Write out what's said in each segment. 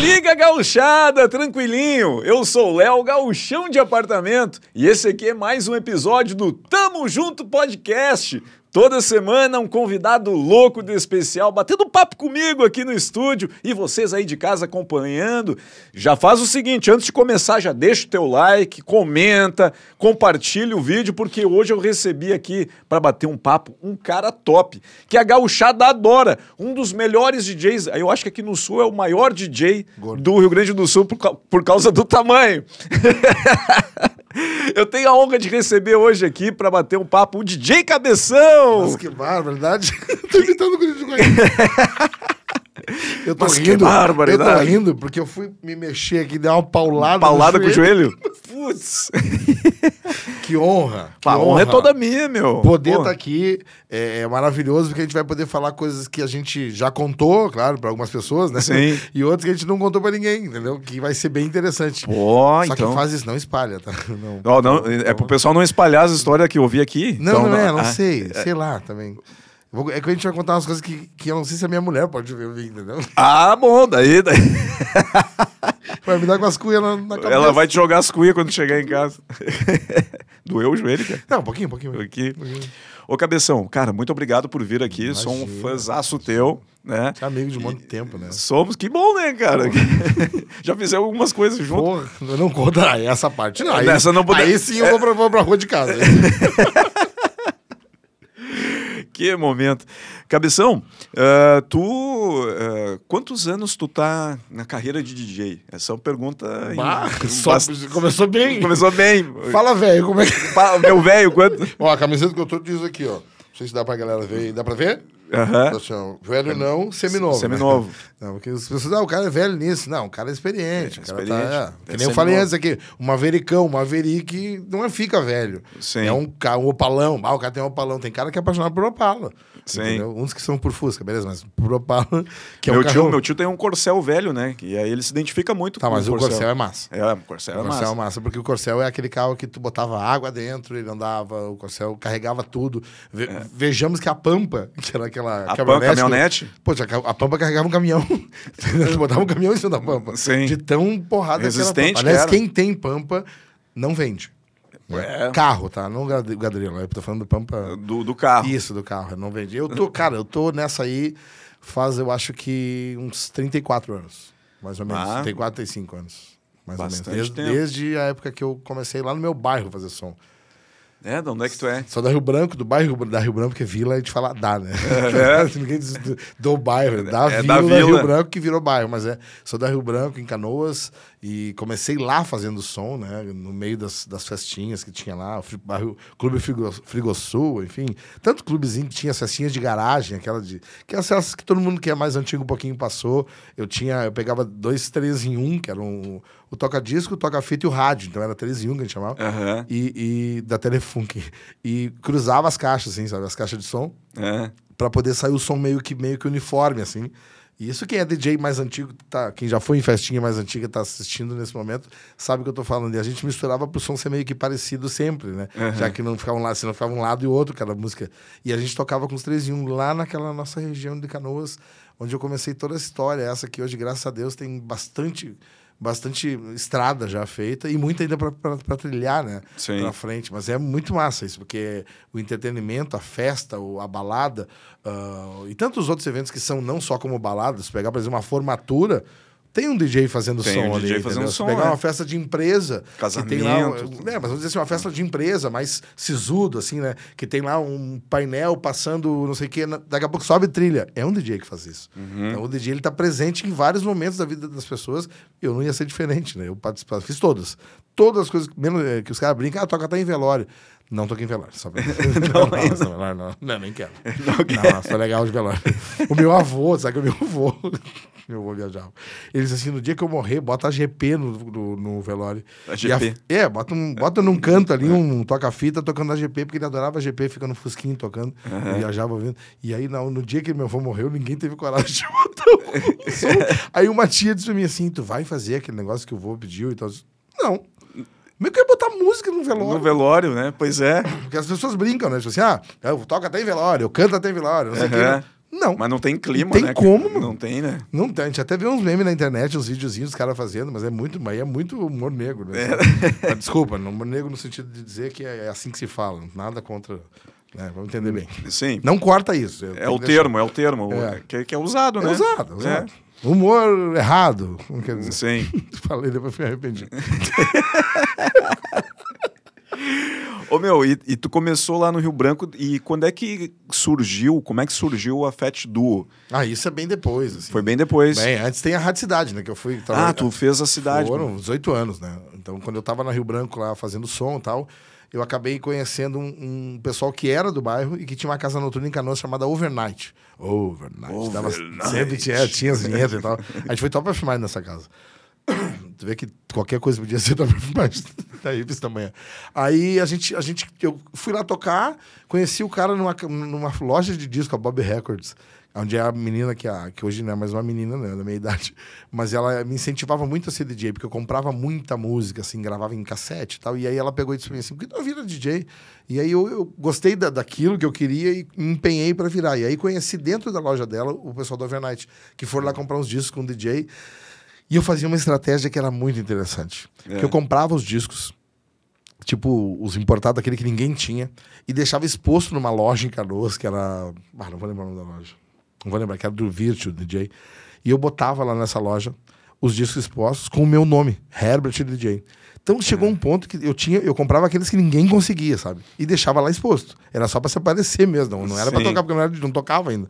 Liga, gauchada, tranquilinho. Eu sou Léo, gauchão de apartamento, e esse aqui é mais um episódio do Tamo Junto Podcast. Toda semana um convidado louco de especial batendo papo comigo aqui no estúdio e vocês aí de casa acompanhando. Já faz o seguinte, antes de começar já deixa o teu like, comenta, compartilha o vídeo porque hoje eu recebi aqui para bater um papo um cara top, que a gauchada adora, um dos melhores DJs, eu acho que aqui no sul é o maior DJ Gordo. do Rio Grande do Sul por, por causa do tamanho. Eu tenho a honra de receber hoje aqui para bater um papo o DJ Cabeção. Nossa, que barbaridade. Tô imitando o Corinthians Eu tô Mas rindo. Eu tô rindo porque eu fui me mexer aqui, dar uma paulada. Paulada com o joelho? Putz. Que honra. Que a honra é toda minha, meu. Poder estar aqui é, é maravilhoso porque a gente vai poder falar coisas que a gente já contou, claro, para algumas pessoas, né? Sim. E outras que a gente não contou para ninguém, entendeu? Que vai ser bem interessante. Pô, Só então. que faz isso, não espalha, tá? Não, Ó, não, é pro pessoal não espalhar as histórias que eu ouvi aqui. Não, Então, não é, não ah, sei. Sei lá também. Vou- É que a gente vai contar umas coisas que, que eu não sei se a minha mulher pode ouvir, entendeu? Ah, bom, daí, daí Vai me dar com as cuias na, na cabeça. ela vai te jogar as cuias quando chegar em casa. Doeu o joelho, cara. Não, um pouquinho, um pouquinho. Aqui. Ô, Cabeção, cara, muito obrigado por vir aqui. Sou um Imagina. fãzaço teu, né? É amigo de um monte de tempo, né? Somos, que bom, né, cara? Já fizemos algumas coisas juntos. Porra, eu não conto ah, essa parte. Não, aí, Nessa não pode- aí sim eu vou pra, vou pra rua de casa. Que momento. Cabeção, ah, tu. ah, quantos anos tu tá na carreira de DJ? Essa é uma pergunta. Bah, em- só- bast- começou bem. Começou bem. Fala, velho, como é que. Meu velho, quanto. Ó, a camiseta que eu tô diz aqui, ó. Não sei se dá pra galera ver. Dá pra ver? Ó, velho não, seminovo. Seminovo. Né? Não, porque as pessoas, ah, o cara é velho nisso. Não, o cara é experiente. o cara experiente. Tá, é. Que nem eu falei antes aqui, um mavericão, um maverick não é fica velho. Sim. É um, um opalão. Ah, o cara tem um opalão. Tem cara que é apaixonado por opala. Sim. entendeu? Uns que são por Fusca, beleza, mas por opala, que é meu, um tio, carro... meu tio tem um Corcel velho, né? E aí ele se identifica muito Tá, com mas o Corcel é massa. É, o Corcel é O Corcel massa. é massa, porque o Corcel é aquele carro que tu botava água dentro, ele andava, o Corcel carregava tudo. Ve- Vejamos que a Pampa, que era aquela É. A Pampa, caminhonete? Pô, a Pampa carregava um caminhão. tu botava um caminhão em cima da Pampa. Sim. De tão porrada que era a Resistente que Aliás, era. quem tem Pampa não vende. É. Carro, tá? Não gad- gadrilo. Eu tô falando do Pampa. Do, do carro. Isso, do carro, não vende. Eu tô, cara, eu tô nessa aí faz, eu acho que uns 34 anos. Mais ou menos. Ah. 34, 35 anos. Mais ou menos. Bastante Desde, desde a época que eu comecei lá no meu bairro fazer som. É, de onde é que tu é? Sou da Rio Branco, do bairro da Rio Branco, porque vila a gente fala dá, né? Ninguém diz do, do bairro, da, É vila, da vila. Rio Branco que virou bairro, mas é. Sou da Rio Branco, em Canoas, e comecei lá fazendo som, né? No meio das, das festinhas que tinha lá, o bairro, Clube Frigo, Frigosul, enfim. Tanto clubezinho que tinha as festinhas de garagem, aquela de. Que as festas que todo mundo que é mais antigo um pouquinho passou. Eu tinha, eu pegava dois, três em um, que eram o, o toca-disco, o toca-fita e o rádio. Então era três em um que a gente chamava Aham. e, e da Telefunk. E cruzava as caixas, assim, sabe? As caixas de som, É. pra poder sair o som meio que, meio que uniforme, assim. E isso quem é DJ mais antigo, tá, quem já foi em festinha mais antiga, tá assistindo nesse momento, sabe o que eu tô falando. E a gente misturava pro som ser meio que parecido sempre, né? Já que não ficava um lado, se não ficava um lado e outro, cada música. E a gente tocava com os três em um lá naquela nossa região de Canoas, onde eu comecei toda essa história. Essa que hoje, graças a Deus, tem bastante bastante estrada já feita e muita ainda para trilhar, né? Sim. Pra frente. Mas é muito massa isso, porque o entretenimento, a festa, a balada ah, e tantos outros eventos que são não só como baladas, pegar, por exemplo, uma formatura. Tem um DJ fazendo Tem som um ali. DJ fazendo entendeu? Se som, pegar é. uma festa de empresa. Que tem lá, Casamento. é, mas vamos dizer assim, uma festa de empresa, mais sisudo, assim, né? Que tem lá um painel passando, não sei o quê, daqui a pouco sobe trilha. É um DJ que faz isso. Uhum. Então o DJ ele tá presente em vários momentos da vida das pessoas. Eu não ia ser diferente, né? Eu participava, fiz todas. Todas as coisas, menos eh, que os caras brincam, ah, toca até em velório. Não toquei em velório, só pra... não, não, não, velório não, não, nem quero. Não, não, sou legal de velório. O meu avô, sabe que o meu avô, meu avô viajava. Ele disse assim, no dia que eu morrer, bota a GP no, no, no velório. A E a- GP. é, bota, um, bota num canto ali, um toca-fita tocando a GP, porque ele adorava a GP, fica no fusquinho tocando, ele viajava ouvindo. E aí, no, no dia que meu avô morreu, ninguém teve coragem de botar o som. Aí uma tia disse pra mim assim, tu vai fazer aquele negócio que o avô pediu e tal. Disse, Não. Como é que eu ia botar música no velório? No velório, né? Pois é. Porque as pessoas brincam, né? Tipo assim, ah, eu toco até em velório, eu canto até em velório, não sei o quê, Aham. né? Não. Mas não tem clima, Tem né? como, mano. Não tem, né? Não tem, a gente até vê uns memes na internet, uns videozinhos dos caras fazendo, mas é muito, mas é muito humor negro, né? Mas, Desculpa, humor negro no sentido de dizer que é assim que se fala, nada contra. né? Vamos entender bem. Sim. Não corta isso. É tenho o termo, é o termo É. Que, que é usado, É né? usado, é usado. Humor errado. Não quer É. dizer. Sim. Falei, depois me arrependi. Ô, meu, e, e tu começou lá no Rio Branco, e quando é que surgiu, como é que surgiu a Fat Duo? Ah, isso é bem depois. Assim. Foi bem depois. Bem, antes tem a Rádio Cidade, né? Que eu fui. ah, tu fez a cidade. Foram 18 anos, né? Então, quando eu tava na Rio Branco lá fazendo som e tal, eu acabei conhecendo um, um pessoal que era do bairro e que tinha uma casa noturna em Canoas chamada Overnight. Overnight. Dava- Overnight. sempre tinha, tinha as vinhetas e tal. A gente foi top of mind nessa casa. Tu vê que qualquer coisa podia ser of mind. Daí, bis tamanho. Aí a gente, a gente, eu fui lá tocar, conheci o cara numa, numa loja de disco, a Bob Records, onde é a menina que, a, que hoje não é mais uma menina, né, da minha idade, mas ela me incentivava muito a ser DJ, porque eu comprava muita música, assim, gravava em cassete e tal, e aí ela pegou e disse pra mim assim, por que vira DJ? E aí eu, eu gostei da, daquilo que eu queria e me empenhei para virar. E aí conheci dentro da loja dela o pessoal do Overnight, que foram lá comprar uns discos com o DJ, e eu fazia uma estratégia que era muito interessante. É. Que eu comprava os discos, tipo, os importados, aquele que ninguém tinha, e deixava exposto numa loja em Canoas, que era. Ah, não vou lembrar o nome da loja. Não vou lembrar, que era do Virtue DJ. E eu botava lá nessa loja os discos expostos com o meu nome, Herbert DJ. Então chegou um ponto que eu tinha, eu comprava aqueles que ninguém conseguia, sabe? E deixava lá exposto. Era só pra se aparecer mesmo, não, não era Sim. tocar, porque não, era, não tocava ainda.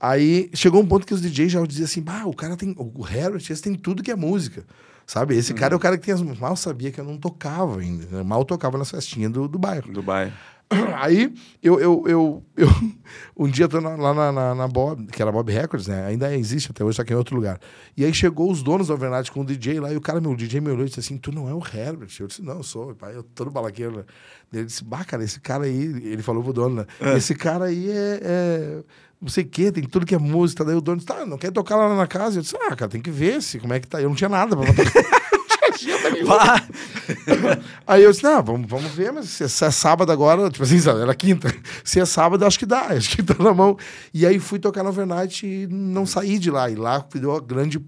Aí chegou um ponto que os DJs já diziam assim: o cara tem. O Herbert, esse tem tudo que é música. Sabe? Esse cara é o cara que tem as. Mal sabia que eu não tocava ainda. né? Mal tocava nas festinhas do, do bairro. Do bairro. Aí eu, eu, eu, eu um dia tô lá na, na, na Bob, que era Bob Records, né? Ainda existe até hoje, só que em outro lugar. E aí chegou os donos da Overnight com o DJ lá, e o cara, meu, o DJ me olhou e disse assim: Tu não é o Herbert? Eu disse: Não, eu sou, pai, eu tô no balaqueiro. Ele disse: Bah, cara, esse cara aí, ele falou pro dono, né? Esse cara aí é. é não sei o quê, tem tudo que é música. Daí o dono disse: Tá, não quer tocar lá na casa? Eu disse: Ah, cara, tem que ver se, como é que tá. Eu não tinha nada pra tocar. Vá! Aí eu disse, não, vamos, vamos ver, mas se, se é sábado agora, tipo assim, sabe, era quinta. Se é sábado, acho que dá, acho que tá na mão. E aí fui tocar no overnight e não saí de lá. E lá me deu a grande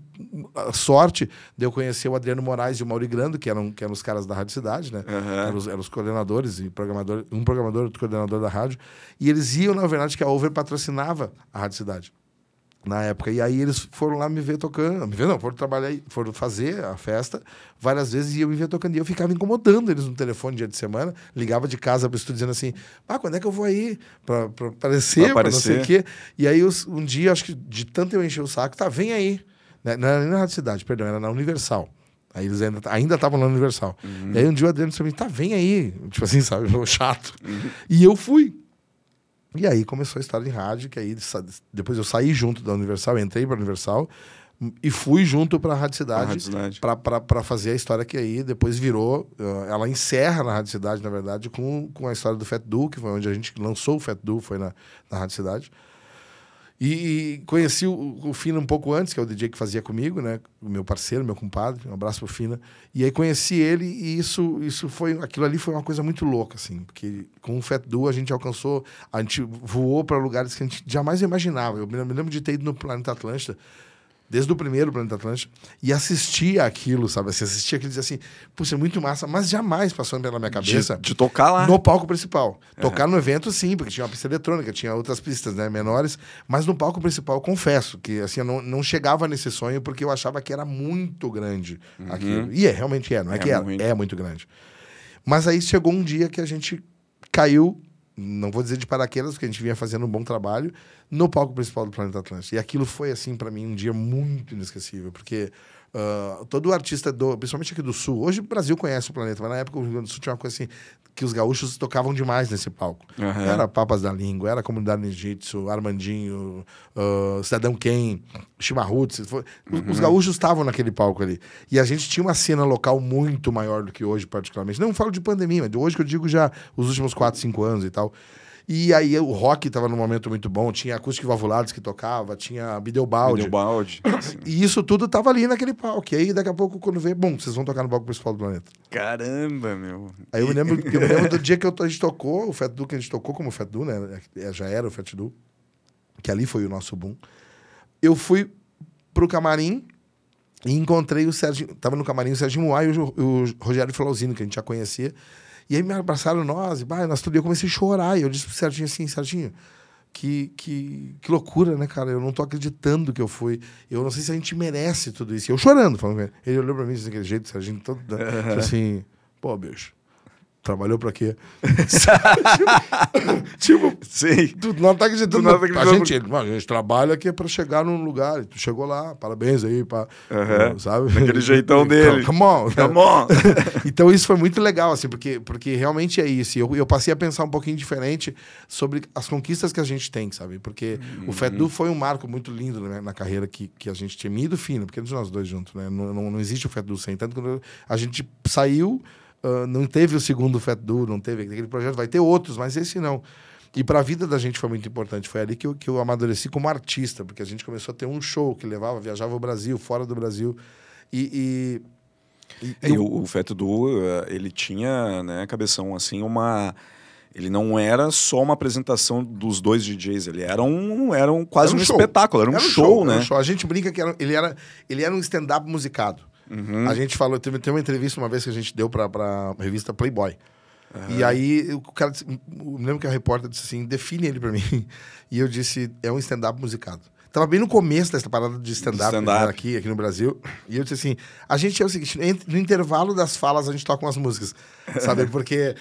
sorte de eu conhecer o Adriano Moraes e o Mauri Grando, que eram, que eram os caras da Rádio Cidade, né? Aham. Eram, os, eram os coordenadores e programadores, um programador e outro coordenador da rádio. E eles iam na overnight que a Over patrocinava a Rádio Cidade na época. E aí eles foram lá me ver tocando. Me ver não, foram trabalhar, foram fazer a festa várias vezes e eu me ver tocando. E eu ficava incomodando eles no telefone dia de semana. Ligava de casa para o estúdio dizendo assim: ah, quando é que eu vou aí? Para aparecer, Pra para não sei o aparecer. quê. E aí os- um dia, acho que de tanto eu encher o saco, tá, vem aí. Né, Não era nem na Rádio Cidade, perdão, era na Universal. Aí eles ainda ainda estavam na Universal. E aí um dia o Adriano disse pra mim, tá, vem aí. Tipo assim, sabe? Chato. E eu fui. E aí começou a história em rádio, que aí depois eu saí junto da Universal, entrei para Universal e fui junto para a Rádio Cidade para fazer a história que aí depois virou. ela encerra na Rádio Cidade, na verdade, com, com a história do Fat Du, que foi onde a gente lançou o Fat Du, foi na, na Rádio Cidade. E, conheci o, o Fina um pouco antes, que é o DJ que fazia comigo, né? O meu parceiro, meu compadre. Um abraço pro Fina. E aí conheci ele e isso, isso foi... Aquilo ali foi uma coisa muito louca, assim. Porque com o Fat Duo a gente alcançou... A gente voou para lugares que a gente jamais imaginava. Eu me me lembro de ter ido no Planeta Atlântida, desde o primeiro Planeta Atlântida, e assistia aquilo, sabe? Assim, assistia aquilo e dizia assim, puxa, é muito massa, mas jamais passou pela minha cabeça De, de tocar lá. no palco principal. Tocar no evento, sim, porque tinha uma pista eletrônica, tinha outras pistas né, menores, mas no palco principal, eu confesso que assim, eu não, não chegava nesse sonho porque eu achava que era muito grande aquilo. E é, realmente é, não é, É que era, muito. é muito grande. Mas aí chegou um dia que a gente caiu, não vou dizer de paraquedas, porque a gente vinha fazendo um bom trabalho, no palco principal do Planeta Atlântico. E aquilo foi, assim, para mim, um dia muito inesquecível, porque ah, todo artista, do, principalmente aqui do Sul, hoje o Brasil conhece o planeta, mas na época o Rio Grande do Sul tinha uma coisa assim, que os gaúchos tocavam demais nesse palco. Aham. Era Papas da Língua, era Comunidade Ninjitsu, Armandinho, ah, Cidadão Ken, Chimarruts. os- Os gaúchos estavam naquele palco ali. E a gente tinha uma cena local muito maior do que hoje, particularmente. Não falo de pandemia, mas de hoje que eu digo já os últimos 4, 5 anos e tal. E aí o rock estava num momento muito bom, tinha acústico valvulados que tocava, tinha Bideobaldi. Assim. E isso tudo estava ali naquele palco. E aí daqui a pouco, quando vê, bom, vocês vão tocar no palco principal do planeta. Caramba, meu. Aí eu me lembro, eu me lembro do dia que eu- a gente tocou, o Fat Du que a gente tocou como Fat Du, né? É, Já era o Fat Du. que ali foi o nosso boom. Eu fui pro camarim e encontrei o Sérgio. Tava no camarim o Sérgio Moá e o, o Rogério Flauzino, que a gente já conhecia. E aí me abraçaram nós, e bah, nós tudo. Eu comecei a chorar. E eu disse pro Serginho assim, Serginho, que, que, que loucura, né, cara? Eu não tô acreditando que eu fui. Eu não sei se a gente merece tudo isso. E eu chorando, falando com ele. Ele olhou pra mim daquele jeito, Serginho, todo. Né? assim, pô, bicho trabalhou pra quê? tipo, Sim. Tu não tá acreditando. Não, a, gente, a gente trabalha aqui pra chegar num lugar. Tu chegou lá, parabéns aí, pra, uhum. sabe? Aquele jeitão dele. Come on. Come on. então isso foi muito legal, assim, porque, porque realmente é isso. Eu, eu passei a pensar um pouquinho diferente sobre as conquistas que a gente tem, sabe? Porque uhum. o Fedu foi um marco muito lindo né, na carreira que, que a gente tinha. Mim e do Fino, porque nós dois juntos, né? Não, não, não existe o Fedu sem. Tanto que a gente saiu Uh, não teve o segundo Fat Do, não teve aquele projeto, vai ter outros, mas esse não. E para a vida da gente foi muito importante. Foi ali que eu, que eu amadureci como artista, porque a gente começou a ter um show que levava, viajava o Brasil, fora do Brasil. E. e, e, é, e o, o Fat Do, eh, ele tinha, né, cabeção, assim, uma. Ele não era só uma apresentação dos dois DJs, ele era um, era um quase era um, um espetáculo, era um, era um show, show, né? Um show. A gente brinca que era, ele, era, ele era um stand-up musicado. Uhum. A gente falou, teve, teve uma entrevista uma vez que a gente deu pra, pra revista Playboy. Uhum. E aí o cara, eu lembro que a repórter disse assim, define ele pra mim. E eu disse, é um stand-up musicado. Tava bem no começo dessa parada de stand-up stand aqui, aqui no Brasil. E eu disse assim: a gente é o seguinte, no intervalo das falas a gente toca umas músicas. Sabe? Porque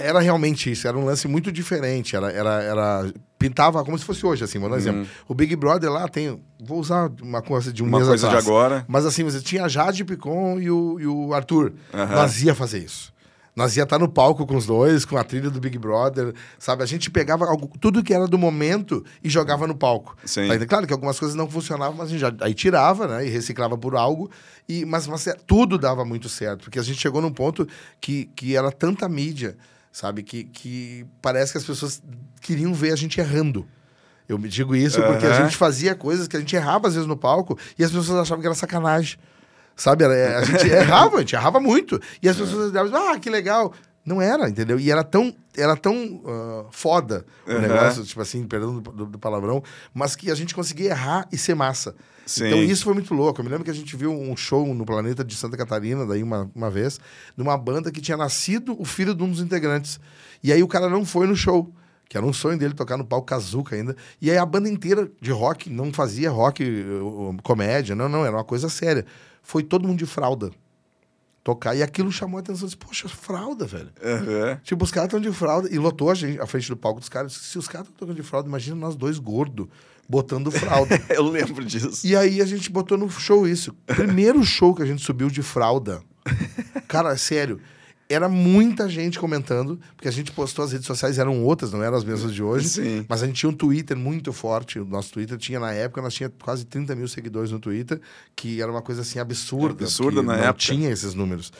era realmente isso, era um lance muito diferente. Era, era, era pintava como se fosse hoje, assim, vou dar um exemplo. Uhum. O Big Brother lá tem. Vou usar uma coisa de um uma coisa atrás. de agora. Mas assim, você tinha a Jade Picon e o, e o Arthur. Uhum. Nós ia fazer isso. Nós ia estar no palco com os dois, com a trilha do Big Brother, sabe? A gente pegava algo, tudo que era do momento e jogava no palco. Sim. Tá? Claro que algumas coisas não funcionavam, mas a gente já, aí tirava, né? E reciclava por algo. E, mas, mas tudo dava muito certo, porque a gente chegou num ponto que, que era tanta mídia, sabe? Que, que parece que as pessoas queriam ver a gente errando. Eu me digo isso uhum. porque a gente fazia coisas que a gente errava às vezes no palco e as pessoas achavam que era sacanagem. Sabe? A gente errava, a gente errava muito. E as pessoas diziam, ah, que legal. Não era, entendeu? E era tão, era tão uh, foda o uhum. negócio, tipo assim, perdão do, do, palavrão, mas que a gente conseguia errar e ser massa. Sim. Então isso foi muito louco. Eu me lembro que a gente viu um show no Planeta de Santa Catarina, daí uma, uma vez, numa banda que tinha nascido o filho de um dos integrantes. E aí o cara não foi no show que era um sonho dele tocar no palco Kazuca ainda. E aí a banda inteira de rock não fazia rock, comédia, não, não, era uma coisa séria foi todo mundo de fralda tocar. E aquilo chamou a atenção. Disse, Poxa, fralda, velho. Uhum. Tipo, os caras estão de fralda. E lotou a gente, à frente do palco dos caras. Se os caras estão tocando de fralda, imagina nós dois gordos botando fralda. Eu lembro disso. E aí a gente botou no show isso. Primeiro show que a gente subiu de fralda. Cara, sério era muita gente comentando, porque a gente postou as redes sociais, eram outras, não eram as mesmas de hoje. Sim. Mas a gente tinha um Twitter muito forte. O nosso Twitter tinha, na época, nós tinha quase 30 mil seguidores no Twitter, que era uma coisa assim absurda. Absurda na não época. tinha esses números.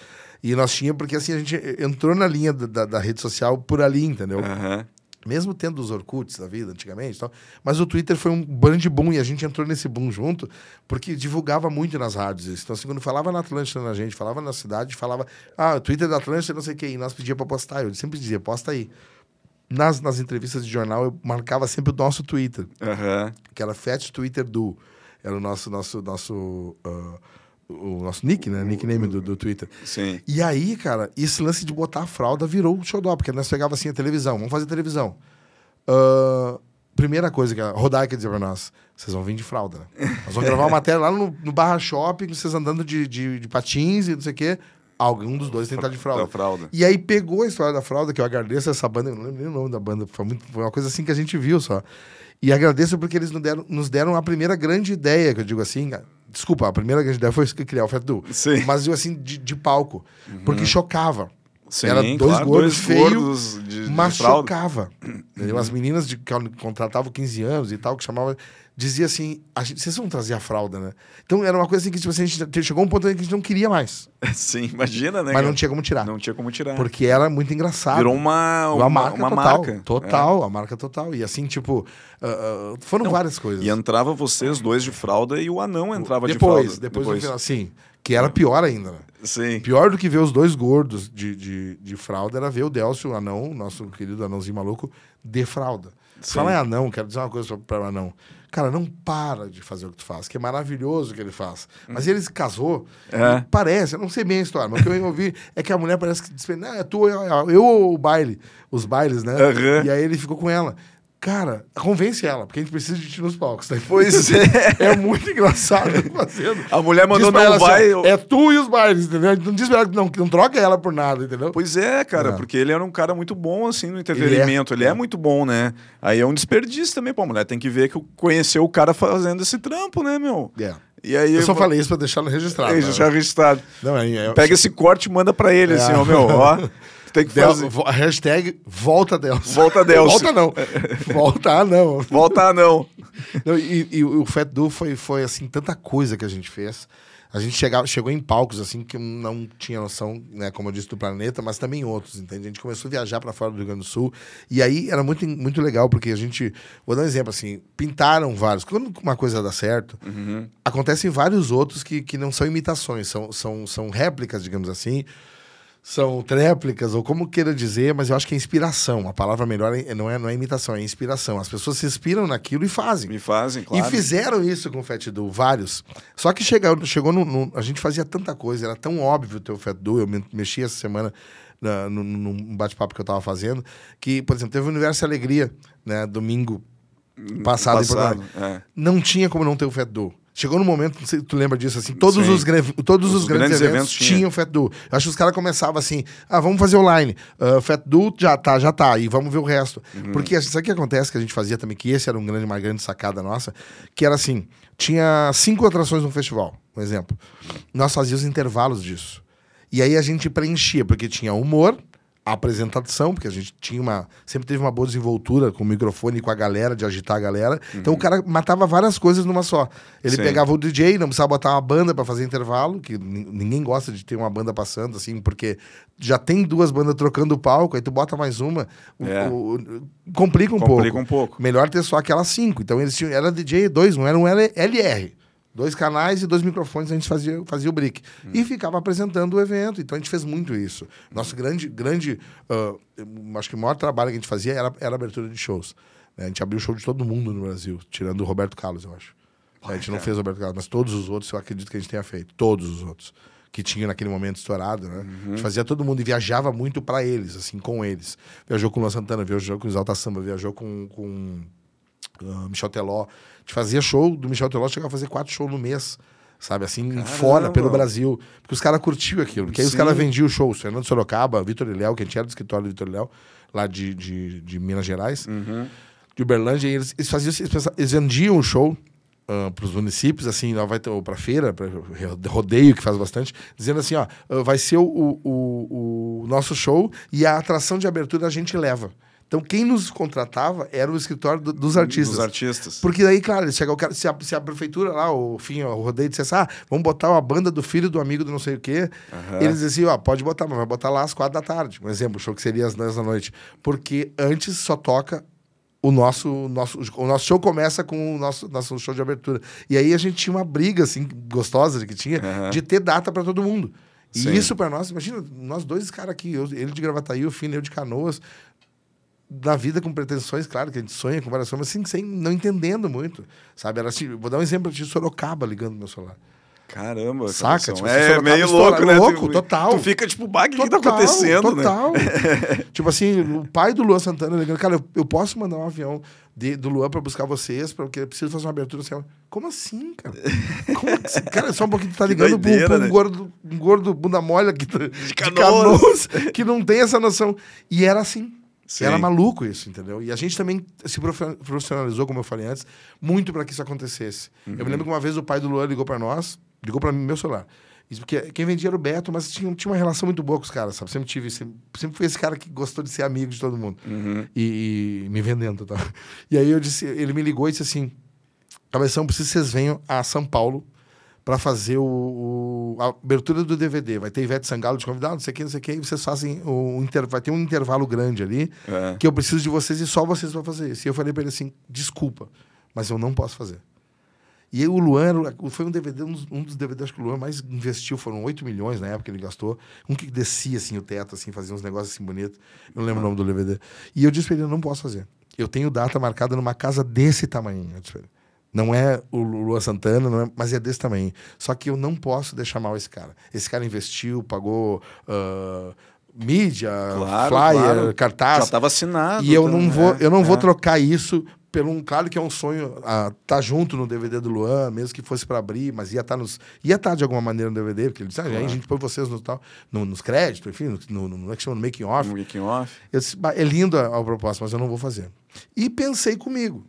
E nós tinha, porque assim, a gente entrou na linha da, da, da rede social por ali, entendeu? Uhum. Mesmo tendo os Orkuts da vida antigamente tal. Mas o Twitter foi um brand boom e a gente entrou nesse boom junto porque divulgava muito nas rádios isso. Então, assim, quando falava na Atlântida na gente, falava na cidade, falava, ah, o Twitter da Atlântida, não sei o quê. E nós pedíamos para postar. Eu sempre dizia, posta aí. Nas, nas entrevistas de jornal, eu marcava sempre o nosso Twitter. Uhum. Que era Fat Twitter Do. Era o nosso, nosso, nosso uh, o nosso nick, né? Nickname do, do Twitter. Sim. E aí, cara, esse lance de botar a fralda virou um xodó, porque nós pegava assim a televisão, vamos fazer televisão. Uh, primeira coisa que a Rodaica dizia pra nós, vocês vão vir de fralda, né? Nós vamos gravar uma matéria lá no, no Barra Shopping, vocês andando de, de, de, patins e não sei o quê. Algum dos dois estar de fralda. fralda. E aí pegou a história da fralda, que eu agradeço essa banda, eu não lembro nem o nome da banda, foi, muito, foi uma coisa assim que a gente viu só. E agradeço porque eles nos deram, nos deram a primeira grande ideia, que eu digo assim, Desculpa, a primeira grande ideia foi criar o Fat. Sim. Mas eu assim, de, de palco. Uhum. Porque chocava. Sim, Era dois claro, gordos feios, mas chocava. Uhum. As meninas de, que contratavam 15 anos e tal, que chamavam dizia assim: gente, vocês vão trazer a fralda, né? Então era uma coisa assim que tipo, assim, a gente chegou a um ponto em que a gente não queria mais. Sim, imagina, né? Mas não tinha como tirar. Não tinha como tirar. Porque era muito engraçado. Virou uma, uma, uma marca. Uma total, marca. Total, é. a marca total. E assim, tipo, uh, uh, foram não, várias coisas. E entrava vocês dois de fralda e o anão entrava depois, de fralda. Depois, depois final, sim. Que era pior ainda, né? Sim. Pior do que ver os dois gordos de, de, de fralda era ver o Delcio, o anão, nosso querido anãozinho maluco, de fralda. Sim. Fala em anão, quero dizer uma coisa para o anão. Cara, não para de fazer o que tu faz, que é maravilhoso o que ele faz. Mas ele se casou, É. parece, eu não sei bem a história, mas o que eu ouvi é que a mulher parece que disse, não, é tu, eu, eu ou o baile, os bailes, né? Aham. E aí ele ficou com ela. Cara, convence ela, porque a gente precisa de ti nos palcos. Tá? Pois é. É muito engraçado ele fazendo. A mulher mandou não ela assim, vai. ó, é tu e os bailes, entendeu? Não diz pra ela que não, que não troca ela por nada, entendeu? Pois é, cara, É. porque ele era um cara muito bom, assim, no entretenimento. Ele é, é. muito bom, né? Aí é um desperdício também, pô. A mulher tem que ver que conheceu o cara fazendo esse trampo, né, meu? É. E aí. Eu só falei isso pra deixar registrado. É, né? já registrado. Não, é, é, Pega esse corte e manda pra ele, É. assim, ó, meu, ó. Tem que Del, fazer. hashtag volta Delcio. Volta Delcio. volta não. volta não. Volta, não. Não, e, e o Fat Du foi, foi, assim, tanta coisa que a gente fez. A gente chegava, chegou em palcos, assim, que não tinha noção, né, como eu disse, do planeta, mas também outros, entende? A gente começou a viajar para fora do Rio Grande do Sul. E aí era muito, muito legal, porque a gente... Vou dar um exemplo, assim. Pintaram vários. Quando uma coisa dá certo, acontecem vários outros que, que não são imitações, são, são, são réplicas, digamos assim. São tréplicas, ou como queira dizer, mas eu acho que é inspiração. A palavra melhor é- não é, não é imitação, é inspiração. As pessoas se inspiram naquilo e fazem. Me fazem, claro. E fizeram isso com o Fat Du, vários. Só que chegou, chegou no, no- A gente fazia tanta coisa, era tão óbvio ter o Fat Du. Eu me, mexi essa semana na, no, num bate-papo que eu tava fazendo. Que, por exemplo, teve o Universo e Alegria, né? Domingo passado, Passado, é. Não tinha como não ter o Fat Du. Chegou no momento, não sei se tu lembra disso, assim, todos, Sim. os, greve- todos os, Os grandes, grandes eventos, eventos tinha. tinham o Fat Du. Eu acho que os caras começavam assim, ah, vamos fazer online. Ah, Fat Du já tá, já tá, e vamos ver o resto. Uhum. Porque assim, sabe o que acontece que a gente fazia também, que esse era um grande, uma grande sacada nossa, que era assim, tinha cinco atrações no festival, um exemplo. Nós fazíamos intervalos disso. E aí a gente preenchia, porque tinha humor, a apresentação, porque a gente tinha uma. Sempre teve uma boa desenvoltura com o microfone e com a galera, de agitar a galera. Então o cara matava várias coisas numa só. Ele Sim. pegava o DJ, não precisava botar uma banda para fazer intervalo, que nin- ninguém gosta de ter uma banda passando, assim, porque já tem duas bandas trocando o palco, aí tu bota mais uma. o- É. o- o- complica um Complica pouco. um pouco. Melhor ter só aquelas cinco. Então eles tinham. Era DJ dois, não era um L- LR. Dois canais e dois microfones, a gente fazia, fazia o brick. Hum. E ficava apresentando o evento. Então a gente fez muito isso. Nosso grande, grande. eu acho que o maior trabalho que a gente fazia era, era a abertura de shows. A gente abriu show de todo mundo no Brasil, tirando o Roberto Carlos, eu acho. a gente não fez o Roberto Carlos, mas todos os outros eu acredito que a gente tenha feito. Todos os outros. Que tinha naquele momento estourado, né? A gente fazia todo mundo e viajava muito para eles, assim, com eles. Viajou com o Luan Santana, viajou com o Exalta Samba, viajou com, com ah, Michel Teló. A gente fazia show do Michel Teló, chegava a fazer quatro shows no mês. Sabe, assim, Caramba. fora, pelo Brasil. Porque os caras curtiam aquilo. Porque aí os Sim. caras vendiam o show. Fernando Sorocaba, Vitor Ilhéu, que a gente era do escritório do Vitor Ilhéu, lá de, de, de Minas Gerais, de Uberlândia. E eles, eles faziam, eles, vendiam o show para os municípios, assim, lá vai para feira, para rodeio, que faz bastante, dizendo assim, ó, ah, vai ser o, o, o nosso show e a atração de abertura a gente leva. Então, quem nos contratava era o escritório do- dos artistas. Dos artistas. Porque daí, claro, eles chegam, o cara- se, a, se a prefeitura lá, o fim, o rodeio dissesse, ah, vamos botar uma banda do filho do amigo do não sei o quê, Aham. eles diziam, ó, pode botar, mas vai botar lá às quatro da tarde. Um exemplo, o show que seria às 10 da noite. Porque antes só toca o nosso, nosso, o nosso show começa com o nosso, nosso show de abertura. E aí a gente tinha uma briga, assim, gostosa que tinha, Aham. de ter data para todo mundo. E Sim. isso para nós, imagina, nós dois caras aqui, eu- ele de Gravataí, o Fino, eu de Canoas, na vida com pretensões, claro, que a gente sonha com várias coisas, mas assim, sem, não entendendo muito, sabe? Era assim, vou dar um exemplo de Sorocaba ligando no meu celular. Caramba, Saca? Tipo, é Sorocaba meio estoura- louco, né? louco, tu, total. Tu fica tipo, bah, o que, que tá acontecendo, né? total. tipo assim, o pai do Luan Santana ligando, cara, eu, eu posso mandar um avião de- do Luan pra buscar vocês, porque eu preciso fazer uma abertura assim. Como assim, cara? Como assim? Cara, só um pouquinho, tu tá ligando um- doideira, pra um, né? gordo, um gordo bunda mole aqui de, de Canoas. que não tem essa noção. E era assim. Sim. Era maluco isso, entendeu? E a gente também se profissionalizou, como eu falei antes, muito para que isso acontecesse. Eu Uhum. me lembro que uma vez o pai do Luan ligou para nós, ligou para mim meu celular. Isso porque quem vendia era o Beto, mas tinha, tinha uma relação muito boa com os caras, sabe? Sempre tive, sempre, sempre fui esse cara que gostou de ser amigo de todo mundo. Uhum. E, e me vendendo, tá? E aí eu disse, ele me ligou e disse assim: Cabeção, preciso que vocês venham a São Paulo para fazer o, o- a abertura do DVD. Vai ter Ivete Sangalo de convidado, não sei o que, não sei o que, e vocês fazem o inter, vai ter um intervalo grande ali É. que eu preciso de vocês e só vocês vão fazer isso. E eu falei para ele assim: desculpa, mas eu não posso fazer. E aí o Luan foi um DVD, um dos, um dos DVDs que o Luan mais investiu, foram 8 milhões na época que ele gastou. Um que descia assim o teto, assim, fazia uns negócios assim bonitos. Eu não lembro o nome do DVD. E eu disse pra ele, não posso fazer. Eu tenho data marcada numa casa desse tamanho. Eu disse pra ele. Não é o Luan Santana, não é- mas é desse tamanho. Só que eu não posso deixar mal esse cara. Esse cara investiu, pagou ah, mídia, Claro, flyer, claro. cartaz. Já estava assinado. E eu não vou, é, eu não vou é. trocar isso pelo um, claro que é um sonho estar tá junto no DVD do Luan, mesmo que fosse para abrir, mas ia estar nos ia estar de alguma maneira no DVD, porque ele disse, ah, aí a gente põe vocês no tal, no- nos créditos, enfim, no, no, no, no, é no making off. Um making off. Eu disse, "Bah, é lindo a, a proposta, mas eu não vou fazer. E pensei comigo.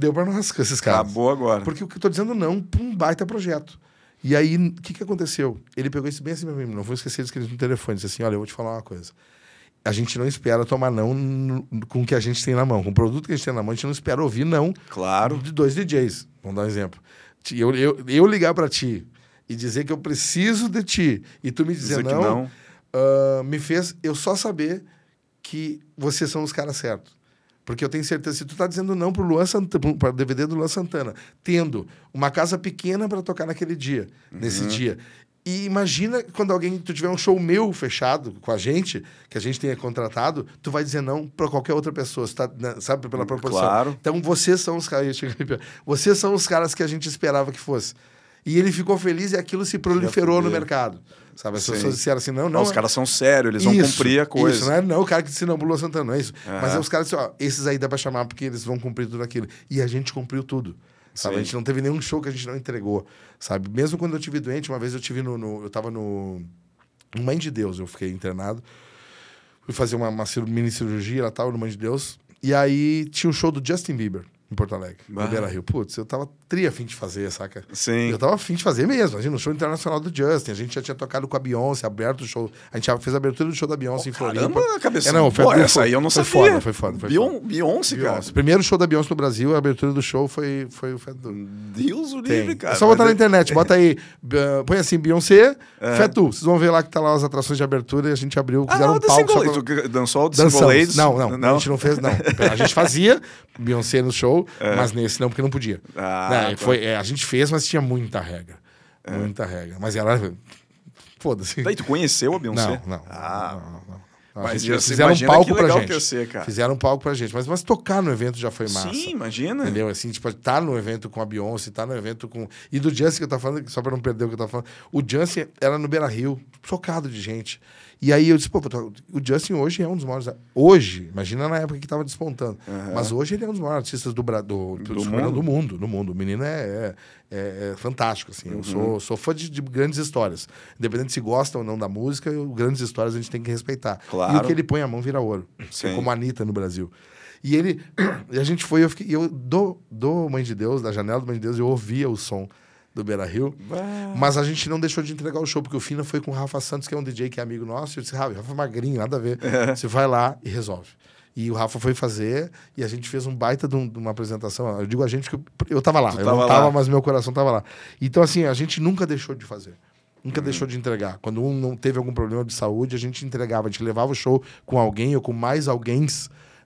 Deu para nós com esses caras. Acabou agora. Porque o que eu tô dizendo não para um baita projeto. E aí, o que, que aconteceu? Ele pegou isso bem assim pra mim, não vou esquecer de escrever no telefone. Disse assim: olha, eu vou te falar uma coisa. A gente não espera tomar não com o que a gente tem na mão. Com o produto que a gente tem na mão, a gente não espera ouvir não Claro. de dois DJs. Vamos dar um exemplo. Eu, eu, eu ligar para ti e dizer que eu preciso de ti e tu me dizer, que não, não. ah, me fez eu só saber que vocês são os caras certos. Porque eu tenho certeza, se tu tá dizendo não pro Luan Santana, para DVD do Luan Santana, tendo uma casa pequena para tocar naquele dia, nesse dia. E imagina quando alguém, tu tiver um show meu fechado com a gente, que a gente tenha contratado, tu vai dizer não para qualquer outra pessoa, tá, né, sabe, pela proporção. Claro. Então vocês são os caras, vocês são os caras que a gente esperava que fosse. E ele ficou feliz e aquilo se proliferou no mercado. Sabe, as Sim. pessoas disseram assim, não, Não, não. os caras são sérios, eles vão Isso, cumprir a coisa. Isso, não é, não é o cara que disse não pro Lua Santana, não é isso. Aham. Mas é os caras que ó, esses aí dá pra chamar porque eles vão cumprir tudo aquilo. E a gente cumpriu tudo. Sabe? Sim. A gente não teve nenhum show que a gente não entregou. Sabe? Mesmo quando eu tive doente, uma vez eu tive no. no- eu tava no. Mãe de Deus, eu fiquei internado. Fui fazer uma, uma mini cirurgia lá tal, no Mãe de Deus. E aí tinha o show do Justin Bieber em Porto Alegre, no Beira Rio. Putz, eu tava tri afim de fazer, saca? Sim. Eu tava afim de fazer mesmo. Imagina, o show internacional do Justin. A gente já tinha tocado com a Beyoncé, aberto o show. A gente já fez a abertura do show da Beyoncé em Floripa. Caramba, cabeça. É, não, foi, Pô, foi- essa aí eu não foi sabia. Foda, foi foda, foi foda. Beyoncé, cara. Beyoncé. Primeiro show da Beyoncé no Brasil, a abertura do show foi, foi o Fetu. Deus o livre, cara. é só botar Mas na é- internet, bota aí, uh, põe assim, Beyoncé, É. Fetu. Vocês vão ver lá que tá lá as atrações de abertura e a gente abriu, Ah, fizeram não, um palco. Single pra- Dançou o Single. Ladies? Não, não, a gente não fez, não. A gente fazia Beyoncé no show, mas nesse não, porque não podia. É. Ah, Né, tá. foi, é, a gente fez, mas tinha muita regra. Muita regra. Mas era. Foda-se. Daí tu conheceu a Beyoncé? Não, não. Ah, não, não, não. Mas gente- fizeram um palco pra gente. ser, cara. Fizeram um palco pra gente. Mas, mas tocar no evento já foi massa. Sim, imagina. Entendeu? Assim, tipo, tá no evento com a Beyoncé, tá no evento com. E do Justin que eu tava falando, só pra não perder o que eu tava falando. O Justin era no Beira Rio, chocado de gente. E aí eu disse, pô, o Justin hoje é um dos maiores. Hoje, imagina na época que tava despontando. Mas hoje ele é um dos maiores artistas do, Bra- do, do, Do mundo. do mundo. Do mundo. O menino é, é, é- é fantástico, assim. Eu sou, sou fã de, de grandes histórias. Independente se gosta ou não da música, eu- grandes histórias a gente tem que respeitar. Claro. E o que ele põe a mão vira ouro. Sim. É como a Anitta no Brasil. E ele. E a gente foi, eu fiquei. Eu do, do Mãe de Deus, da janela do Mãe de Deus, eu ouvia o som do Beira Rio. Mas a gente não deixou de entregar o show, porque o Fina foi com o Rafa Santos, que é um DJ que é amigo nosso. E eu disse, Rafa, Rafa é magrinho, nada a ver. Você vai lá e resolve. E o Rafa foi fazer, e a gente fez um baita de, um- de uma apresentação. Eu digo a gente que eu, eu tava lá. Tu eu tava não tava, lá. mas meu coração tava lá. Então, assim, a gente nunca deixou de fazer. Nunca deixou de entregar. Quando um não teve algum problema de saúde, a gente entregava. A gente levava o show com alguém ou com mais alguém,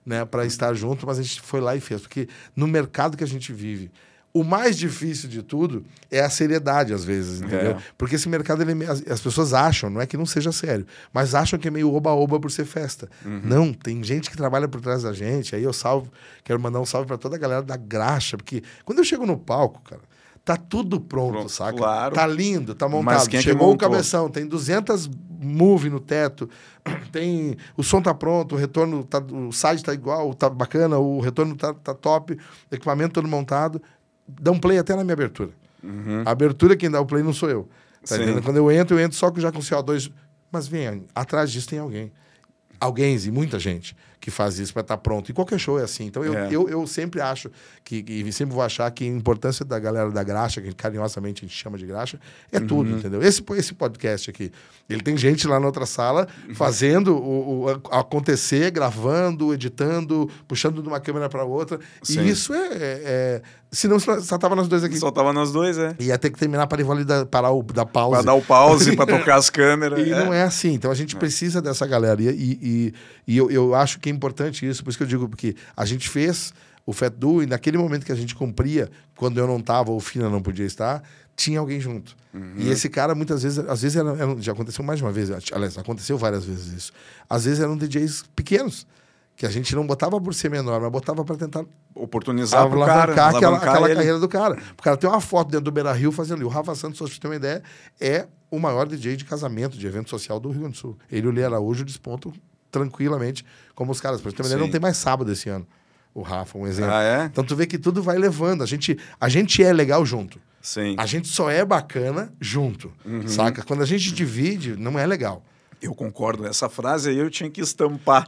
né, para estar junto, mas a gente foi lá e fez. Porque no mercado que a gente vive, o mais difícil de tudo é a seriedade, às vezes, entendeu? É. Porque esse mercado, ele é as, as pessoas acham, não é que não seja sério, mas acham que é meio oba-oba por ser festa. Uhum. Não, tem gente que trabalha por trás da gente. Aí eu salvo, quero mandar um salve para toda a galera da graxa, porque quando eu chego no palco, cara, tá tudo pronto, Pronto, saca? claro. Tá lindo, tá montado. é Chegou o cabeção, tem 200 move no teto, tem o som tá pronto, o retorno tá, o site tá igual, tá bacana, o retorno tá, tá top, equipamento todo montado. Dá um play até na minha abertura. A abertura quem dá o play não sou eu. Tá? Quando eu entro, eu entro só com já com CO2. Mas vem, atrás disso tem alguém. Alguém e muita gente que faz isso para estar pronto. E qualquer show é assim. Então eu, É. eu, eu sempre acho que, e sempre vou achar que a importância da galera da graxa, que carinhosamente a gente chama de graxa, é tudo, entendeu? Esse, esse podcast aqui, ele tem gente lá na outra sala fazendo o, o- acontecer, gravando, editando, puxando de uma câmera para outra. Sim. E isso é, é, é. Senão só tava nós dois aqui. Só tava nós dois, é. Ia ter que terminar para invalidar, parar o, dar pausa. Pra dar o pause, pra tocar as câmeras. E não é assim. Então a gente precisa dessa galera. E, e, e- eu, eu acho que é importante isso. Por isso que eu digo, porque a gente fez o Fat Duo, e naquele momento que a gente cumpria, quando eu não tava ou o Fina não podia estar, tinha alguém junto. E esse cara, muitas vezes, às vezes era, era- já aconteceu mais de uma vez, aliás, aconteceu várias vezes isso. Às vezes eram DJs pequenos, que a gente não botava por ser menor, mas botava para tentar Oportunizar pro cara, alavancar aquela, alavancar aquela ele. carreira do cara. O cara tem uma foto dentro do Beira Rio fazendo ali. O Rafa Santos, pra você ter uma ideia, é o maior DJ de casamento, de evento social do Rio Grande do Sul. Ele e o Lê Araújo despontam tranquilamente como os caras. Uma ideia, Sim. não tem mais sábado esse ano. O Rafa, um exemplo. Ah, é? Então tu vê que tudo vai levando. A gente, a gente é legal junto. Sim. A gente só é bacana junto, Uhum. saca? Quando a gente divide, não é legal. Eu concordo. Essa frase aí eu tinha que estampar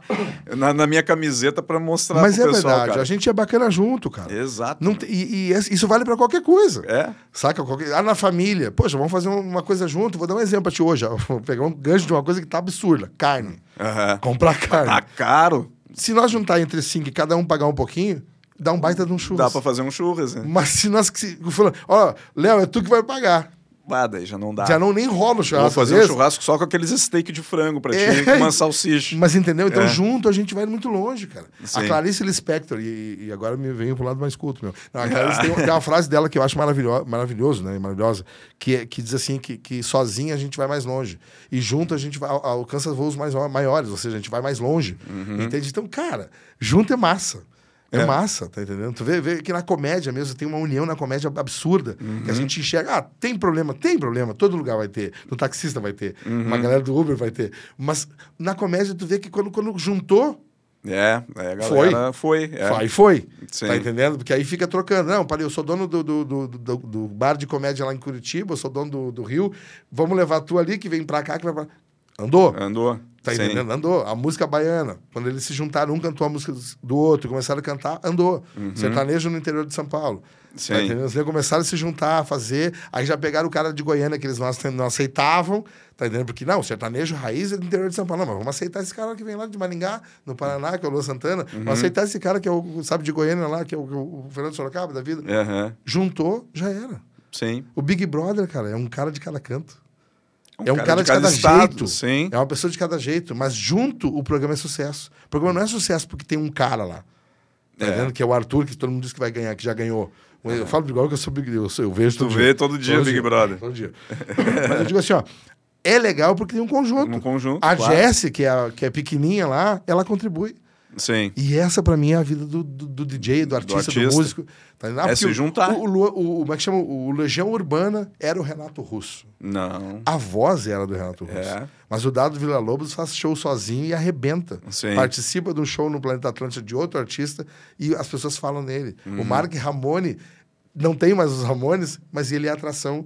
na, na minha camiseta para mostrar Mas pro é pessoal, verdade, cara. a gente é bacana junto, cara. Exato. Não e, e esse- isso vale pra qualquer coisa. É? Saca? Qualquer... Ah, na família. Poxa, vamos fazer um- uma coisa junto. Vou dar um exemplo pra ti hoje. Vou pegar um gancho de uma coisa que tá absurda. Carne. Aham. Comprar carne. Tá caro? Se nós juntar entre cinco e cada um pagar um pouquinho, dá um baita de um churras. Dá para fazer um churras, né? Mas se nós... Se, falando, ó, Léo, é tu que vai pagar. Ah, daí já não dá. Já não nem rola o Vou churrasco. fazer às um vezes. churrasco só com aqueles steak de frango pra É. ti, com uma salsicha. Mas entendeu? Então, É. junto a gente vai muito longe, cara. Sim. A Clarice Lispector, e, e agora me venho pro lado mais culto, meu. Não, a Clarice tem, tem uma frase dela que eu acho maravilho, maravilhoso, né? Maravilhosa, que, é- que diz assim: que, que sozinha a gente vai mais longe. E junto a gente vai, al- alcança voos mais, maiores, ou seja, a gente vai mais longe. Entende? Então, cara, junto é massa. É, É. massa, tá entendendo? Tu vê, vê que na comédia mesmo tem uma união na comédia absurda. Que a gente enxerga, ah, tem problema, tem problema, todo lugar vai ter. No taxista vai ter, uma galera do Uber vai ter. Mas na comédia tu vê que quando, quando juntou, É, é, a galera foi. é. aí foi. Sim. Tá entendendo? Porque aí fica trocando. Não, parei, eu sou dono do, do, do, do- do bar de comédia lá em Curitiba, eu sou dono do, do Rio. Vamos levar tu ali que vem pra cá, que vai pra... Andou? Andou. Tá Sim. entendendo? Andou. A música baiana. Quando eles se juntaram, um cantou a música do outro, começaram a cantar, andou. Sertanejo no interior de São Paulo. Uhum. Sim. Tá entendendo? Eles começaram a se juntar, a fazer. Aí já pegaram o cara de Goiânia, que eles não, ace- não aceitavam. Tá entendendo? Porque, não, o sertanejo raiz é do interior de São Paulo. Não, mas vamos aceitar esse cara que vem lá de Maringá, no Paraná, que é o Lua Santana. Uhum. Vamos aceitar esse cara que é o, sabe, de Goiânia lá, que é o, o Fernando Sorocaba da vida. Aham. Juntou, já era. Sim. O Big Brother, cara, é um cara de cada canto. É um cara, de cada, estado, jeito. Sim. É uma pessoa de cada jeito. Mas junto, o programa é sucesso. O programa não é sucesso porque tem um cara lá. Tá É. vendo? Que é o Arthur, que todo mundo diz que vai ganhar, que já ganhou. Eu falo igual que eu sou Big eu, sou- eu vejo Tu todo vê dia. todo dia Big Brother. Todo dia. Mas eu digo assim, ó. É legal porque tem um conjunto. Um conjunto, A claro. Jessie, que é, que é pequenininha lá, ela contribui. Sim. E essa, pra mim, é a vida do, do, do DJ, do artista, do, artista. músico. Tá entendendo? É se o- juntar. O, o, o- como é que chama? O Legião Urbana era o Renato Russo. Não. A voz era do Renato Russo. É. Mas o Dado Vila Lobos faz show sozinho e arrebenta. Sim. Participa de um show no Planeta Atlântico de outro artista e as pessoas falam nele. Uhum. O Mark Ramone não tem mais os Ramones, mas ele é atração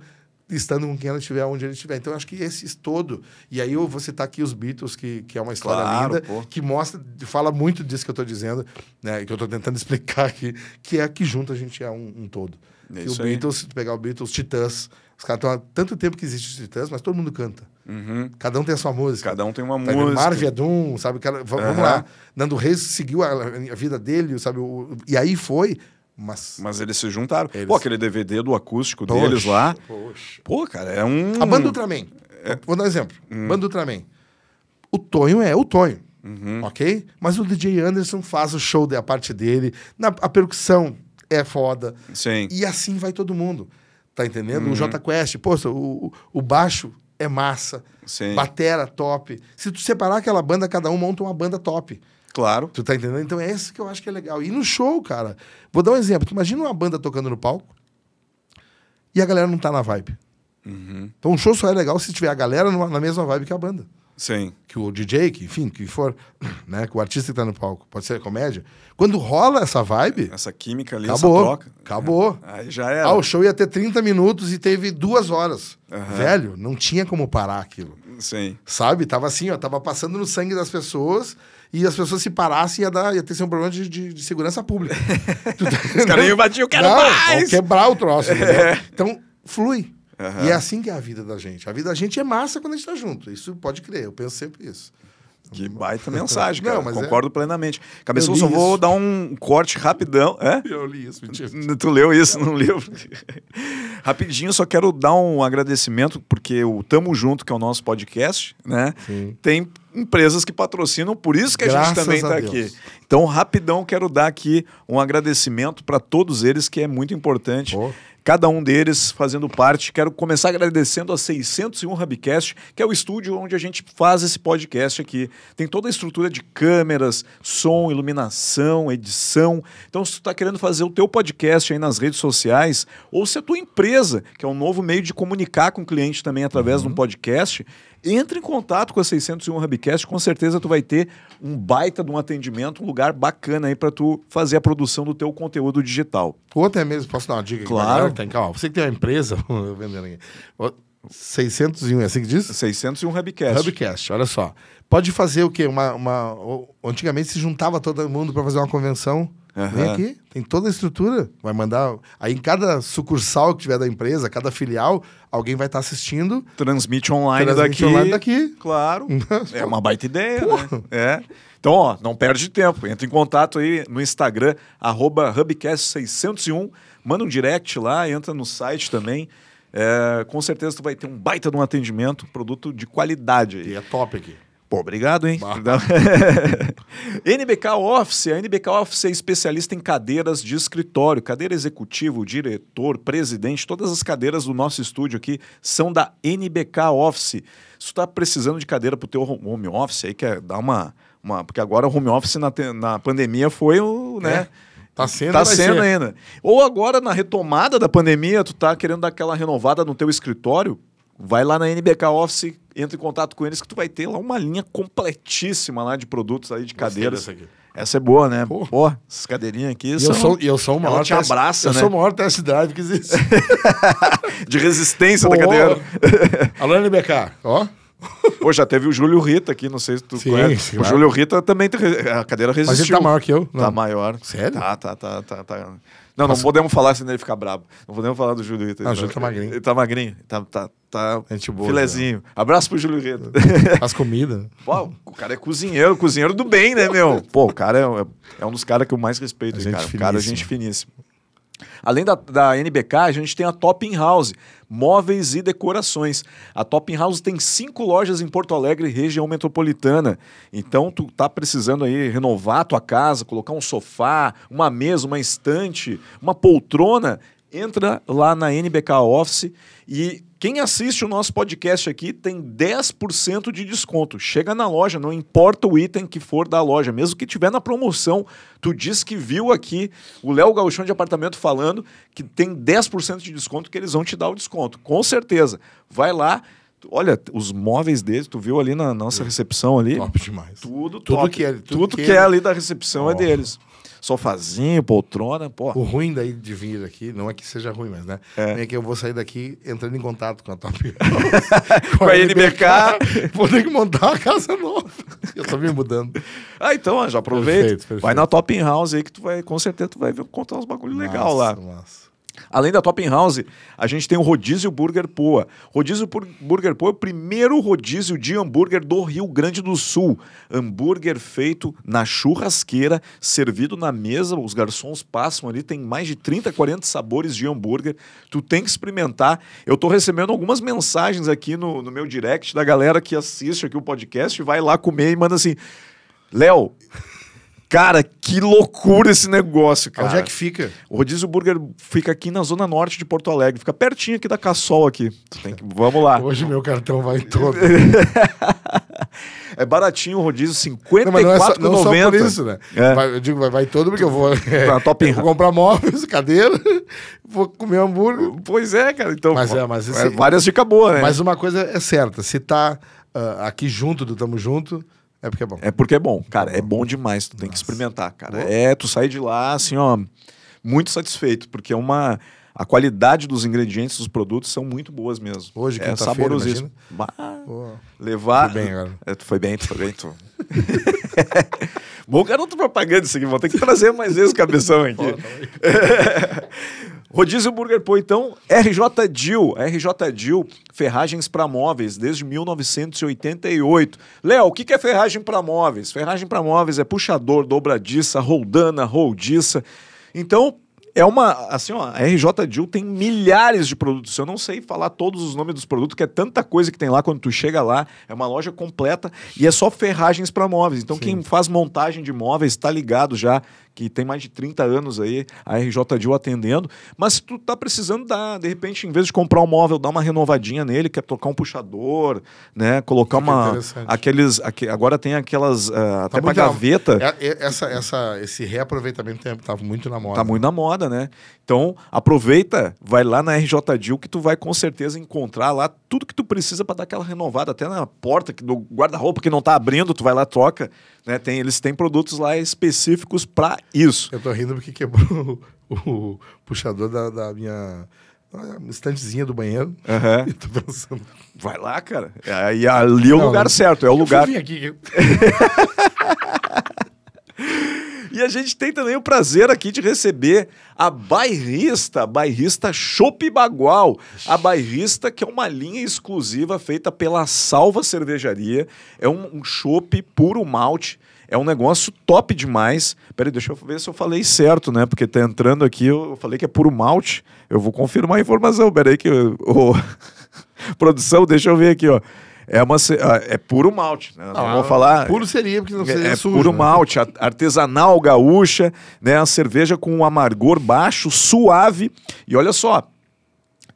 estando com quem ela estiver, onde ele estiver. Então, eu acho que esses todo. E aí eu vou citar aqui os Beatles, que, que é uma história Claro, linda, pô. que mostra, fala muito disso que eu estou dizendo, né, que eu estou tentando explicar aqui, que é que junto a gente é um, um todo. É e o aí. Beatles, se tu pegar o Beatles, Titãs, os caras estão há tanto tempo que existe os Titãs, mas todo mundo canta. Uhum. Cada um tem a sua música. Cada um tem uma Tá música. Marvin Adum, sabe? Cara, Vamos Aham. lá. Nando Reis seguiu a, a vida dele, sabe? O- e aí foi, mas... Mas eles se juntaram. Eles- Pô, aquele DVD do acústico Poxa, deles lá. Poxa. Pô, cara, é um. A banda Ultraman. Vou dar um exemplo. Hum. Banda Ultraman. O Tonho é o Tonho. Uhum. Ok? Mas o DJ Anderson faz o show da parte dele. Na, a percussão é foda. Sim. E assim vai todo mundo. Tá entendendo? Uhum. O J Quest, poxa, o, o- o baixo é massa. Sim. Batera top. Se tu separar aquela banda, cada um monta uma banda top. Claro. Tu tá entendendo? Então é isso que eu acho que é legal. E no show, cara, vou dar um exemplo. Tu imagina uma banda tocando no palco e a galera não tá na vibe. Uhum. Então o show só é legal se tiver a galera numa- na mesma vibe que a banda. Sim. Que o DJ, que enfim, que for, né? Que o artista que tá no palco, pode ser comédia. Quando rola essa vibe, Essa química ali, acabou. essa troca. Acabou. Aí já era. Ah, o show ia ter 30 minutos e teve duas horas. Aham. Velho, não tinha como parar aquilo. Sim. Sabe? Tava assim, ó, tava passando no sangue das pessoas e as pessoas se parassem ia, dar, ia ter ser um problema de, de- de segurança pública. Tá Os caras iam bater, eu quero Não, mais! quebrar o troço. entendeu? Então, flui. Aham. E é assim que é a vida da gente. A vida da gente é massa quando a gente tá junto. Isso pode crer, eu penso sempre isso. Que baita mensagem, cara. Não, mas é- Concordo plenamente. Cabeção, só vou isso. dar um corte rapidão. É? Eu li isso, mentira. Tu leu isso no livro? Rapidinho, só quero dar um agradecimento, porque o Tamo Junto, que é o nosso podcast, né? Sim. Tem empresas que patrocinam, por isso que a Graças gente também está aqui. Então, rapidão, quero dar aqui um agradecimento para todos eles, que é muito importante. Pô. Cada um deles fazendo parte. Quero começar agradecendo a 601 Hubcast, que é o estúdio onde a gente faz esse podcast aqui. Tem toda a estrutura de câmeras, som, iluminação, edição. Então, se tu está querendo fazer o teu podcast aí nas redes sociais, ou se a tua empresa, que é um novo meio de comunicar com o cliente também através de um podcast, entre em contato com a 601 Hubcast, com certeza tu vai ter um baita de um atendimento, um lugar bacana aí para tu fazer a produção do teu conteúdo digital. Ou até mesmo, posso dar uma dica aqui Claro. galera que tá em calma. Você que tem uma empresa, vendendo aqui. Ó, 601, é assim que diz? 601 Hubcast. Hubcast, olha só. Pode fazer o quê? Uma, uma, antigamente se juntava todo mundo para fazer uma convenção. Vem Aham. aqui, tem toda a estrutura. Vai mandar. Aí em cada sucursal que tiver da empresa, cada filial, alguém vai estar assistindo. Transmite online Transmite daqui. online daqui. Claro. é uma baita ideia, né? É. Então, ó, não perde tempo. Entra em contato aí no Instagram, arroba Hubcast601. Manda um direct lá, entra no site também. É, com certeza tu vai ter um baita de um atendimento, produto de qualidade aí. E é top aqui. Pô, obrigado, hein? NBK Office. A NBK Office é especialista em cadeiras de escritório, cadeira executivo, diretor, presidente. Todas as cadeiras do nosso estúdio aqui são da NBK Office. Se tu está precisando de cadeira para o teu home office, aí quer dar uma, uma... Porque agora o home office na, na pandemia foi o... Né? Tá sendo, Tá sendo ser. ainda. Ou agora, na retomada da pandemia, tu tá querendo dar aquela renovada no teu escritório, vai lá na NBK Office, entra em contato com eles que tu vai ter lá uma linha completíssima lá de produtos aí de cadeiras. Essa é boa, né? Pô. Pô, essas cadeirinhas aqui E eu são sou, e eu sou o maior te abraça, eu né? sou o maior test drive que existe. de resistência Pô, da cadeira. Alô, NBK, ó. Pô, já teve o Júlio Rita aqui, não sei se tu Sim, conhece. sim, o claro. Júlio Rita também tem, a cadeira Mas resistiu. ele tá maior que eu? Tá Não. maior. Sério? Tá, tá, tá, tá, tá. Não, não podemos falar senão ele fica brabo. Não podemos falar do Júlio Rita. Não, o Júlio tá magrinho. Ele tá magrinho. Tá, tá, tá Gente boa, filezinho. Abraço pro Júlio Rita. Faz comida. Pô, o cara é cozinheiro, cozinheiro do bem, né, meu? Pô, o cara é, é um dos caras que eu mais respeito, É gente cara. O cara é gente finíssima. Além da, da NBK, a gente tem a Top In House, móveis e decorações. A Top In House tem cinco lojas em Porto Alegre, região metropolitana. Então, tu tá precisando aí renovar a tua casa, colocar um sofá, uma mesa, uma estante, uma poltrona, entra lá na NBK Office e quem assiste o nosso podcast aqui tem 10% de desconto. Chega na loja, não importa o item que for da loja, mesmo que tiver na promoção, tu diz que viu aqui o Léo Gauchão de apartamento falando que tem 10% de desconto que eles vão te dar o desconto. Com certeza. Vai lá, olha, os móveis deles, tu viu ali na nossa recepção ali? Top demais. Tudo, Tudo top. que é- tudo, tudo que, que é é- ali da recepção é deles. Sofazinho, poltrona, pô. O ruim daí de vir aqui, não é que seja ruim, mas né? É, que eu vou sair daqui entrando em contato com a Top House, Com a NBK. Vou ter que montar uma casa nova. Eu tô me mudando. Ah, então, ó, já aproveita. Perfeito, perfeito. Vai na Top House aí que tu vai, com certeza, tu vai ver, contar uns bagulho legal lá. Além da Top In House, a gente tem o Rodízio Burger Poa. Rodízio Bur- Burger Poa é o primeiro rodízio de hambúrguer do Rio Grande do Sul. Hambúrguer feito na churrasqueira, servido na mesa, os garçons passam ali, tem mais de 30, 40 sabores de hambúrguer. Tu tem que experimentar. Eu tô recebendo algumas mensagens aqui no, no meu direct da galera que assiste aqui o podcast, vai lá comer e manda assim: Léo, cara, que loucura esse negócio, cara. Onde é que fica? O Rodízio Burger fica aqui na zona norte de Porto Alegre, fica pertinho aqui da Cassol aqui. Que- Vamos lá. Hoje meu cartão vai todo. É baratinho o rodízio, Não, mas não é só, não só por 54,90. isso, né? É. Vai- eu digo, vai, vai todo porque eu vou, Tá, Top eu vou comprar móveis, cadeira, vou comer hambúrguer. Pois é, cara. Então, Mas é, mas esse- várias dicas boas, né? Mas uma coisa é certa, se tá ah, aqui junto do Tamo Junto, é porque é bom. É porque é bom, cara. É bom demais. Tu tem que experimentar, cara. É, tu sai de lá, assim, ó, muito satisfeito, porque é uma. A qualidade dos ingredientes dos produtos são muito boas mesmo. Hoje, é saborosíssimo. Levar. Fui bem. É, tu foi bem, tu foi bem, tu. Bom garoto propaganda isso aqui, vou ter que trazer mais vezes o cabeção aqui. Rodízio Burger Pô, então, RJ Dil, RJ Dil, ferragens para móveis, desde 1988. Léo, o que que é ferragem para móveis? Ferragem para móveis é puxador, dobradiça, roldana, roldiça. Então, é uma, assim, ó, a RJ Dil tem milhares de produtos. Eu não sei falar todos os nomes dos produtos, que é tanta coisa que tem lá quando tu chega lá. É uma loja completa e é só ferragens para móveis. Então, quem faz montagem de móveis está ligado já que tem mais de 30 anos aí, a RJ Dil atendendo. Mas se tu tá precisando dar, de repente, em vez de comprar um móvel, dar uma renovadinha nele, quer trocar um puxador, né? Colocar Fica uma. Aqueles. aque- agora tem aquelas. ah, até pra muito na- gaveta. É- é- essa, essa, esse reaproveitamento tá muito na moda. Tá muito na moda, né? Então, aproveita, vai lá na RJ Dil que tu vai com certeza encontrar lá tudo que tu precisa para dar aquela renovada, até na porta que- do guarda-roupa que não tá abrindo, tu vai lá troca, né? Tem, eles têm produtos lá específicos para isso. Eu tô rindo porque quebrou o, o puxador da, da minha ah, estantezinha do banheiro. Aham. E tô pensando. Vai lá, cara. Aí ali é o Não, lugar certo, é o lugar. Eu vim aqui. E a gente tem também o prazer aqui de receber a bairrista, a bairrista Chopp Bagual. A bairrista que é uma linha exclusiva feita pela Salva Cervejaria. É um, um puro malte. É um negócio top demais. Peraí, deixa eu ver se eu falei certo, né? Porque tá entrando aqui, eu falei que é puro malte. Eu vou confirmar a informação. Peraí que... ô, Produção, deixa eu ver aqui, ó. É, uma, ah, é puro malte. Né? Não, vou falar... Puro seria, porque não seria É, é sujo. puro né? malte, artesanal, gaúcha, né? A cerveja com um amargor baixo, suave. E olha só,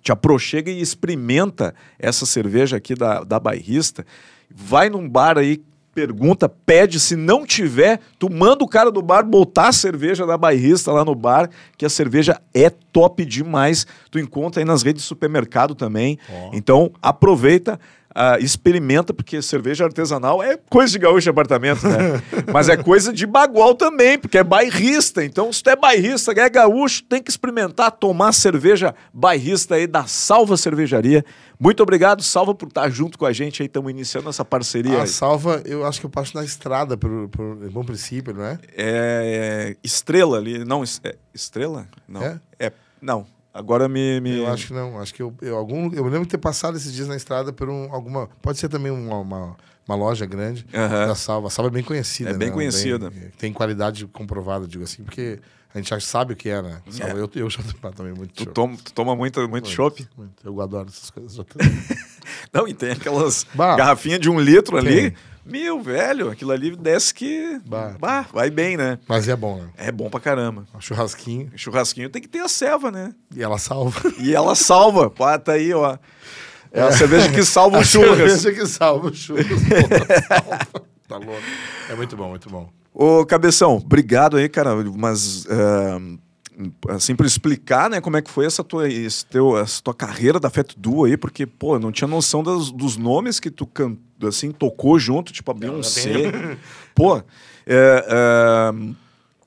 te aproxega e experimenta essa cerveja aqui da, da bairrista. Vai num bar aí, pergunta, pede. Se não tiver, tu manda o cara do bar botar a cerveja da bairrista lá no bar, que a cerveja é top demais. Tu encontra aí nas redes de supermercado também. Então, aproveita. Ah, experimenta, porque cerveja artesanal é coisa de gaúcho de apartamento, né? Mas é coisa de bagual também, porque é bairrista. Então, se tu é bairrista, é gaúcho, tem que experimentar tomar cerveja bairrista aí da Salva Cervejaria. Muito obrigado, Salva, por estar junto com a gente aí. Estamos iniciando essa parceria. A aí. salva, eu acho que eu passo na estrada, por, por bom princípio, não é? É, é, estrela ali. Não, é, estrela? Não. É? É, não. Agora me. me... Eu acho que não. Acho que eu, eu, algum, eu lembro de ter passado esses dias na estrada por um, alguma. Pode ser também uma, uma, uma loja grande Aham. da Salva. A Salva é bem conhecida. É bem né? conhecida. Bem- tem qualidade comprovada, digo assim, porque a gente já sabe o que é, né? Salva, Eu, eu já tomo também muito Tu toma, tu toma muito, muito Muito, chopp? muito. Eu adoro essas coisas. Não, e tem aquelas Bah. garrafinhas de um litro ali. Meu, velho, aquilo ali desce que. Bah. Bah, vai bem, né? Mas é bom, né? É bom pra caramba. Um churrasquinho Churrasquinho tem que ter a ceva, né? e ela salva. E ela salva. Pá, tá aí, ó. É a cerveja que salva o A churras. cerveja que salva o churras. Porra, salva. Tá louco. É muito bom, muito bom. Ô, Cabeção, obrigado aí, cara. Mas, é, assim, por explicar, né, como é que foi essa tua, esse teu, essa tua carreira da Fat Duo aí, porque, pô, eu não tinha noção das- dos nomes que tu, can, assim, tocou junto, tipo a Beyoncé. Pô, é, é,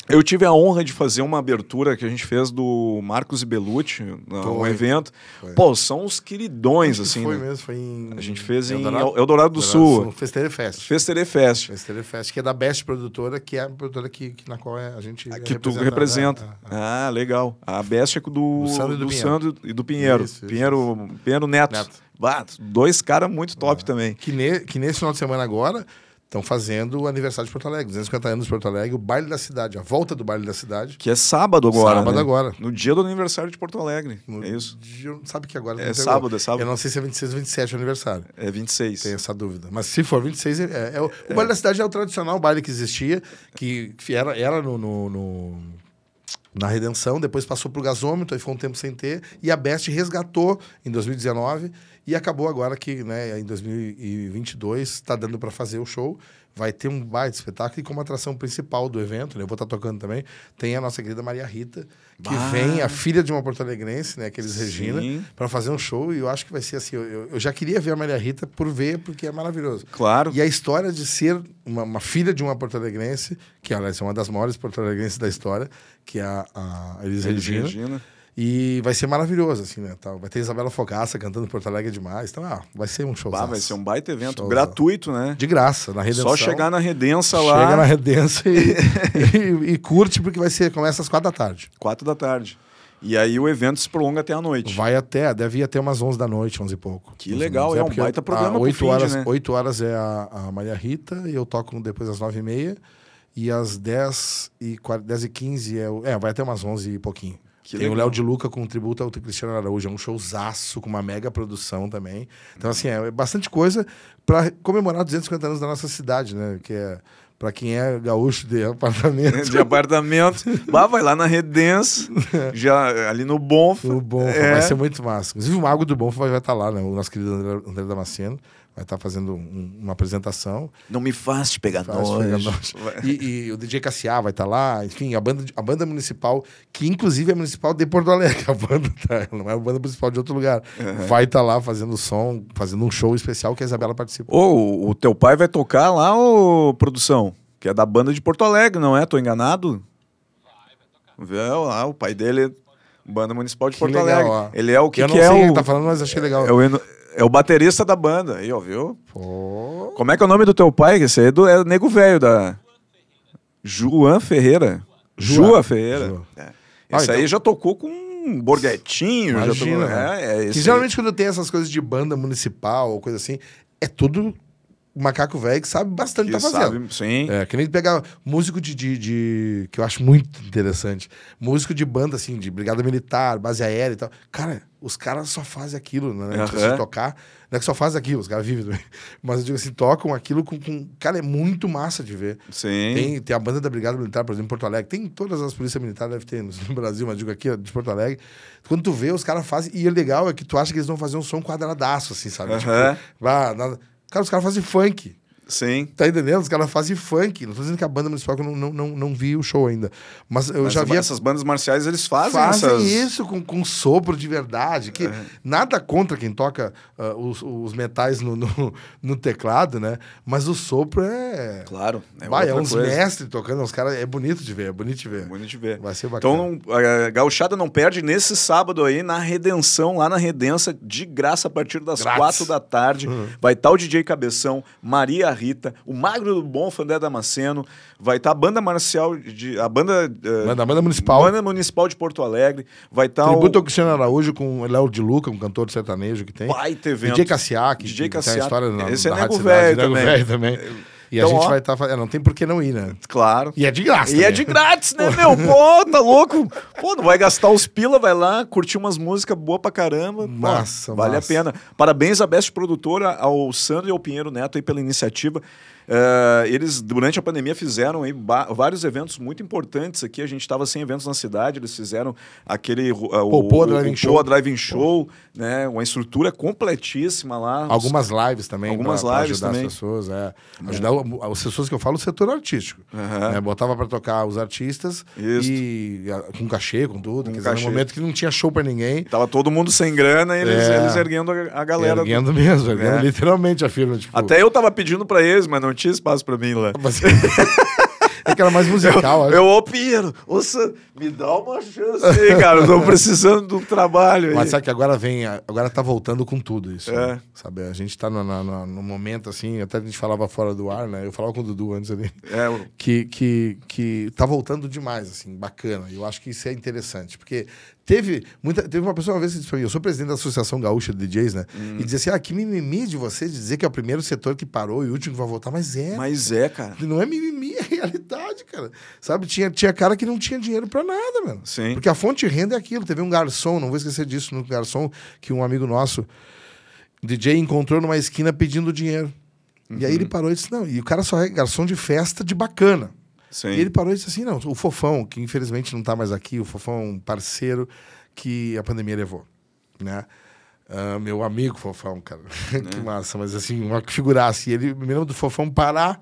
eu tive a honra de fazer uma abertura que a gente fez do Marcos e Belucci, um Foi. evento. Foi. Pô, são os queridões, assim, foi né? mesmo, foi em. A gente fez em Eldorado? Eldorado do Sul. No Festere Fest. Festere Fest. Festere Fest, que é da Best Produtora, que é a produtora que, que na qual é a gente. é Que tu representa. né? Ah, Ah, legal. A Best é do, Do Sandro e do do Pinheiro. Sandro e do Pinheiro. Isso, isso, Pinheiro, Pinheiro Neto. Neto. Bah, dois caras muito top também. Que, ne, que nesse final de semana agora estão fazendo o aniversário de Porto Alegre, 250 anos de Porto Alegre, o baile da cidade, a volta do baile da cidade. Que é sábado agora. Sábado né? agora. No dia do aniversário de Porto Alegre. No É isso. dia- sabe que agora É sábado, agora. é sábado. Eu não sei se é 26 ou 27 o aniversário. É 26. Tem essa dúvida. Mas se for 26, é, é o, o baile da cidade é o tradicional baile que existia, que, era, era no, no- no- na Redenção, depois passou pro gasômetro, aí foi um tempo sem ter, e a Best resgatou em 2019 e acabou agora que, né, em 2022 está dando para fazer o show. Vai ter um baita espetáculo e como atração principal do evento, né, eu vou estar tocando também, tem a nossa querida Maria Rita, que Bah. vem, a filha de uma porto-alegrense, né, que eles Regina, Sim. para fazer um show e eu acho que vai ser assim. Eu, eu- eu já queria ver a Maria Rita por ver, porque é maravilhoso. Claro. E a história de ser uma, uma filha de uma porto-alegrense, que aliás é uma das maiores porto-alegrenses da história, que é a, a Elis Elis Regina. Regina. E vai ser maravilhoso, assim, né? Tal. Vai ter Isabela Fogaça cantando Porto Alegre demais. Então, ah, vai ser um show. Vai ser um baita evento. Showzaço. Gratuito, né? De graça, na redenção. Só chegar na Redença lá. Chega na redença e, e- e curte, porque vai ser, começa às quatro da tarde. Quatro da tarde. E aí o evento se prolonga até a noite. Vai até, deve ir até umas 11 da noite, 11 e pouco. Que legal, é um porque baita programa a- pro oito horas, né? 8 horas é a, a Maria Rita e eu toco depois às 9 e meia. E às 10 e, 40, 10 e 15 é, o- é, vai até umas 11 e pouquinho. Que Tem o legal. Léo de Luca com tributo ao Cristiano Araújo, é um showzaço com uma mega produção também. Então, assim, é bastante coisa para comemorar 250 anos da nossa cidade, né? Que é para quem é gaúcho de apartamento. de apartamento. Bah, vai lá na Redença, já ali no Bonfa. O Bonfa É. vai ser muito massa. Inclusive, o Mago do Bonfa vai estar lá, né? O nosso querido André, André Damasceno vai estar fazendo um- uma apresentação. Não me faz te pegar Faz, nojo. E, e o DJ Cassiá vai estar lá, enfim, a banda, a banda municipal, que inclusive é municipal de Porto Alegre, a banda tá, não é a banda municipal de outro lugar, vai estar lá fazendo som, fazendo um show especial que a Isabela participa. Ô, o teu pai vai tocar lá, ô, produção? Que é da banda de Porto Alegre, não é? Tô enganado? Vai, vai tocar. lá, o pai dele é banda municipal de Que Porto legal, Alegre. ó. Ele é o que, eu que não é sei o... quem tá falando, mas achei legal. É o, eno- é o baterista da banda, aí, ó, viu? Pô, Como é que é o nome do teu pai? Esse aí é do é nego velho da... João Ferreira. João. Jua Ferreira. João. É. Ah, então- aí já tocou com um borguetinho. já Imagina, tocou... né? É, é que aí. geralmente quando tem essas coisas de banda municipal ou coisa assim, é tudo macaco velho que sabe bastante o Que tá fazendo. sabe, sim. É, que nem pegar músico de, de, de- que eu acho muito interessante. Músico de banda, assim, de brigada militar, base aérea e tal. Cara, os caras só fazem aquilo, né? Aham. de tocar. Não é que só fazem aquilo, os caras vivem também. Mas eu digo assim, tocam aquilo com, com- Cara, é muito massa de ver. Sim. Tem, tem a banda da Brigada Militar, por exemplo, em Porto Alegre. Tem todas as polícias militares, deve ter no Brasil, mas digo aqui, ó, de Porto Alegre. Quando tu vê, os caras fazem. E o legal é que tu acha que eles vão fazer um som quadradaço, assim, sabe? Aham. Tipo, vá, nada. Cara, os caras fazem funk. Sim. Tá entendendo? Os caras fazem funk. Não tô dizendo que a banda municipal, que eu não, não, não, não vi o show ainda. Mas eu Mas já vi. essas bandas marciais, eles fazem, Fazem essas... isso com, com sopro de verdade. Que Nada contra quem toca ah, os, os metais no, no, no teclado, né? Mas o sopro é. Claro. É, Vai, é uns coisa. mestres tocando, os caras. É bonito de ver, é bonito de ver. Bonito de ver. Vai ser bacana. Então, a Gauchada não perde nesse sábado aí, na Redenção, lá na Redença, de graça a partir das Grátis. quatro da tarde. Uhum. Vai estar o DJ Cabeção, Maria Rita, o Magro do Bom, André Damasceno. Vai estar a banda marcial, de, a banda... eh, Banda- banda municipal. Banda Municipal de Porto Alegre. Vai estar Tributo o ao Cristiano Araújo com o Léo de Luca, um cantor sertanejo que tem. baita evento. DJ Cassiá, que, DJ que tem a história na, Esse é da nego velho também. velho também. E Então, a gente ó. vai estar... não tem por que não ir, né? Claro. E é de graça. E é também. de grátis, né, meu? Pô, tá louco? Pô, não vai gastar os pila, vai lá, curtir umas músicas boas pra caramba. Pô, Massa, Vale massa. a pena. Parabéns à Best Produtora, ao Sandro e ao Pinheiro Neto aí pela iniciativa. Eh, eles, durante a pandemia, fizeram aí vários eventos muito importantes aqui. A gente estava sem eventos na cidade, eles fizeram aquele... uh, o- Popô o- Drive-In o Show. Drive-In Show, né? Uma estrutura completíssima lá. Algumas lives também. Algumas pra- pra lives ajudar também. as pessoas. É. Ajudar o- as pessoas que eu falo, o setor artístico. Aham. né? Botava pra tocar os artistas Isso. e com cachê, com tudo. Com dizer, cachê. no momento que não tinha show pra ninguém. Tava todo mundo sem grana e eles, É. eles erguendo a, a galera. Erguendo mesmo, erguendo É. literalmente a firma. Tipo, Até eu tava pedindo pra eles, mas não tinha espaço pra mim lá. Mas- é que era mais musical. acho. Eu, ô Pinheiro, Sam, me dá uma chance aí, cara. Eu tô precisando do trabalho aí. Mas sabe que agora vem, agora tá voltando com tudo isso. É. né? Sabe, a gente tá no, no, no- momento assim, até a gente falava fora do ar, né? Eu falava com o Dudu antes ali. É, que, que, que tá voltando demais, assim, bacana. Eu acho que isso é interessante, porque teve muita, teve uma pessoa uma vez que disse pra mim, eu sou presidente da Associação Gaúcha de DJs, né? E dizia assim, ah, que mimimi de vocês dizer que é o primeiro setor que parou e o último que vai voltar, mas é. mas é, cara. Não é mimimi, é realidade, cara. Sabe, tinha, tinha cara que não tinha dinheiro pra nada, mano. Sim. Porque a fonte de renda é aquilo. Teve um garçom, não vou esquecer disso, um garçom que um amigo nosso, DJ, encontrou numa esquina pedindo dinheiro. E aí ele Uhum. parou e disse, não, e o cara só é garçom de festa de bacana. Sim. E ele parou e disse assim: não, o Fofão, que infelizmente não está mais aqui, o Fofão é um parceiro que a pandemia levou. Né? Ah, meu amigo Fofão, cara. que massa, mas assim, uma figuraça. E ele me lembro do Fofão parar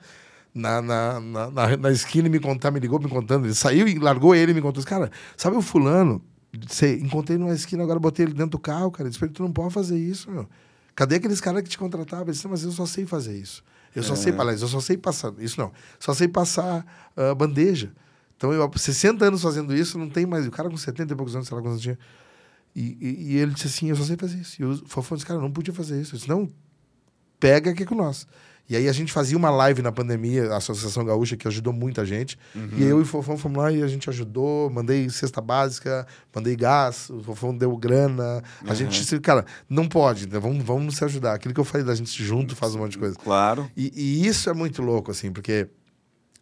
na, na, na, na, na esquina e me contar, me ligou me contando. Ele saiu e largou ele e me contou. Cara, sabe o fulano? Você, encontrei numa esquina, agora botei ele dentro do carro, cara. Ele disse, tu não pode fazer isso, meu. Cadê aqueles caras que te contratavam? Ele disse, mas eu só sei fazer isso. Eu só sei, aliás, eu só sei passar. Isso não. Só sei passar ah, bandeja. Então, eu, 60 anos fazendo isso, não tem mais. O cara com 70 e poucos anos, sei lá quantos tinha. E, e, e ele disse assim: Eu só sei fazer isso. E o Fofão disse: Cara, eu não podia fazer isso. Eu disse: Não, pega que é com nós. E aí a gente fazia uma live na pandemia, a Associação Gaúcha, que ajudou muita gente. Uhum. E eu e o Fofão fomos lá e a gente ajudou, mandei cesta básica, mandei gás, o Fofão deu grana. A uhum. gente, cara, não pode, né? vamos, vamos se ajudar. Aquilo que eu falei da gente junto faz um monte de coisa. Claro. E, e isso é muito louco, assim, porque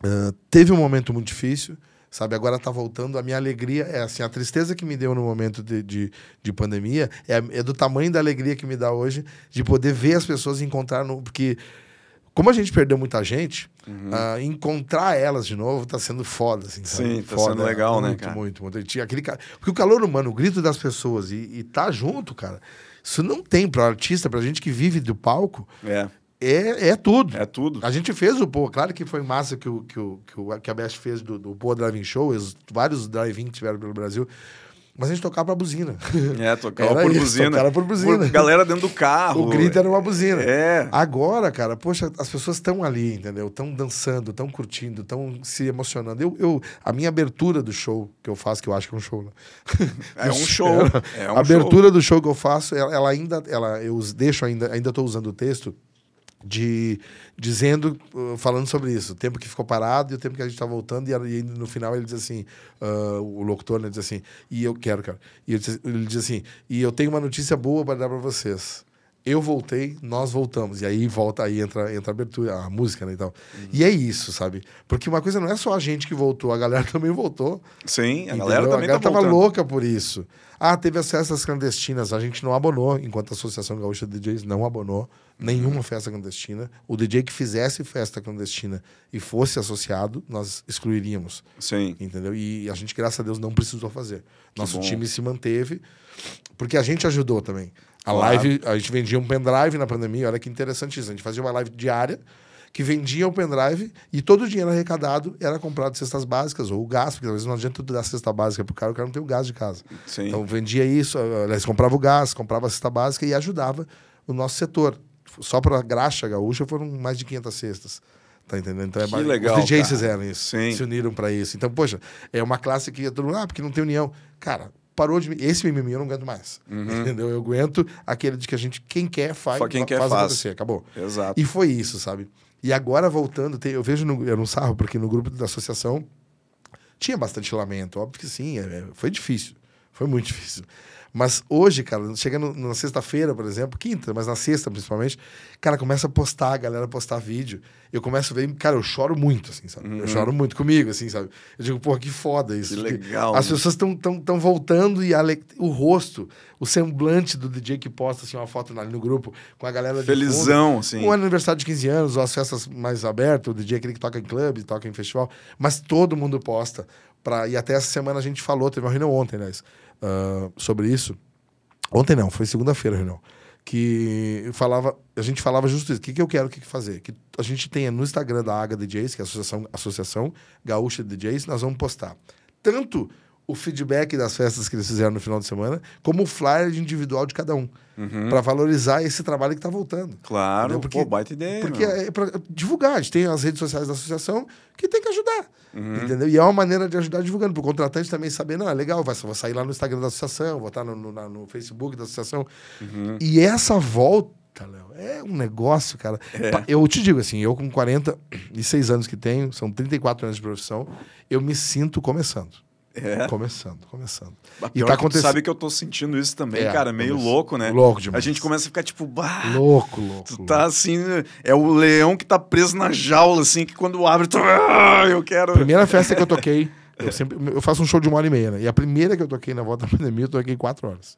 uh, teve um momento muito difícil, sabe? Agora tá voltando. A minha alegria é assim, a tristeza que me deu no momento de, de, de pandemia é, é, do tamanho da alegria que me dá hoje de poder ver as pessoas encontrar no. Porque como a gente perdeu muita gente, uhum. uh, encontrar elas de novo tá sendo foda, assim, Sim, tá foda, sendo legal, muito, né, cara? Muito, muito, muito. Aquele, porque o calor humano, o grito das pessoas e, e tá junto, cara, isso não tem para artista, pra gente que vive do palco. É. É, é tudo. É tudo. A gente fez o Pô, claro que foi massa que, o, que, o, que, o, que a Best fez do, do Pô Driving Show, os, vários drive-in que tiveram pelo Brasil. Mas a gente tocava pra buzina. É, tocava era por isso, buzina. Tocava por buzina. Por galera dentro do carro. O grito era uma buzina. É. Agora, cara, poxa, as pessoas estão ali, entendeu? Estão dançando, estão curtindo, estão se emocionando. Eu, eu, a minha abertura do show que eu faço, que eu acho que é um show, né? É um show. É um a abertura show. do show que eu faço, ela, ela ainda, ela, eu deixo ainda, ainda estou usando o texto de dizendo, uh, falando sobre isso, o tempo que ficou parado e o tempo que a gente está voltando, e, e, no final ele diz assim, uh, o locutor né, diz assim, e eu quero, cara. E ele diz, ele diz assim, e eu tenho uma notícia boa para dar para vocês. Eu voltei, nós voltamos. E aí volta, aí entra, entra a abertura, a música né, e tal. Uhum. E é isso, sabe? Porque uma coisa não é só a gente que voltou, a galera também voltou. Sim, a galera também a galera tá tava louca por isso. Ah, teve as festas clandestinas, a gente não abonou, enquanto a Associação Gaúcha de DJs não abonou nenhuma festa clandestina. O DJ que fizesse festa clandestina e fosse associado, nós excluiríamos. Sim. Entendeu? E a gente, graças a Deus, não precisou fazer. Nosso time se manteve, porque a gente ajudou também. A claro. live, a gente vendia um pendrive na pandemia, olha que interessante isso. A gente fazia uma live diária que vendia o pendrive e todo o dinheiro arrecadado era comprado cestas básicas ou gás, porque às vezes não adianta tu dar cesta básica pro cara, o cara não tem o gás de casa. Sim. Então vendia isso, eles comprava o gás, comprava a cesta básica e ajudava o nosso setor. Só para graxa gaúcha foram mais de 500 cestas. Tá entendendo? Então é que legal. Os DJs cara. fizeram isso. Sim. Se uniram para isso. Então, poxa, é uma classe que todo mundo, ah, porque não tem união. Cara, parou de. Esse mimimi eu não aguento mais. Uhum. Entendeu? Eu aguento aquele de que a gente, quem quer, faz, Só quem quer faz, faz acontecer. Acabou. Exato. E foi isso, sabe? E agora voltando, tem, eu vejo no, eu não sarro, porque no grupo da associação tinha bastante lamento. Óbvio que sim, é, foi difícil. Foi muito difícil. Mas hoje, cara, chegando na sexta-feira, por exemplo, quinta, mas na sexta principalmente, cara, começa a postar, a galera postar vídeo. Eu começo a ver, cara, eu choro muito, assim, sabe? Uhum. Eu choro muito comigo, assim, sabe? Eu digo, pô, que foda isso. Que legal. As pessoas estão tão, tão voltando e o rosto, o semblante do DJ que posta, assim, uma foto ali no grupo com a galera Felizão, fundo, assim. Um aniversário de 15 anos, ou as festas mais abertas, o DJ aquele que toca em clube, toca em festival, mas todo mundo posta. Pra, e até essa semana a gente falou, teve uma reunião ontem, né? Uh, sobre isso. Ontem não, foi segunda-feira a reunião. Que falava, a gente falava justo isso. O que, que eu quero que fazer? Que a gente tenha no Instagram da Aga DJs, que é a Associação, Associação Gaúcha de DJs, nós vamos postar tanto o feedback das festas que eles fizeram no final de semana, como o flyer individual de cada um. Uhum. para valorizar esse trabalho que está voltando. Claro, porque, pô, baita ideia. Porque é para divulgar. A gente tem as redes sociais da associação que tem que ajudar. Uhum. Entendeu? E é uma maneira de ajudar divulgando. Para o contratante também saber, não, é legal, vai, vou sair lá no Instagram da associação, vou estar no, no, no Facebook da associação. Uhum. E essa volta. Léo, é um negócio, cara. É. Eu te digo assim, eu com 46 anos que tenho, são 34 anos de profissão, eu me sinto começando. É. Começando, começando. e tá acontecendo. sabe que eu tô sentindo isso também, é, cara, meio louco, né? Louco demais. A gente começa a ficar tipo, bah, louco, louco. Tu louco. tá assim, é o leão que tá preso na jaula assim, que quando abre, tu, ah, eu quero. Primeira festa que eu toquei, eu sempre eu faço um show de uma hora e meia, né? E a primeira que eu toquei na volta da pandemia, eu toquei quatro horas.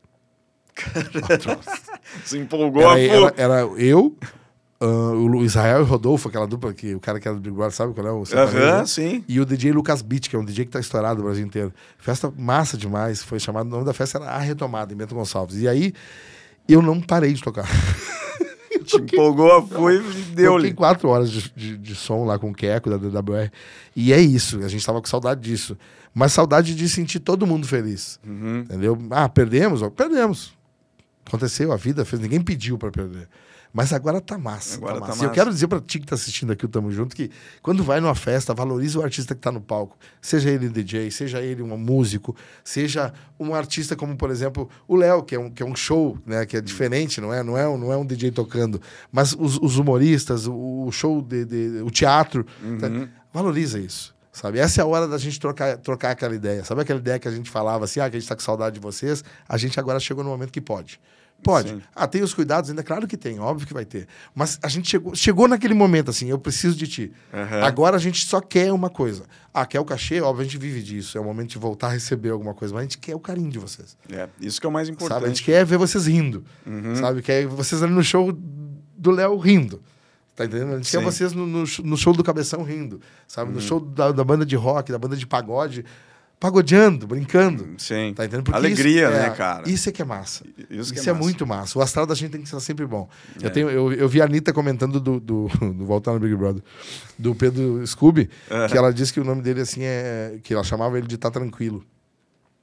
Quatro horas. Se empolgou, era, era, era eu, Uh, o Israel e o Rodolfo, aquela dupla que o cara que era do Big Brother, sabe qual é o Aham, sim. E o DJ Lucas Beat, que é um DJ que tá estourado no Brasil inteiro. Festa massa demais, foi chamado, o nome da festa era A Retomada, em Bento Gonçalves. E aí, eu não parei de tocar. Te empolgou, foi e deu-lhe. Toquei quatro horas de, de, de, som lá com o Keco da DWR. E é isso, a gente tava com saudade disso. Mas saudade de sentir todo mundo feliz. Uhum. Entendeu? Ah, perdemos? Perdemos. Aconteceu, a vida fez, ninguém pediu para perder. Mas agora tá massa. Agora tá tá massa. E eu massa. quero dizer pra ti que tá assistindo aqui o Tamo Junto que quando vai numa festa, valoriza o artista que tá no palco. Seja ele DJ, seja ele um músico, seja um artista como, por exemplo, o Léo, que é um, que é um show, né? Que é diferente, não é? Não é, um- não é um DJ tocando. Mas os, os humoristas, o, o show, de, de- o teatro, tá? valoriza isso. Sabe? Essa é a hora da gente trocar, trocar aquela ideia. Sabe aquela ideia que a gente falava assim, ah, que a gente tá com saudade de vocês? A gente agora chegou no momento que pode. Pode. Sim. Ah, tem os cuidados ainda? Claro que tem, óbvio que vai ter. Mas a gente chegou, chegou naquele momento assim, eu preciso de ti. Aham. Agora a gente só quer uma coisa. Ah, quer o cachê? Óbvio, a gente vive disso. É o momento de voltar a receber alguma coisa. Mas a gente quer o carinho de vocês. É, isso que é o mais importante. Sabe? A gente quer ver vocês rindo. Uhum. Sabe? Quer vocês ali no show do Léo rindo. Tá entendendo? A gente quer Sim. vocês no, no, no show do Cabeção rindo. Sabe? Uhum. No show da, da banda de rock, da banda de pagode, pagodeando, brincando. Sim. Tá entendendo? Porque Alegria, isso- né, é, cara? Isso é que é massa. Isso Isso é é, massa. muito massa. O astral da gente tem que estar sempre bom. É. Eu, tenho, eu, eu vi a Anitta comentando do, do, do Voltar no Big Brother, do Pedro Scooby, É. que ela disse que o nome dele assim é. que ela chamava ele de Tá Tranquilo.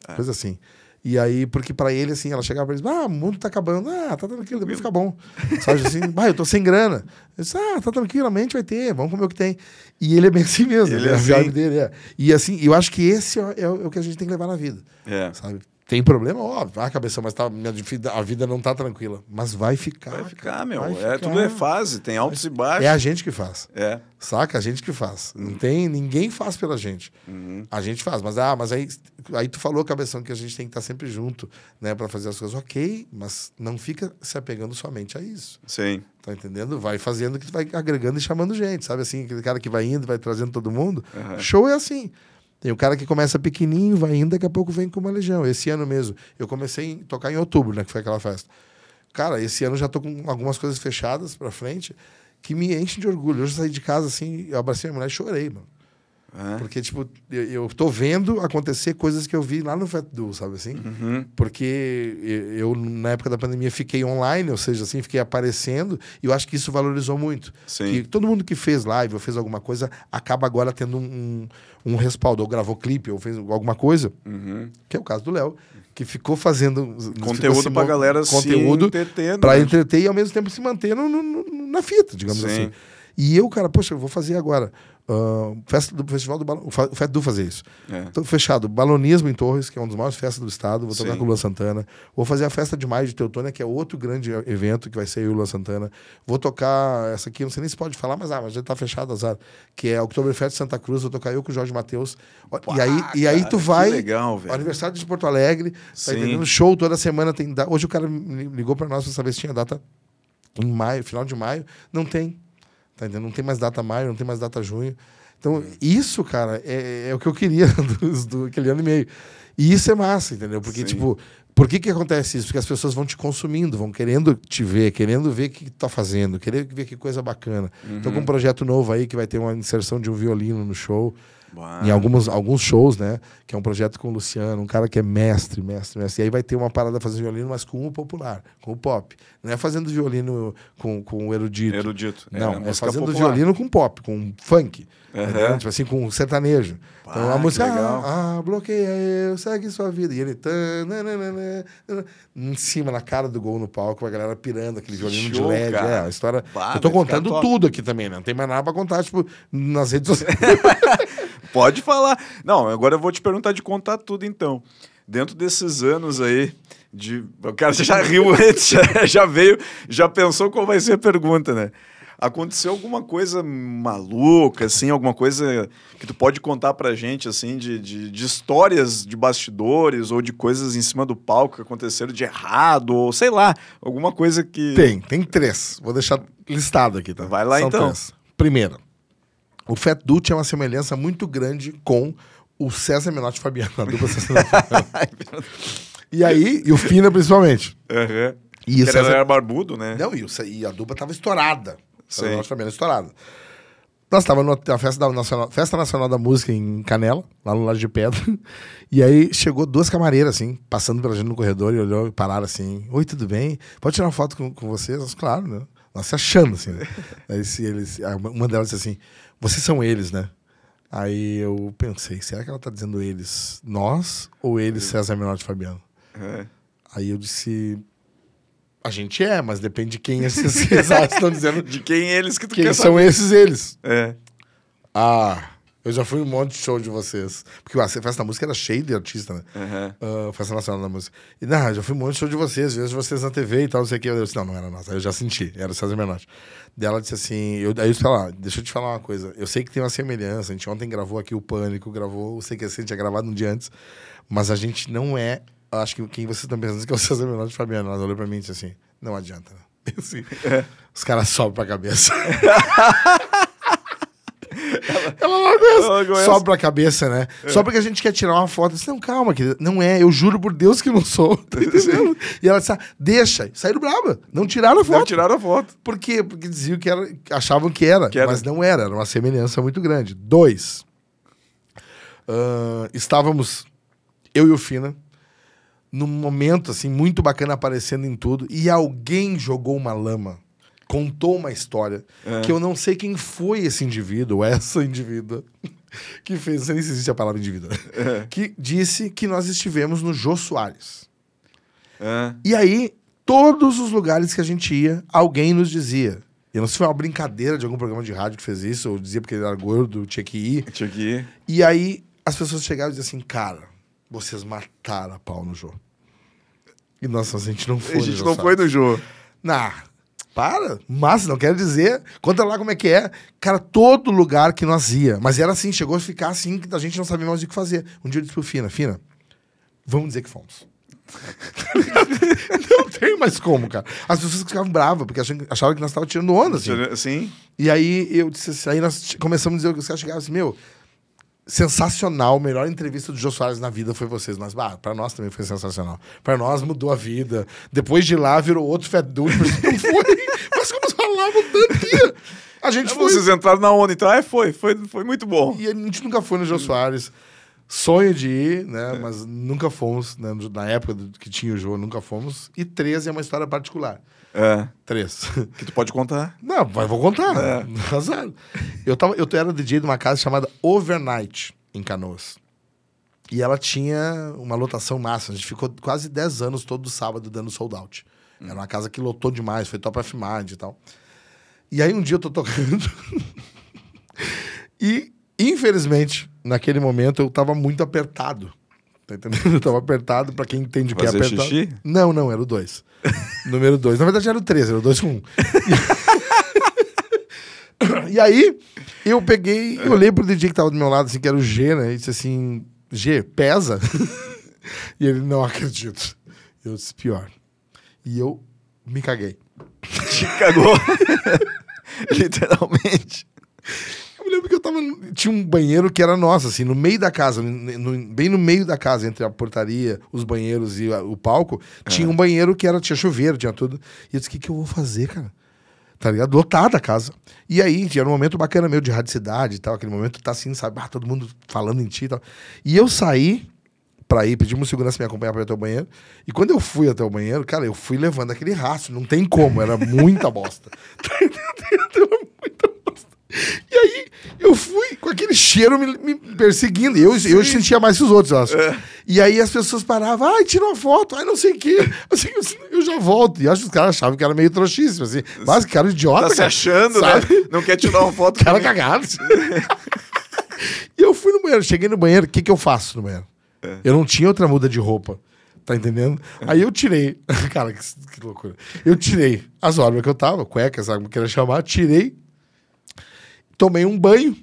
É. Coisa assim. E aí, porque pra ele, assim, ela chegava pra ele, ah, o mundo tá acabando, ah, tá tranquilo, depois fica bom. Sabe assim, ah, eu tô sem grana. Eu disse, ah, tá tranquilo, a mente vai ter, vamos comer o que tem. E ele é bem assim mesmo, Ele é né? a assim. vibe dele é. E assim, eu acho que esse é, é o é o que a gente tem que levar na vida É. sabe? Tem problema, óbvio. Ah, cabeção, mas tá, minha vida- a vida não tá tranquila. Mas vai ficar. Vai ficar, cara, meu. vai É, ficar. tudo é fase, tem altos e baixos. É a gente que faz. É. Saca? A gente que faz. Não tem, ninguém faz pela gente. Uhum. A gente faz. Mas, ah, mas aí, aí tu falou, cabeção, que a gente tem que estar sempre junto, né, para fazer as coisas. Ok, mas não fica se apegando somente a isso. Sim. Tá entendendo? Vai fazendo que tu vai agregando e chamando gente, sabe assim? Aquele cara que vai indo, vai trazendo todo mundo. Aham. Show é assim. Tem o cara que começa pequenininho, vai indo, daqui a pouco vem com uma legião. Esse ano mesmo, eu comecei a tocar em outubro, né, que foi aquela festa. Cara, esse ano já tô com algumas coisas fechadas pra frente que me enchem de orgulho. Hoje eu saí de casa assim, eu abracei minha mulher e chorei, mano. É. Porque, tipo, eu, eu tô vendo acontecer coisas que eu vi lá no Fat Do, sabe assim? Uhum. Porque eu, eu, na época da pandemia, fiquei online, ou seja, assim, fiquei aparecendo, e eu acho que isso valorizou muito. Sim. Que todo mundo que fez live ou fez alguma coisa acaba agora tendo um, um, um respaldo, ou gravou clipe, ou fez alguma coisa, Uhum. que é o caso do Léo, que ficou fazendo Conteúdo ficou pra galera se conteúdo entretendo, para né? entreter e ao mesmo tempo se manter no- no- no- na fita, digamos Sim. assim. E eu, cara, poxa, eu vou fazer agora. Ah, festa do Festival do Balão. O Fa- o Fat Du fazer isso. É. Tô fechado. Balonismo em Torres, que é uma das maiores festas do estado. Vou tocar Sim. com o Lua Santana. Vou fazer a festa de maio de Teutônia, que é outro grande evento que vai ser eu e o Lua Santana. Vou tocar essa aqui, não sei nem se pode falar, mas ah, mas já tá fechado, azar. Que é Oktoberfest Santa Cruz. Vou tocar eu com o Jorge Matheus. E aí, e aí tu vai. legal, velho. Aniversário de Porto Alegre. Tá Sim. entendendo? Show toda semana tem. da- Hoje o cara ligou pra nós pra saber se tinha data em maio, final de maio. Não tem. Tá entendendo? Não tem mais data maio, não tem mais data junho. Então, isso, cara, é, é o que eu queria dos- do, aquele ano e meio. E isso é massa, entendeu? Porque, Sim. tipo, por que que acontece isso? Porque as pessoas vão te consumindo, vão querendo te ver, querendo ver o que tu tá fazendo, querendo ver que coisa bacana. Então, Uhum. com um projeto novo aí, que vai ter uma inserção de um violino no show, Bah. em alguns, alguns shows, né? Que é um projeto com o Luciano, um cara que é mestre, mestre, mestre. E aí vai ter uma parada fazendo violino, mas com o popular, com o pop. Não é fazendo violino com, com o erudito. Erudito. Não, é, música fazendo popular. violino com pop, com funk. Aham. entendeu? Tipo assim, com sertanejo. Então Ah, a que música, legal. ah, ah, bloqueia eu, segue sua vida. E ele, nananana, nanana, em cima, na cara do gol no palco, a galera pirando aquele violino de LED. cara. É, a história. Bah, eu tô contando top. tudo aqui também, né? Não tem mais nada pra contar, tipo, nas redes sociais. Pode falar. Não, agora eu vou te perguntar de contar tudo, então. Dentro desses anos aí, de... o cara já riu antes, já, já veio, já pensou qual vai ser a pergunta, né? Aconteceu alguma coisa maluca, assim, alguma coisa que tu pode contar pra gente, assim, de, de, de histórias de bastidores ou de coisas em cima do palco que aconteceram de errado, ou sei lá, alguma coisa que. Tem, tem três. Vou deixar listado aqui, tá? Vai lá, São então. Três. Primeira, o Fat Du tinha uma semelhança muito grande com o César Menotti e Fabiano, a dupla César e Fabiano. E aí, e o Fina principalmente. Aham. E o César- era barbudo, né? Não, e, o e a dupla tava estourada. Sim. E Fabiano estourada. Nós estávamos na festa, da Nacional, festa Nacional da Música em Canela, lá no Laje de Pedra. E aí chegou duas camareiras, assim, passando pela gente no corredor e olhou e pararam assim: Oi, tudo bem? Pode tirar uma foto com, com vocês? Nós, claro, né? Nós se achando, assim. Né? aí se eles, uma delas disse assim: Vocês são eles, né? Aí eu pensei: será que ela tá dizendo eles, nós ou eles, César Menotti e Fabiano? É. Aí eu disse. A gente é, mas depende de quem esses exatos estão dizendo. De quem eles que tu Quem quer são saber. esses eles? É. Ah, eu já fui um monte de show de vocês. Porque a Festa da Música era cheio de artista, né? Aham. Ah, Festa Nacional da Música. E, não, eu já fui um monte de show de vocês, vejo vocês na TV e tal, não sei o que. Eu disse, não, não era nossa. Aí eu já senti, era o César Menotti. Daí ela disse assim, eu, aí eu disse ela, deixa eu te falar uma coisa. Eu sei que tem uma semelhança, a gente ontem gravou aqui o Pânico, gravou o CQC, a gente tinha gravado um dia antes, mas a gente não é, acho que quem vocês estão pensando que é o César Menotti e Fabiano. Ela olhou pra mim e disse assim, não adianta. né? Assim, Os caras sobem pra cabeça. Ela largou essa. Ela largou essa. Sobe pra cabeça, né? Só porque a gente quer tirar uma foto. Disse, não, calma, querida. Não é, eu juro por Deus que não sou. Tá entendendo? E ela disse, ah, deixa. Saíram braba. Não tiraram a foto. Não tiraram a foto. Por quê? Porque diziam que era, achavam que era, Que era. mas não era, era uma semelhança muito grande. Dois, ah, estávamos, eu e o Fina, num momento assim muito bacana aparecendo em tudo, e alguém jogou uma lama, contou uma história, É. que eu não sei quem foi esse indivíduo, essa indivídua, que fez, não sei nem se existe a palavra indivíduo, É. que disse que nós estivemos no Jô Soares. É. E aí, todos os lugares que a gente ia, alguém nos dizia. Eu não sei se foi uma brincadeira de algum programa de rádio que fez isso, ou dizia porque ele era gordo, tinha que ir. Tinha que ir. E aí, as pessoas chegavam e diziam assim, cara, vocês mataram a pau no jogo. E nossa, a gente não foi A gente não foi no jogo. Nah, para. Mas não quero dizer. Conta lá como é que é. Cara, todo lugar que nós ia. Mas era assim, chegou a ficar assim, que a gente não sabia mais o que fazer. Um dia eu disse pro Fina, Fina, vamos dizer que fomos. não tem mais como, cara. As pessoas ficavam bravas, porque achavam que nós estávamos tirando onda, assim. Sim. E aí eu disse assim, aí nós começamos a dizer que os caras chegavam assim, meu, sensacional, melhor entrevista do Jô Soares na vida foi vocês. Mas, bah, pra nós também foi sensacional. Pra nós mudou a vida. Depois de lá virou outro fat dude. Não foi. Mas como falavam tanto que a gente foi. Vocês entraram na onda, então. É, foi. Foi, foi muito bom. E a gente nunca foi no Jô Soares. Sonho de ir, né? Mas nunca fomos, né? Na época que tinha o Jô, nunca fomos. E 13 é uma história particular. É. Três. Que tu pode contar. Não, mas vou contar. É. Azar. Eu, tava, eu era DJ de uma casa chamada Overnight, em Canoas. E ela tinha uma lotação massa. A gente ficou quase 10 anos todo sábado dando sold out. Era uma casa que lotou demais, foi top of mind e tal. E aí um dia eu tô tocando. e, infelizmente, naquele momento eu tava muito apertado. Tá entendendo? Eu tava apertado, pra quem entende o que é apertado. xixi? Não, não, era o 2. Número 2. Na verdade era o 3, era o 2 com 1. E aí, eu peguei, eu olhei pro DJ que tava do meu lado, assim, que era o G, né? E disse assim: G, pesa? e ele, não acredito. Eu disse: pior. E eu me caguei. Te cagou. Literalmente. Lembro que eu tava. Tinha um banheiro que era nosso, assim, no meio da casa, no- bem no meio da casa, entre a portaria, os banheiros e a- o palco, tinha um banheiro que era, tinha chuveiro, tinha tudo. E eu disse: o que, que eu vou fazer, cara? Tá ligado? Lotada a casa. E aí, era um momento bacana meu de radicidade e tal. Aquele momento tá assim, sabe? Ah, todo mundo falando em ti e tal. E eu saí pra ir, pedi um segurança me acompanhar pra ir até o banheiro. E quando eu fui até o banheiro, cara, eu fui levando aquele rastro. Não tem como, era muita bosta. Tá entendendo? Era muita bosta. E aí, eu fui com aquele cheiro me, me perseguindo. Eu, eu sentia mais que os outros, eu acho. E aí as pessoas paravam, ai, tira uma foto, ai, não sei o quê. Assim, eu já volto. E acho que os caras achavam que era meio trouxíssimo, assim. Mas, cara, idiota, Tá se cara. achando, Sabe? né? Não quer tirar uma foto. Cara cagado. e eu fui no banheiro, cheguei no banheiro, o que, que eu faço no banheiro? É. Eu não tinha outra muda de roupa. Tá entendendo? Aí eu tirei. Cara, que, que loucura. Eu tirei as órbitas que eu tava, cueca, sabe como queria chamar, tirei, tomei um banho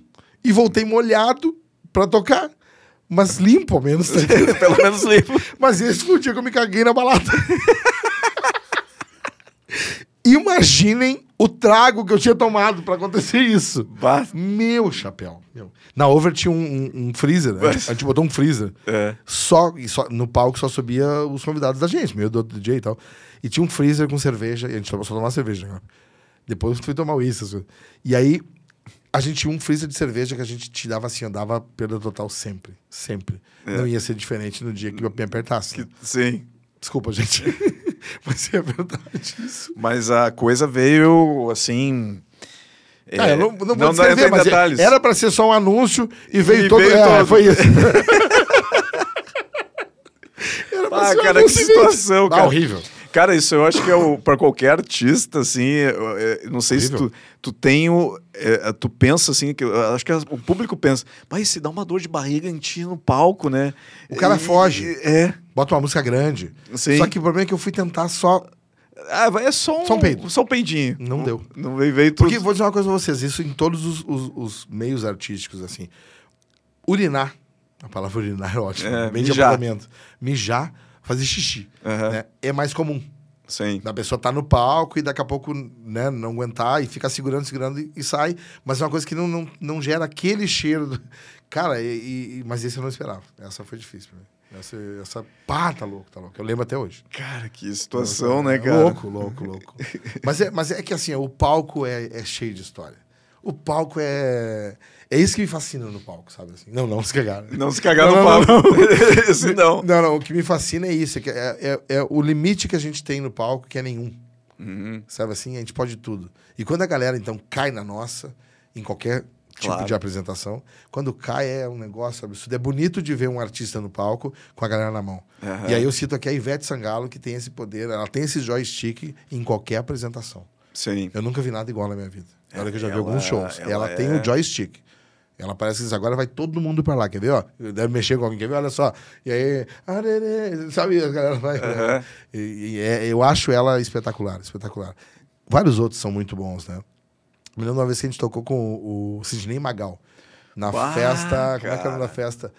e voltei molhado pra tocar. Mas limpo, ao menos. Pelo menos limpo. Mas esse foi o dia que eu me caguei na balada. Imaginem o trago que eu tinha tomado pra acontecer isso. Bah. Meu chapéu. Meu. Na Over tinha um, um- um freezer, né? A gente botou um freezer. É. Só, só no palco só subia os convidados da gente, meio do DJ e tal. E tinha um freezer com cerveja, e a gente só tomava cerveja. Né? Depois fui tomar uísque. coisas. E aí, a gente tinha um freezer de cerveja que a gente te dava assim, ó, dava perda total sempre. Sempre. Não ia ser diferente no dia que me apertasse. né? Sim. Desculpa, gente. Mas é verdade isso. Mas a coisa veio assim. Ah, é, eu não, não vou dá descrever, em mas detalhes. era pra ser só um anúncio e veio E todo. veio é, todo. foi isso. era pra Ah, ser um cara, que situação, Ah, cara. horrível. Cara, isso eu acho que é o, pra qualquer artista, assim, eu- eu não sei se Horrível. tu, tu tem o. é, tu pensa assim, que eu acho que o público pensa, mas se dá uma dor de barriga em ti no palco, né? O cara E- foge. É. Bota uma música grande. Sim. Só que o problema é que eu fui tentar só. Ah, é só um, Só um peido. Só um peidinho. Não deu. Não veio, veio tudo. Porque vou dizer uma coisa pra vocês, isso em todos os, os- os meios artísticos, assim. Urinar, a palavra urinar é ótima, É, bem de mijar. apartamento. Mijar, fazer xixi. Aham. né? É mais comum. Sim. Da pessoa tá no palco e daqui a pouco né, não aguentar e ficar segurando, segurando e, e sai. Mas é uma coisa que não, não, não gera aquele cheiro. do- Cara, e, e- mas esse eu não esperava. Essa foi difícil pra mim. Essa, essa... Pá, tá louco, tá louco. Eu lembro até hoje. Cara, que situação, né, É cara? Louco, louco, louco. mas, é, mas é que assim, o palco é, é cheio de história. O palco é. É isso que me fascina no palco, sabe? Assim, não, não se cagar. Não se cagar Não, no não, palco. Isso não. Não, não, o que me fascina é isso, é, que é, é- é o limite que a gente tem no palco, que é nenhum. Uhum. Sabe assim? A gente pode tudo. E quando a galera, então, cai na nossa, em qualquer tipo Claro. de apresentação, quando cai é um negócio absurdo. É bonito de ver um artista no palco com a galera na mão. Aham. E aí eu cito aqui a Ivete Sangalo, que tem esse poder, ela tem esse joystick em qualquer apresentação. Sim. Eu nunca vi nada igual na minha vida. Na hora que eu já vi Ela- alguns shows. ela Ela, tem é- o joystick. Ela parece que agora vai todo mundo pra lá, quer ver? Ó, deve mexer com alguém, quer ver? Olha só. E aí, arerê, sabe? A galera vai. Aham. E, e é- eu acho ela espetacular, espetacular. Vários outros são muito bons, né? Me lembro uma vez que a gente tocou com o, Sidney Magal. Na Bah, festa. Como é que era da festa?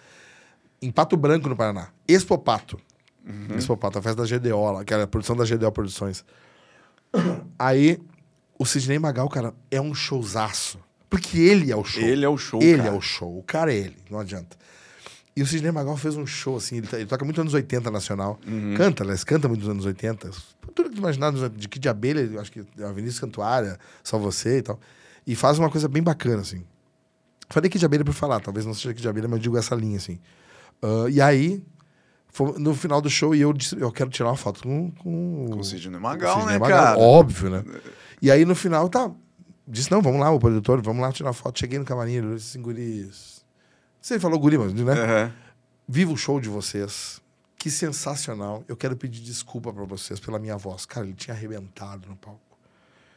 Em Pato Branco, no Paraná. Expopato. Uhum. Expopato, a festa da GDO, lá, que era a produção da GDO Produções. Aí, o Sidney Magal, cara, é um showzaço. Porque ele é o show. Ele é o show, Ele cara. é o show. O cara é ele, não adianta. E o Sidney Magal fez um show, assim, ele, to- ele toca muito anos 80 nacional. Uhum. Canta, aliás, canta muito nos anos 80. Tudo que tu imaginar, de que de abelha, acho que a Vinícius Cantuária, Só Você e tal. E faz uma coisa bem bacana, assim. Falei que de abelha por falar, talvez não seja que de abelha, mas eu digo essa linha, assim. Ah, e aí, no final do show, e eu disse, eu quero tirar uma foto com, com, Com o Sidney Magal, Sidney né, Magal, cara? Óbvio, né? E aí, no final, tá. Disse, não, vamos lá, o produtor, vamos lá tirar foto. Cheguei no camarim, ele disse assim, guris... Não sei se ele falou guri, mas, né? Aham. Viva o show de vocês. Que sensacional. Eu quero pedir desculpa pra vocês pela minha voz. Cara, ele tinha arrebentado no palco.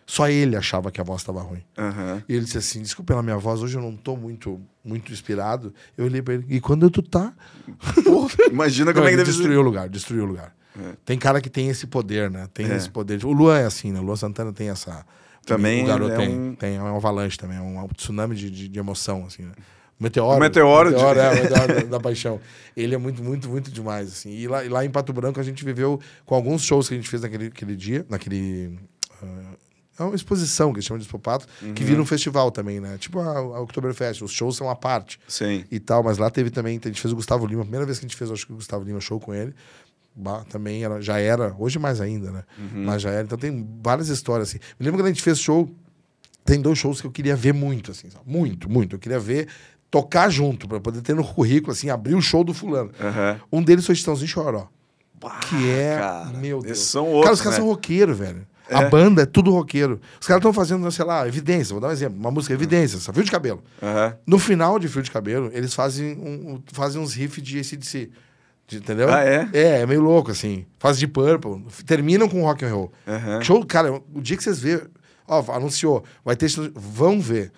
Só ele achava que a voz estava ruim. Aham. E ele disse assim: desculpa pela minha voz, hoje eu não tô muito, muito inspirado. Eu olhei pra ele, e quando tu tá? Imagina Não, como é que ele deve ser. destruiu o lugar, destruiu o lugar. É. Tem cara que tem esse poder, né? Tem É. esse poder. O Luan é assim, né? O Luan Santana tem essa. Também O garoto é tem, um- tem. É uma avalanche também, é um tsunami de, de, de emoção, assim, né? Meteoro. O meteoro de- meteoro, é, o meteoro da, da paixão. Ele é muito, muito, muito demais, assim. E lá, e lá em Pato Branco a gente viveu com alguns shows que a gente fez naquele, aquele dia, naquele. ah, é uma exposição que eles chamam de Expopato, que Uhum. vira um festival também, né? Tipo a, a Oktoberfest, os shows são à parte Sim. e tal, mas lá teve também, a gente fez o Gustavo Lima, a primeira vez que a gente fez, acho que o Gustavo Lima show com ele, também era, já era, hoje mais ainda, né? Uhum. Mas já era, então tem várias histórias assim. Me lembro quando a gente fez show, tem dois shows que eu queria ver muito, assim, sabe? muito, muito. Eu queria ver, tocar junto, pra poder ter no currículo, assim, abrir o show do fulano. Aham. Um deles foi Chitãozinho Choró, Bah, que é, cara, meu Deus. São cara, outros, os caras né? são roqueiros, velho. A É. banda é tudo roqueiro. Os caras estão fazendo, sei lá, evidência, vou dar um exemplo, uma música evidência, só fio de cabelo. Aham. No final de Fio de Cabelo, eles fazem, um- fazem uns riffs de ACDC. De- Entendeu? Ah, é? É, é meio louco, assim. Faz de Purple. Terminam com rock and roll. Aham. Show, cara, o dia que vocês verem... Ó, anunciou. Vai ter... Vão ver.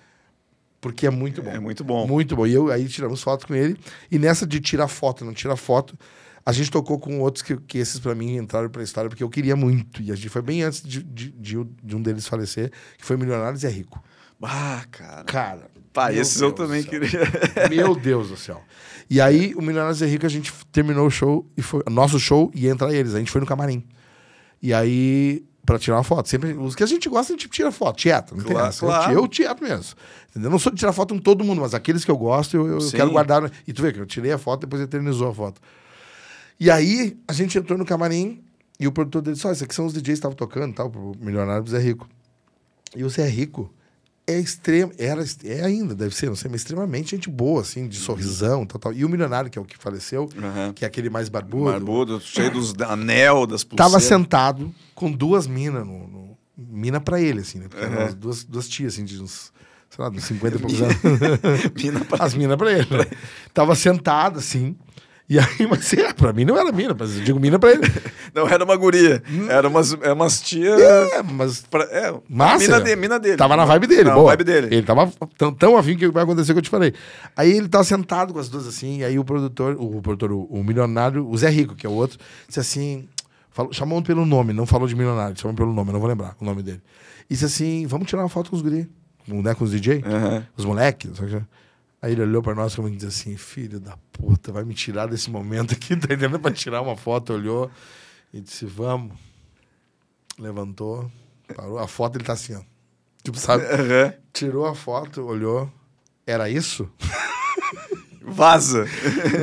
Porque é muito bom. É muito bom. Muito bom. E eu, aí tiramos foto com ele. E nessa de tirar foto, não tirar foto, a gente tocou com outros que, que esses pra mim entraram pra história porque eu queria muito. E a gente foi bem antes de, de, de, de um deles falecer, que foi Milionários é Rico. Ah, cara. Cara. Pá, meu esses eu Deus também do céu. queria. Meu Deus do céu. E aí, o Milionários é Rico, a gente terminou o show, e foi nosso show, e entra eles. A gente foi no camarim. E aí, pra tirar uma foto. Sempre, os que a gente gosta, a gente tira foto, tieta. Não tem Claro, essa. claro. Eu, eu tieto mesmo. Entendeu? Eu não sou de tirar foto com todo mundo, mas aqueles que eu gosto, eu, eu quero guardar. E tu vê que eu tirei a foto, depois eternizou a foto. E aí, a gente entrou no camarim, e o produtor dele disse: Olha, esses aqui são os DJs que estavam tocando, tal, pro Milionário do Zé Rico. E o Zé Rico é extremo, era, é ainda, deve ser, não sei, mas extremamente gente boa, assim, de sorrisão, tal, tal. E o milionário, que é o que faleceu, Aham. que é aquele mais barbudo, Barbudo, cheio dos anel, das tava pulseiras. sentado com duas minas no, no- mina pra ele, assim, né? Porque eram Aham. as duas, duas tias, assim, de uns, sei lá, uns 50 e poucos anos. Mina pra- As minas pra ele. né? Tava sentado, assim, E aí, mas é, pra mim não era mina, mas eu digo mina pra ele. Não era uma guria. Era umas, era umas tia. É, mas pra- é, Massa. Mina, de, mina dele. Tava na vibe dele, Na boa. vibe dele. Ele tava tão, tão afim que vai acontecer o que eu te falei. Aí ele tava sentado com as duas assim, e aí o produtor, o produtor, o, o milionário, o Zé Rico, que é o outro, disse assim, falou, chamou pelo nome, não falou de milionário, chamou pelo nome, não vou lembrar o nome dele. E disse assim, vamos tirar uma foto com os guri, com, né, com os DJ, Aham. os moleques. sabe? Aí ele olhou pra nós como disse assim, filho da puta, vai me tirar desse momento aqui, tá entendendo? Pra tirar uma foto, olhou e disse, vamos. Levantou, parou, a foto ele tá assim, ó. Tipo, sabe? Aham. Tirou a foto, olhou. Era isso? Vaza.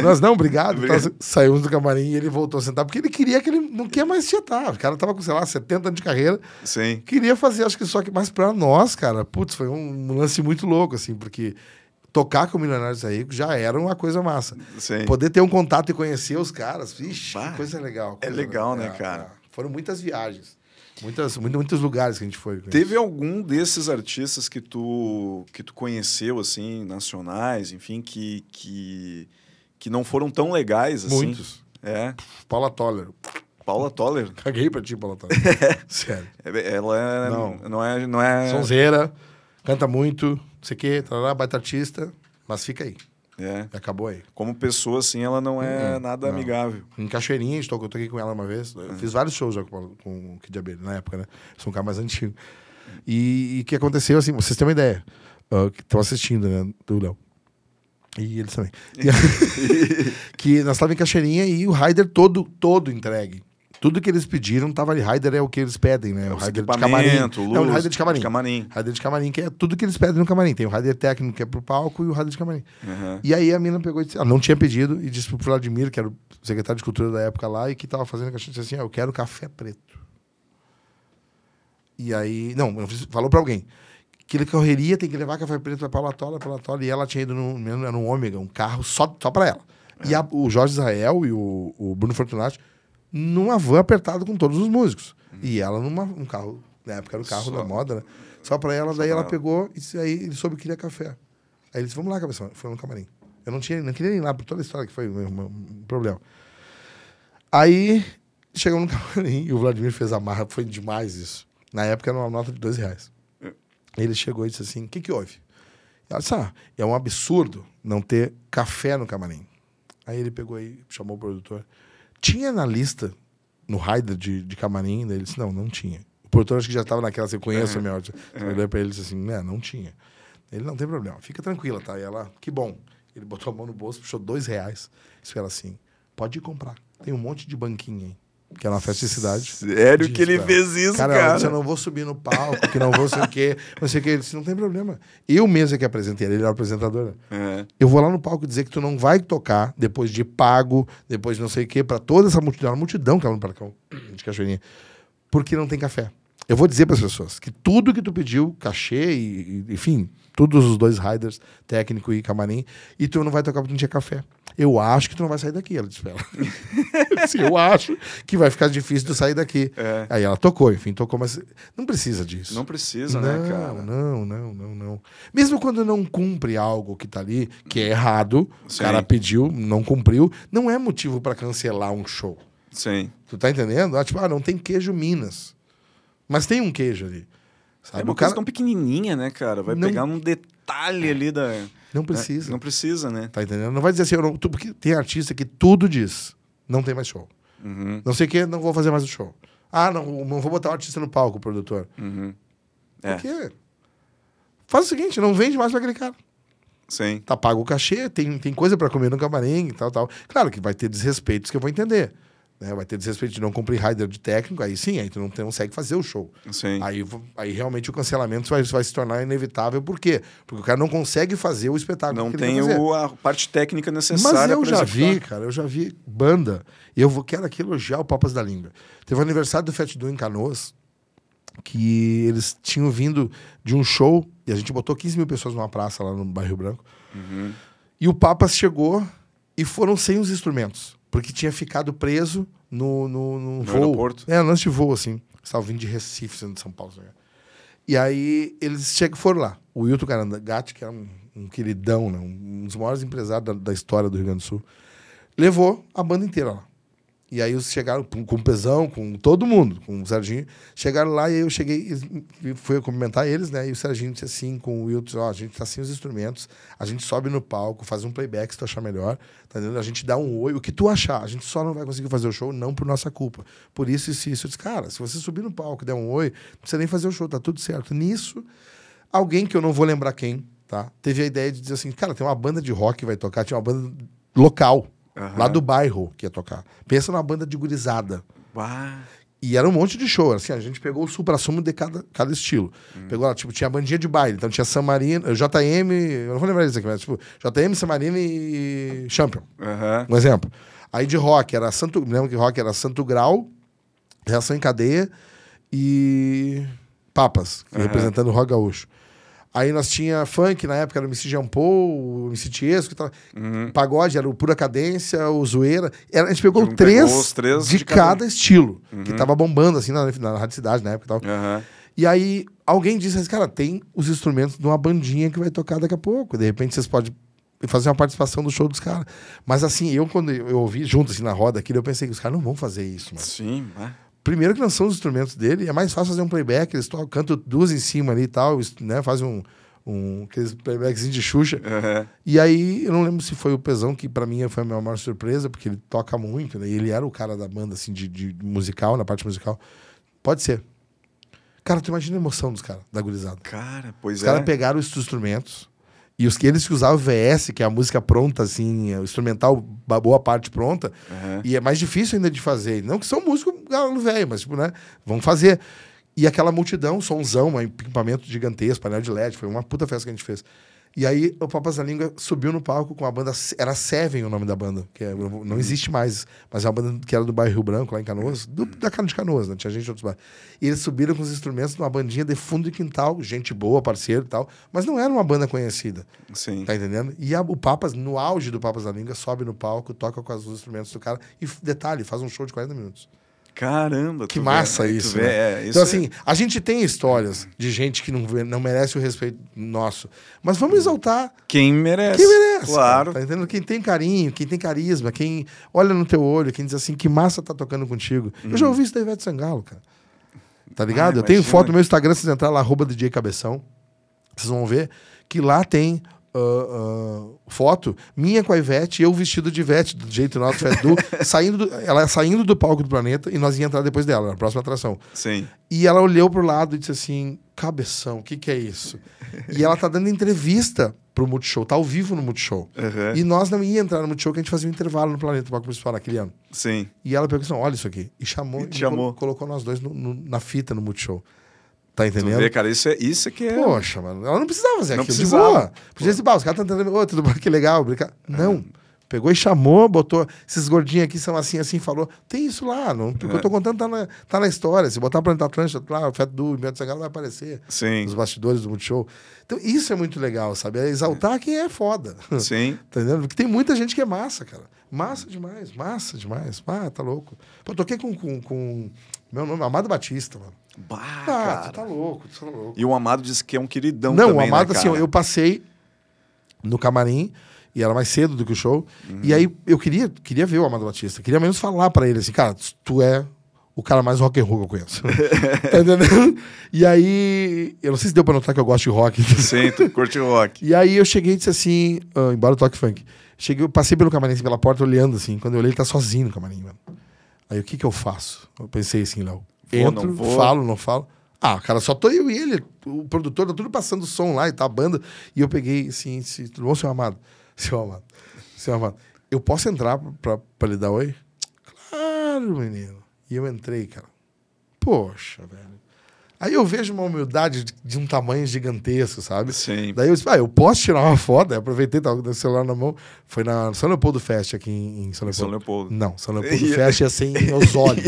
Nós não, obrigado. Obrigado. Nós saímos do camarim e ele voltou a sentar, porque ele queria que ele não quer mais tietar. O cara tava com, sei lá, 70 anos de carreira. Sim. Queria fazer, acho que só que mais pra nós, cara. Putz, foi um lance muito louco, assim, porque tocar com o Milionários aí já era uma coisa massa. Sim. Poder ter um contato e conhecer os caras, Bah, que coisa legal. é coisa legal, né, cara? Foram muitas viagens. Muitas, muito- muitos lugares que a gente foi. com Teve algum desses artistas que tu que tu conheceu assim, nacionais, enfim, que que que não foram tão legais assim? Muitos. É. Paula Toller. Paula Toller. Caguei pra ti, Paula Toller. Sério. É- Ela é, Não. não. é não é Sonzeira, canta muito, não sei o quê, tarará, baita artista, mas fica aí. é. Acabou aí. Como pessoa assim, ela não é nada não. amigável. Em Cachoeirinha, tocou, eu toquei com ela uma vez. Eu fiz vários shows com, com o Kid Abelha, na época, né? Sou um cara mais antigo. E o que aconteceu, assim, vocês têm uma ideia. ah, que estão assistindo, né? Do Léo. E eles também. Que nós estávamos em Cachoeirinha e o Raider todo, todo entregue. Tudo que eles pediram tava ali. Raider é o que eles pedem, né? o Os Raider de camarim. equipamento, Não, o luz, Raider de camarim. de camarim. Raider de camarim, que é tudo que eles pedem no camarim. Tem o Raider técnico, que é pro palco, e o Raider de camarim. Aham. E aí a mina pegou e disse, ela não tinha pedido, e disse pro Vladimir, que era o secretário de cultura da época lá, e que tava fazendo a caixinha, disse assim, ah, eu quero café preto. E aí, não, falou pra alguém, que ele correria, tem que levar café preto pra Paula Tola, Paula Tola, e ela tinha ido num, era um ômega, um carro só, só pra ela. E a- o Jorge Israel e o, o Bruno Fortunati numa van apertada com todos os músicos. E ela numa, um carro, na época era o carro Só- da moda, né? Só pra ela, daí pra ela ela. pegou e aí ele soube que queria café. Aí ele disse, vamos lá, cabeção. Foi no camarim. Eu não, tinha, não queria ir lá por toda a história que foi um, problema. Aí chegamos no camarim e o Vladimir fez a marra, foi demais isso. Na época era uma nota de dois reais. Ele chegou e disse assim: o que, que houve? Ela disse: ah, é um absurdo não ter café no camarim. Aí ele pegou e chamou o produtor. Tinha na lista, no rider de, de camarim, daí ele disse: não, não tinha. O produtor acho que já estava naquela, você conhece a minha ordem. Eu olhei pra ele e disse assim: não, não tinha. Ele não tem problema, fica tranquila, tá? E ela, que bom. Ele botou a mão no bolso, puxou dois reais. Disse ela assim: pode ir comprar. Tem um monte de banquinha aí. Que era uma festa de cidade. Sério que ele ela. fez isso, cara? cara? ela disse, eu não vou subir no palco, que não vou sei o quê, não sei o quê. Ele disse, não tem problema. Eu mesmo é que apresentei, ele era o apresentador. É. Eu vou lá no palco dizer que tu não vai tocar depois de pago, depois de não sei o quê, pra toda essa multidão, uma multidão que ela no Parcão de Cachoeirinha, porque não tem café. Eu vou dizer para as pessoas que tudo que tu pediu, cachê e, e, enfim, todos os dois riders, técnico e camarim, e tu não vai tocar porque não tinha café. Eu acho que tu não vai sair daqui, ela disse pra ela. Eu disse, eu acho que vai ficar difícil tu sair daqui. É. Aí ela tocou, enfim, tocou, mas não precisa disso. Não precisa, não, né, cara? Não, não, não, não. Mesmo quando não cumpre algo que tá ali, que é errado, Sim. o cara pediu, não cumpriu, não é motivo para cancelar um show. Sim. Tu tá entendendo? Ah, tipo, ah, não tem queijo Minas. Mas tem um queijo ali. Sabe? É uma o cara coisa tão pequenininha, né, cara? Vai Não- pegar um detalhe ali da. Não precisa. Não precisa, né? Tá entendendo? Não vai dizer assim, eu não, tu- porque tem artista que tudo diz, não tem mais show. Uhum, Não sei o que, não vou fazer mais o show. Ah, não, não vou botar o artista no palco, produtor. uhum. É. Por quê? Faz o seguinte, não vende mais pra aquele cara. Sim. tá pago o cachê, tem, tem coisa para comer no camarim e tal, tal. Claro que vai ter desrespeitos que eu vou entender. Né? Vai ter desrespeito de não cumprir rider de técnico, aí sim, aí tu não, consegue fazer o show. Sim. Aí, aí realmente o cancelamento vai, vai se tornar inevitável. Por quê? Porque o cara não consegue fazer o espetáculo Não tem o, a parte técnica necessária Mas eu já executar. vi, cara, eu já vi banda. E eu vou, quero aqui elogiar o Papas da Língua. Teve o aniversário do Fat Du em Canoas, que eles tinham vindo de um show, e a gente botou 15 mil pessoas numa praça lá no Bairro Branco. Uhum. E o Papas chegou e foram sem os instrumentos, porque tinha ficado preso no, no, no voo. aeroporto? É, no lance de voo, assim. Estavam vindo de Recife, sendo de São Paulo. sabe? E aí eles chegam, foram lá. O Wilton Carandagatti, que é um, um queridão, né? um dos maiores empresários da, da história do Rio Grande do Sul, levou a banda inteira lá. E aí eles chegaram com, o Pesão, com todo mundo, com o Serginho. Chegaram lá e eu cheguei e fui cumprimentar eles, né? E o Serginho disse assim com o Will, ó, a gente tá sem os instrumentos, a gente sobe no palco, faz um playback se tu achar melhor, tá entendendo? A gente dá um oi, o que tu achar, a gente só não vai conseguir fazer o show não por nossa culpa. Por isso, isso, isso. Eu disse, cara, se você subir no palco e der um oi, não precisa nem fazer o show, tá tudo certo. Nisso, alguém que eu não vou lembrar quem, tá? Teve a ideia de dizer assim, cara, tem uma banda de rock que vai tocar, tinha uma banda local, Aham. lá do bairro que ia tocar. Pensa numa banda de gurizada. E era um monte de show. Assim, a gente pegou o supra-sumo de cada, cada estilo. Pegou lá, tipo, tinha bandinha de baile. Então tinha San Marino, JM, eu não vou lembrar isso aqui, mas tipo, JM, San Marino e Champion. Aham. Um exemplo. Aí de rock era Santo. Lembra que rock era Santo Grau, Reação em Cadeia e Papas, Aham. representando o rock gaúcho. Aí nós tinha funk, na época era o MC Jean Paul, o MC Tiesco e tal. Uhum. Pagode era o Pura Cadência, o Zoeira. Era, a gente pegou três, os três de, de cada cada, estilo, que Uhum. tava bombando assim na, na Rádio Cidade na época e tal. Aham. E aí alguém disse assim, cara, tem os instrumentos de uma bandinha que vai tocar daqui a pouco. De repente vocês podem fazer uma participação do show dos caras. Mas assim, eu quando eu ouvi junto assim na roda aquilo, eu pensei que os caras não vão fazer isso, mano. Sim, bah. Primeiro que não são os instrumentos dele, é mais fácil fazer um playback, eles tocam, cantam duas em cima ali e tal, né, fazem um, um aqueles playbackzinho de Xuxa. Aham. E aí, eu não lembro se foi o Pesão, que pra mim foi a minha maior surpresa, porque ele toca muito, né? E ele era o cara da banda, assim, de, de musical, na parte musical. Pode ser. Cara, tu imagina a emoção dos caras, da gurizada. Cara, pois Os é. caras pegaram os instrumentos e os que eles que usavam VS, que é a música pronta, assim, o instrumental, boa parte pronta, Aham. e é mais difícil ainda de fazer. Não que são músicos galo velho, mas, tipo, né? Vão fazer. E aquela multidão, somzão, um equipamento gigantesco, painel de LED, foi uma puta festa que a gente fez. E aí o Papas da Língua subiu no palco com a banda. Era Seven o nome da banda, que é- não existe mais, mas é uma banda que era do bairro Rio Branco, lá em Canoas, do- da Cana de Canoas, né? Tinha gente de outros bairros. E eles subiram com os instrumentos numa bandinha de fundo de quintal, gente boa, parceiro e tal, mas não era uma banda conhecida. Sim. Tá entendendo? E a- o Papas, no auge do Papas da Língua, sobe no palco, toca com os instrumentos do cara e, detalhe, faz um show de 40 minutos. Caramba. Que vê, massa né? Isso. né? é, isso então, é- assim, a gente tem histórias de gente que não, vê- não merece o respeito nosso. Mas vamos exaltar Quem merece. quem merece. Claro. cara, tá entendendo? Quem tem carinho, quem tem carisma, quem olha no teu olho, quem diz assim, que massa tá tocando contigo. Eu já ouvi isso da Ivete Sangalo, cara. Tá ligado? Ah, eu tenho foto no meu Instagram, se vocês entrarem lá, arroba DJ Cabeção, vocês vão ver que lá tem ah, foto minha com a Ivete eu vestido de Ivete, do jeito nosso, Fed Du, saindo do, ela saindo do palco do planeta e nós ia entrar depois dela, na próxima atração. Sim. E ela olhou pro lado e disse assim: Cabeção, o que, que é isso? e ela tá dando entrevista pro Multishow, tá ao vivo no Multishow. Aham. E nós não ia entrar no Multishow, que a gente fazia um intervalo no planeta palco principal naquele ano. Sim. E ela pegou assim: olha isso aqui. E chamou, E chamou. colo- colocou nós dois no- no- na fita no Multishow. Tá Tu entendendo? vê, cara, isso é, isso é que é. Poxa, mano, ela não precisava fazer Não aquilo. precisava. De boa. Podia dizer, "Bah, os caras estão tentando. Ô, tudo bom, que legal, brincar. Não. Pegou e chamou, botou. Esses gordinhos aqui são assim, assim, falou. Tem isso lá. Não, porque eu tô contando tá na, tá na história. Se botar Planeta Atlântico lá, o Feto do Beto Sangalo vai aparecer. Sim. Nos bastidores do Multishow. Então, isso é muito legal, sabe? É exaltar quem é foda. Sim. Tá entendendo? Porque tem muita gente que é massa, cara. Massa demais, massa demais. Ah, tá louco. Pô, toquei com, com, com meu nome, Amado Batista, mano. Bah, Ah, cara. tu tá louco, tu tá louco. E o Amado disse que é um queridão Não, também, o Amado, né, assim, eu passei no camarim e era mais cedo do que o show. Uhum. E aí eu queria, queria ver o Amado Batista. Queria menos falar pra ele assim, cara, tu é o cara mais rock and roll que eu conheço. tá entendendo? E aí, eu não sei se deu pra notar que eu gosto de rock. Sim, tu curte rock. E aí eu cheguei e disse assim, ah, embora eu toque funk. Cheguei, eu passei pelo camarim, assim, pela porta, olhando assim. Quando eu olhei, ele tá sozinho no camarim, mano. Aí o que que eu faço? Eu pensei assim, Léo. Vou, Entro, não vou? falo, não falo. Ah, cara, só tô eu e ele. O produtor tá tudo passando som lá e tá a banda. E eu peguei assim, disse, tudo bom, seu amado? Seu amado. Seu amado. Eu posso entrar pra, pra lhe dar oi? Claro, menino. E eu entrei, cara. Poxa, velho. Aí eu vejo uma humildade de, de um tamanho gigantesco, sabe? Sim. Daí eu disse, ah, eu posso tirar uma foto? Aí aproveitei, tava com o celular na mão. Foi na São Leopoldo Fest aqui em, em São Leopoldo. São Leopoldo. Não, São Leopoldo Fest ia ser em Osório.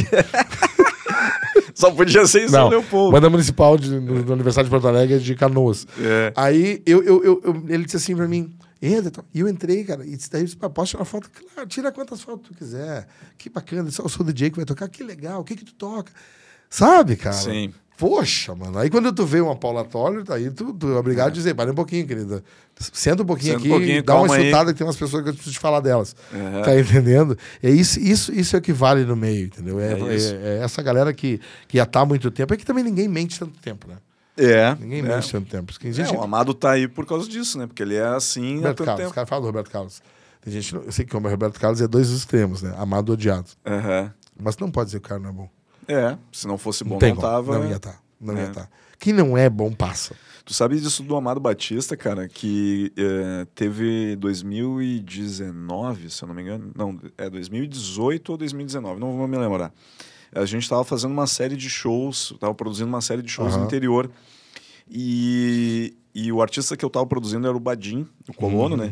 Só podia ser em São Não, Leopoldo. Banda Municipal de, no, no Aniversário de Porto Alegre é de Canoas. É. Aí eu, eu, eu- eu- ele disse assim pra mim, entra. e eu entrei, cara. E daí eu disse, "Ah, posso tirar foto? Claro, tira quantas fotos tu quiser. Que bacana. Ele disse, "Ah, eu sou o DJ que vai tocar. Que legal. O que que tu toca? Sabe, cara? Sim. Poxa, mano. Aí quando tu vê uma Paula Toller, aí tu, tu é obrigado a dizer, para um pouquinho, querida. Senta um pouquinho Senta um aqui, pouquinho, dá uma aí. escutada que tem umas pessoas que eu preciso te falar delas. Uhum. Tá entendendo? É isso, isso, isso é o que vale no meio, entendeu? É, É é- é essa galera que, que já tá há muito tempo. É que também ninguém mente tanto tempo, né? É. Ninguém é. mente tanto tempo. Porque É, o Amado tá aí por causa disso, né? Porque ele é assim há Roberto tanto Carlos. Os tempo. caras falam do Roberto Carlos. Tem gente, eu sei que o Roberto Carlos é dois extremos, né? Amado e odiado. Aham. Mas não pode dizer que o cara não é bom. É, se não fosse bom, não como. tava. Não ia estar. Não ia É. estar. Quem não é bom, passa. Tu sabe disso do Amado Batista, cara, que eh, teve 2019, se eu não me engano. Não, é 2018 ou 2019, não vou me lembrar. A gente estava fazendo uma série de shows, estava produzindo uma série de shows no Aham. interior. E, e o artista que eu estava produzindo era o Badim, o colono, né?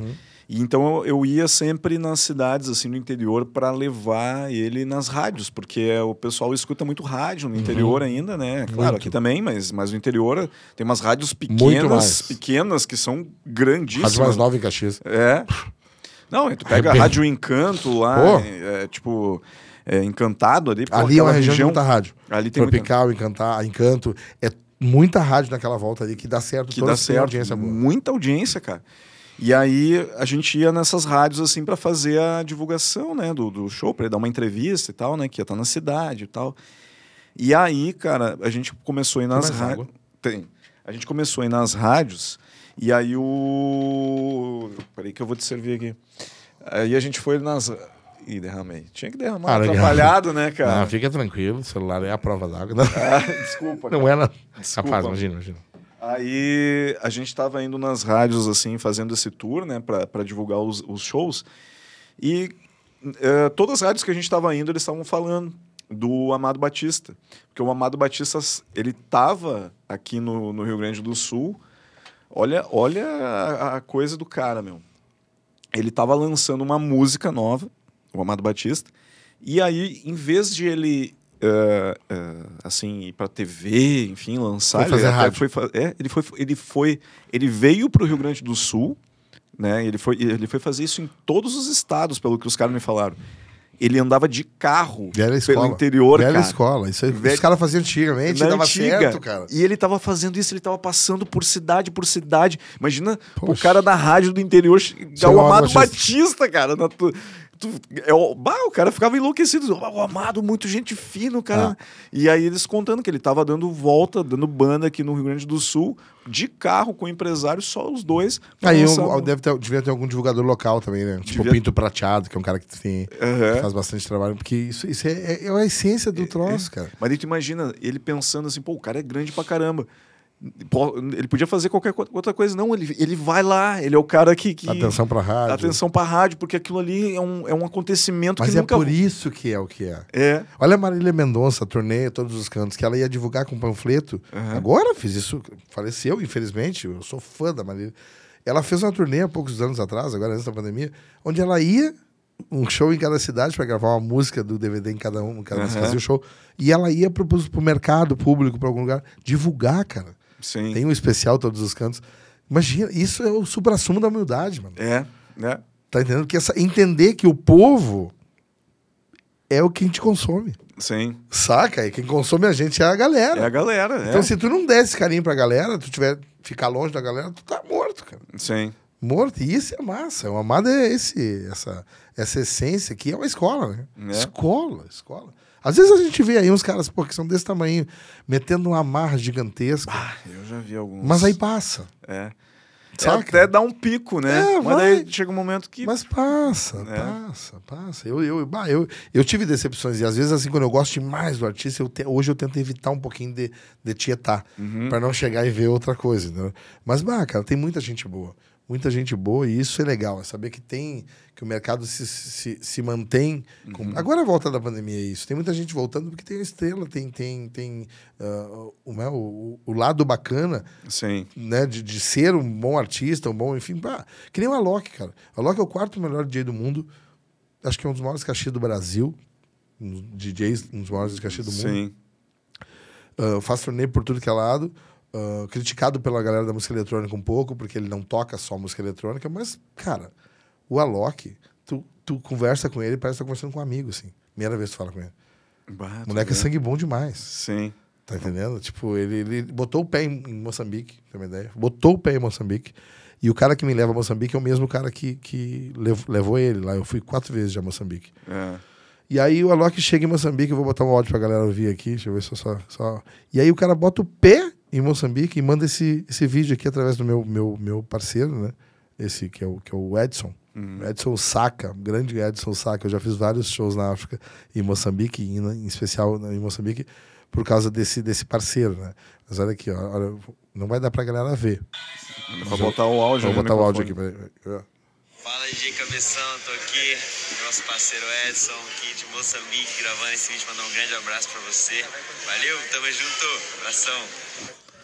Uhum. E então eu, eu ia sempre nas cidades assim no interior para levar ele nas rádios, porque o pessoal escuta muito rádio no interior ainda, né? Claro, Uhum. Muito. aqui também, mas, mas no interior tem umas rádios pequenas, pequenas que são Rádio grandíssimas. mais nova em Caxias. É. Não, tu pega a Arrebenta. Rádio Encanto lá, Pô. é, é, tipo, é, Encantado ali. Ali é uma região, de muita rádio. Ali tem muita, Tropical, Encantar, Encanto. É muita rádio naquela volta ali que dá certo. que dá certo. audiência boa. Muita audiência, cara. E aí a gente ia nessas rádios assim para fazer a divulgação, né, do, do show, para dar uma entrevista e tal, né, que ia estar na cidade e tal. E aí, cara, a gente começou a ir nas rádios. Tem. A gente começou a ir nas rádios e aí o Peraí que eu vou te servir aqui. Aí a gente foi nas Ih, derramei. Tinha que derramar, Ah, atrapalhado, né, cara? Ah, fica tranquilo, o celular é a prova d'água. Não, Ah, desculpa. não é na... Desculpa. Rapaz, imagina, imagina. Aí a gente estava indo nas rádios, assim, fazendo esse tour, né, para divulgar os, os shows. E eh, todas as rádios que a gente estava indo, eles estavam falando do Amado Batista. Porque o Amado Batista, ele estava aqui no, no Rio Grande do Sul. Olha, olha a, a coisa do cara, meu. Ele estava lançando uma música nova, o Amado Batista. E aí, em vez de ele eh, eh, assim ir para TV, enfim, lançar, Foi fazer ele rádio. foi é, ele foi ele foi ele veio para o Rio Grande do Sul, né? Ele foi ele foi fazer isso em todos os estados, pelo que os caras me falaram. Ele andava de carro Velha escola. pelo interior, Velha cara. escola. Isso aí, Velha- os caras faziam antigamente, Na dava antiga. certo, cara. E ele tava fazendo isso, ele tava passando por cidade por cidade. Imagina o Poxa. cara da rádio do interior, chegar Chega o o Amado Amado Batista, cara. na tu- tu- é, o, bah, o cara ficava enlouquecido. O Amado, muito gente fina, o cara. Ah. E aí eles contando que ele tava dando volta, dando banda aqui no Rio Grande do Sul, de carro com o empresário, só os dois. Aí um, deve ter, devia ter algum divulgador local também, né? Tipo Devia- o Pinto Prateado, que é um cara que tem, Aham. que faz bastante trabalho. Porque isso, isso é, é- é a essência do troço, cara. Mas aí tu imagina ele pensando assim, pô, o cara é grande pra caramba. Ele podia fazer qualquer outra coisa. Não, ele, ele vai lá, ele é o cara que. que Atenção pra rádio. atenção pra rádio, porque aquilo ali é um, é um acontecimento Mas que é nunca. por isso que é o que é. É. Olha a Marília Mendonça, turnê, todos os cantos, que ela ia divulgar com panfleto. Aham. Agora fiz isso, faleceu, infelizmente. Eu sou fã da Marília. Ela fez uma turnê há poucos anos atrás, agora antes da pandemia, onde ela ia um show em cada cidade para gravar uma música do DVD em cada um, cada Aham. fazia o show. E ela ia pro, pro mercado público, para algum lugar, divulgar, cara. Sim. Tem um especial todos os cantos. Imagina, isso é o supra-sumo da humildade, mano. É, né? Tá entendendo? Que essa, entender que o povo é o que a gente consome. Sim. Saca? E quem consome a gente é a galera. É a galera. Então, é. se tu não der esse carinho pra galera, tu tiver ficar longe da galera, tu tá morto, cara. Sim. Morto. E isso é massa. O amado é esse, essa, essa essência aqui, é uma escola, né? É. Escola, escola. Às vezes a gente vê aí uns caras, pô, que são desse tamanho, metendo uma marra gigantesca. Ah, eu já vi alguns. mas aí passa. É. Saca? Até dá um pico, né? É, mas daí chega um momento que. Mas passa, É. passa, passa. Eu, eu, bah, eu, eu tive decepções. E às vezes, assim, quando eu gosto demais do artista, eu te- hoje eu tento evitar um pouquinho de, de tietar. Uhum. Pra não chegar e ver outra coisa. Entendeu? Mas, bah, cara, tem muita gente boa. Muita gente boa. E isso é legal. É saber que tem. Que o mercado se, se, se mantém. com- Uhum. Agora a volta da pandemia é isso. Tem muita gente voltando porque tem a estrela, tem, tem, tem ah, o, né, o, o lado bacana Sim. né, de, de ser um bom artista, um bom, enfim, pá, que nem o Alok, cara. O Alok é o quarto melhor DJ do mundo, acho que é um dos maiores cachês do Brasil, um DJs, um dos maiores cachês do mundo. Sim. Ah, faz turnê por tudo que é lado, criticado pela galera da música eletrônica um pouco, porque ele não toca só música eletrônica, mas, cara, o Alok, tu, tu conversa com ele, parece que tá conversando com um amigo, assim. Primeira vez que tu fala com ele. Bah, moleque é sangue bom demais. Sim. Tá entendendo? Tipo, ele, ele botou o pé em, em Moçambique, tem uma ideia? Botou o pé em Moçambique. E o cara que me leva a Moçambique é o mesmo cara que, que lev- levou ele lá. Eu fui quatro vezes já a Moçambique. É. E aí o Alok chega em Moçambique, eu vou botar um áudio pra galera ouvir aqui, deixa eu ver se eu só, só... E aí o cara bota o pé em Moçambique e manda esse, esse vídeo aqui através do meu, meu, meu parceiro, né? Esse que é o, que é o Edson. Edson Saka, grande Edson Saka. Eu já fiz vários shows na África, em Moçambique, em, em especial em Moçambique, por causa desse, desse parceiro, né? Mas olha aqui, ó, olha, não vai dar pra galera ver. Pra botar o áudio. Vou botar o áudio aqui. peraí. Fala DJ Cabeção, tô aqui, nosso parceiro Edson, aqui de Moçambique, gravando esse vídeo, mandar um grande abraço pra você. Valeu, tamo junto, abração.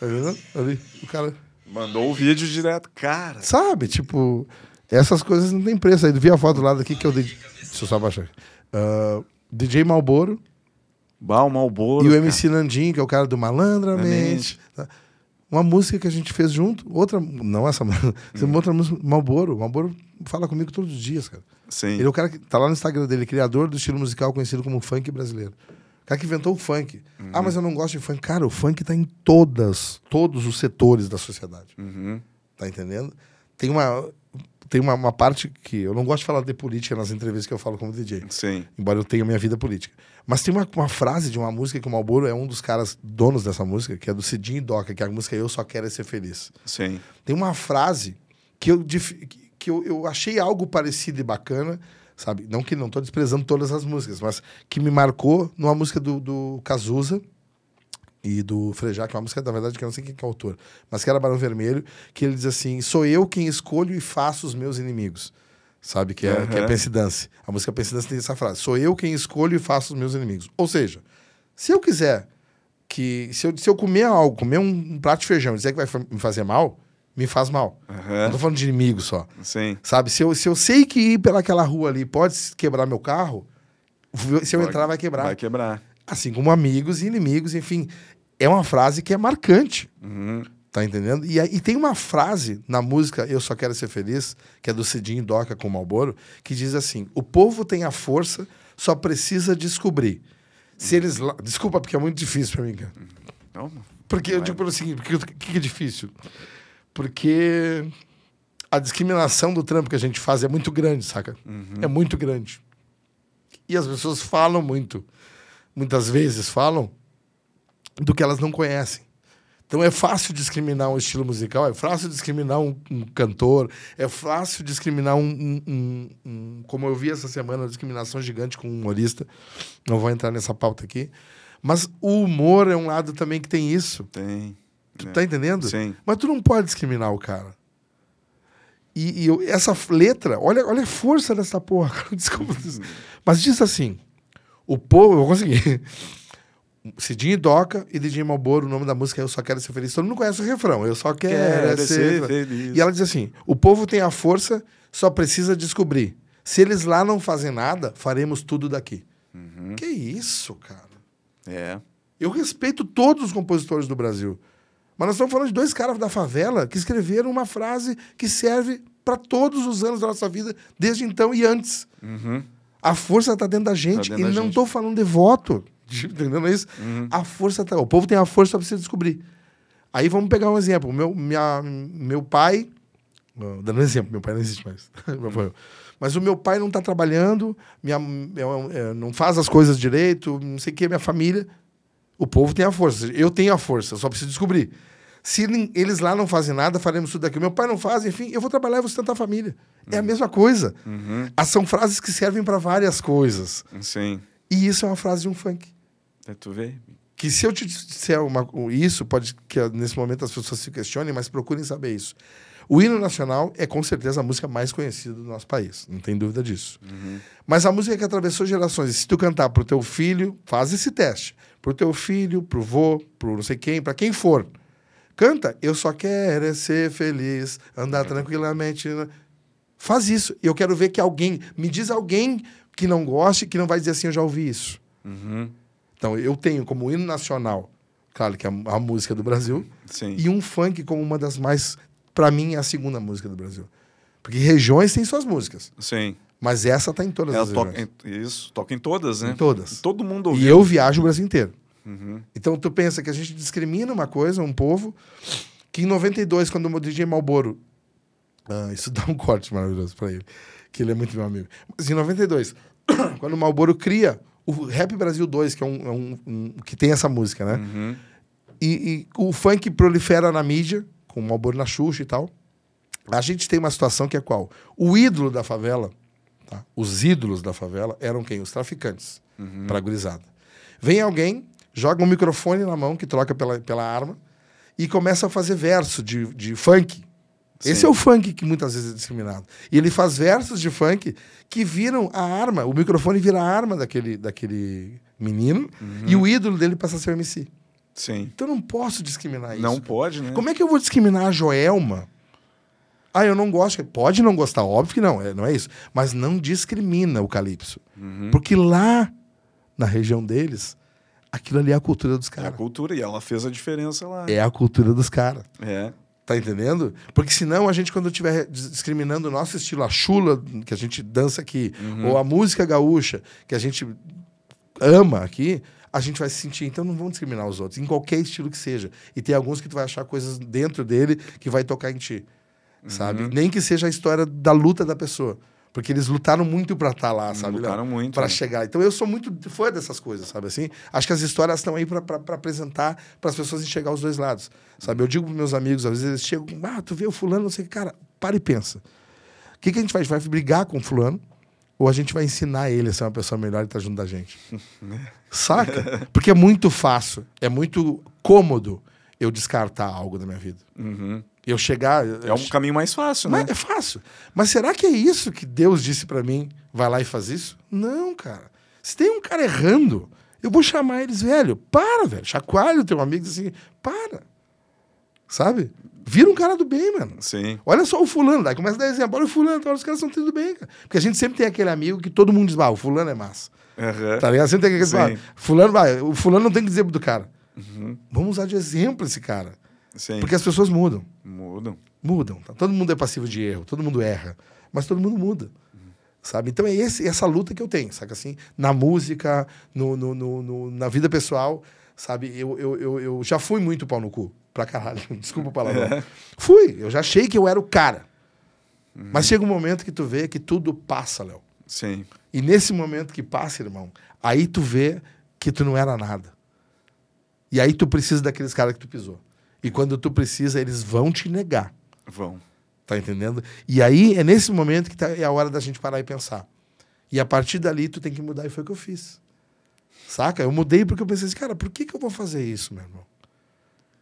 Tá vendo? Ali, o cara... Mandou o vídeo direto. Cara, Sabe, tipo, essas coisas não tem preço. Aí vi a foto lá daqui que é o DJ. Deixa eu só abaixar. aqui. Ah, DJ Malboro Bah, o Malboro. e o cara. MC Nandinho, que é o cara do Malandramente. tá? Uma música que a gente fez junto, outra, não essa, música, uma outra música, Malboro. Malboro fala comigo todos os dias, cara. Sim. Ele é o cara que tá lá no Instagram dele, criador do estilo musical conhecido como funk brasileiro. O cara que inventou o funk. Ah, mas eu não gosto de funk. Cara, o funk tá em todas, todos os setores da sociedade. Uhum. Tá entendendo? Tem uma tem uma, uma parte que eu não gosto de falar de política nas entrevistas que eu falo como DJ, Sim. embora eu tenha minha vida política. Mas tem uma, uma frase de uma música que o Malboro é um dos caras donos dessa música, que é do Cidinho e Doca, que é a música Eu Só Quero É Ser Feliz. Sim. Tem uma frase que eu, que eu, eu achei algo parecido e bacana, sabe? Não que não estou desprezando todas as músicas, mas que me marcou numa música do, do Cazuza e do Frejá, que é uma música, na verdade, que eu não sei quem que é o autor, mas que era Barão Vermelho, que ele diz assim: sou eu quem escolho e faço os meus inimigos. Sabe? Que é, que é. Pense Dance. A música Pense Dance tem essa frase: sou eu quem escolho e faço os meus inimigos. Ou seja, se eu quiser que. Se eu, se eu comer algo, comer um, um prato de feijão e dizer que vai me fazer mal, me faz mal. Aham. Não tô falando de inimigo só. Sim. Sabe? Se eu, se eu sei que ir pelaquela rua ali pode quebrar meu carro, se eu Pode- entrar vai quebrar. Vai quebrar. Assim como amigos e inimigos, enfim. É uma frase que é marcante. Uhum. Tá entendendo? E, e tem uma frase na música Eu Só Quero Ser Feliz, que é do Cidinho Doca com o Malboro, que diz assim: O povo tem a força, só precisa descobrir. Se eles. lá- Desculpa, porque é muito difícil pra mim, cara. Não, Porque eu digo pelo seguinte: o que que é difícil? Porque a discriminação do trampo que a gente faz é muito grande, saca? É muito grande. E as pessoas falam muito, muitas vezes falam, do que elas não conhecem. Então é fácil discriminar um estilo musical, é fácil discriminar um, um cantor, é fácil discriminar um, um- um- um- Como eu vi essa semana, uma discriminação gigante com um humorista. Não vou entrar nessa pauta aqui. Mas o humor é um lado também que tem isso. tem. Tu É. tá entendendo? Sim. Mas tu não pode discriminar o cara. E, e eu- essa letra, olha, olha a força dessa porra. cara, Desculpa. Mas diz assim: o povo, eu vou conseguir. Cidinho e Doca e DJ Malboro, o nome da música é Eu Só Quero Ser Feliz. Todo mundo conhece o refrão. Eu só quero, Quero ser, ser feliz. feliz. E ela diz assim: o povo tem a força, só precisa descobrir. Se eles lá não fazem nada, faremos tudo daqui. Uhum. Que isso, cara? É. Eu respeito todos os compositores do Brasil. Mas nós estamos falando de dois caras da favela que escreveram uma frase que serve para todos os anos da nossa vida, desde então e antes. Uhum. A força está dentro da gente. dentro e não estou falando de voto. Entendendo isso? Uhum. A força tá. O povo tem a força para você descobrir. Aí vamos pegar um exemplo. Meu, minha, meu pai. Dando um exemplo, meu pai não existe mais. Pai- Mas o meu pai não está trabalhando, minha, eu- não faz as coisas direito, não sei o que, minha família. O povo tem a força. Eu tenho a força, só preciso descobrir. Se eles lá não fazem nada, faremos tudo aqui. Meu pai não faz, enfim, eu vou trabalhar e vou sustentar a família. É a mesma coisa. Uhum. Ah, São frases que servem para várias coisas. Sim. E isso é uma frase de um funk. É, tu vê? Que se eu te disser uma, isso, pode que ah, nesse momento as pessoas se questionem, mas procurem saber isso. O hino nacional é com certeza a música mais conhecida do nosso país, não tem dúvida disso. Mas a música que atravessou gerações, se tu cantar pro teu filho, faz esse teste. Pro teu filho, pro vô, pro não sei quem, para quem for. Canta, eu só quero é ser feliz, andar tranquilamente. Faz isso. Eu quero ver que alguém, me diz alguém que não goste, que não vai dizer assim, eu já ouvi isso. Uhum. Então, eu tenho como hino nacional, claro que é a, a música do Brasil, Sim. e um funk como uma das mais, para mim, é a segunda música do Brasil. Porque regiões têm suas músicas, Sim. Mas essa tá em todas Ela as toca regiões. em, isso, toca em todas, né? Em todas. Todo mundo E ouviu. eu viajo o Brasil inteiro. Então tu pensa que a gente discrimina uma coisa, um povo, que em 92, quando o DJ Malboro. Ah, isso dá um corte maravilhoso pra ele, que ele é muito meu amigo. Mas em 92, quando o Malboro cria o Rap Brasil 2, que é um, é um- um- que tem essa música, né? Uhum. E, e o funk prolifera na mídia, com o Malboro na Xuxa e tal. A gente tem uma situação que é qual? O ídolo da favela, tá? os ídolos da favela eram quem? Os traficantes, pra gurizada. Vem alguém, joga um microfone na mão, que troca pela, pela arma, e começa a fazer verso de, de funk. Esse Sim. é o funk que muitas vezes é discriminado. E ele faz versos de funk que viram a arma, o microfone vira a arma daquele, daquele menino, e o ídolo dele passa a ser o MC. Sim. Então eu não posso discriminar isso. Não pode, né? Como é que eu vou discriminar a Joelma? Ah, eu não gosto. Pode não gostar, óbvio que não, é, não é isso. Mas não discrimina o Calypso. Uhum. Porque lá, na região deles, aquilo ali é a cultura dos É a caras. cultura e ela fez a diferença lá. É a cultura dos caras. É. Tá entendendo? Porque senão a gente, quando estiver dis- discriminando o nosso estilo, a chula que a gente dança aqui, ou a música gaúcha que a gente ama aqui, a gente vai se sentir. Então não vamos discriminar os outros, em qualquer estilo que seja. E tem alguns que tu vai achar coisas dentro dele que vai tocar em ti. Sabe? Nem que seja a história da luta da pessoa. Porque eles lutaram muito pra estar lá, sabe? Lutaram muito, Pra né? chegar. Então eu sou muito fã dessas coisas, sabe assim? Acho que as histórias estão aí pra apresentar para as pessoas enxergar os dois lados. Sabe? Eu digo pros meus amigos, às vezes eles chegam, ah, tu vê o fulano, não sei o que, cara, para e pensa. O que, que a gente faz? A gente vai brigar com o fulano ou a gente vai ensinar ele a ser uma pessoa melhor e estar junto da gente? Saca? Porque é muito fácil, é muito cômodo eu descartar algo da minha vida. Uhum. Eu chegar. É um caminho mais fácil, né? Mas é fácil. Mas será que é isso que Deus disse pra mim? Vai lá e faz isso? Não, cara. Se tem um cara errando, eu vou chamar eles, velho. Para, velho. Chacoalha o teu amigo e diz assim, para. Sabe? Vira um cara do bem, mano. Sim. Olha só o fulano, daí começa a dar exemplo. Olha o fulano, então, os caras estão tudo bem, cara. Porque a gente sempre tem aquele amigo que todo mundo diz, ah, o fulano é massa. Uhum. Tá ligado? Sempre tem aquele Sim. ah, fulano, vai, o fulano não tem que dizer do cara. Vamos usar de exemplo esse cara. Sim. Porque as pessoas mudam. Mudam. Mudam. tá? Todo mundo é passivo de erro, todo mundo erra, mas todo mundo muda. Sabe? Então é esse, essa luta que eu tenho, saca assim? Na música, no, no- no- no- na vida pessoal, sabe? Eu, eu, eu, eu já fui muito pau no cu. Pra caralho. Desculpa o palavrão. Fui. Eu já achei que eu era o cara. Mas chega um momento que tu vê que tudo passa, Léo. Sim. E nesse momento que passa, irmão, aí tu vê que tu não era nada. E aí tu precisa daqueles caras que tu pisou. E quando tu precisa, eles vão te negar. Vão. Tá entendendo? E aí é nesse momento que tá, é a hora da gente parar e pensar. E a partir dali tu tem que mudar, e foi o que eu fiz. Saca? Eu mudei porque eu pensei assim, cara, por que, que eu vou fazer isso, meu irmão?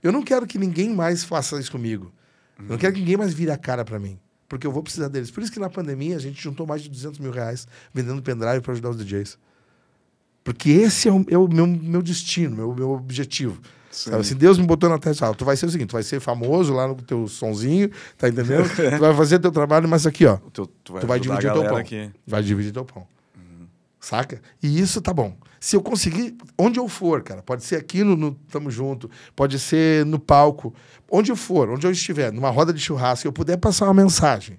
Eu não quero que ninguém mais faça isso comigo. Eu não quero que ninguém mais vire a cara pra mim. Porque eu vou precisar deles. Por isso que na pandemia a gente juntou mais de 200 mil reais vendendo pendrive para ajudar os DJs. Porque esse é o, é o meu, meu destino, meu, meu objetivo. Sim. Sabe? Se Deus me botou na terra, tu vai ser o seguinte, tu vai ser famoso lá no teu sonzinho, tá entendendo? tu vai fazer teu trabalho, mas aqui, ó, O teu- tu vai, tu vai dividir teu pão. aqui. Vai dividir teu pão. Saca? E isso tá bom. Se eu conseguir, onde eu for, cara, pode ser aqui no, no Tamo Junto, pode ser no palco, onde eu for, onde eu estiver, numa roda de churrasco, eu puder passar uma mensagem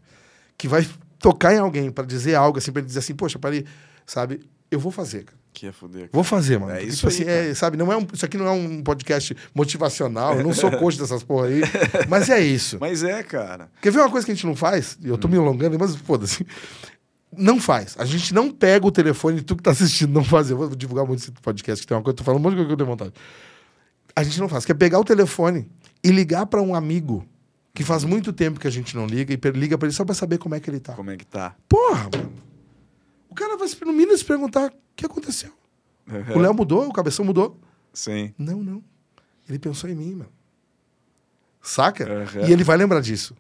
que vai tocar em alguém para dizer algo assim, para ele dizer assim, poxa, ele, sabe? Eu vou fazer, cara. Que ia foder. Vou fazer, mano. É Porque, isso tipo aí, assim, cara. é, sabe, não é um, isso aqui não é um podcast motivacional, eu não sou coach dessas porra aí, mas é isso. Mas é, cara. Quer ver uma coisa que a gente não faz? Eu tô me alongando, mas foda-se. Não faz. A gente não pega o telefone e tu que tá assistindo não faz. Eu vou divulgar muito esse podcast, que tem uma coisa, tô falando um monte de coisa que eu tenho vontade. A gente não faz. Quer pegar o telefone e ligar pra um amigo que faz muito tempo que a gente não liga e liga pra ele só pra saber como é que ele tá. Como é que tá? Porra, mano. O cara vai no mínimo se perguntar o que aconteceu. O Léo mudou, o cabeção mudou. Sim. Não, não. Ele pensou em mim, mano. Saca? Aham. E ele vai lembrar disso.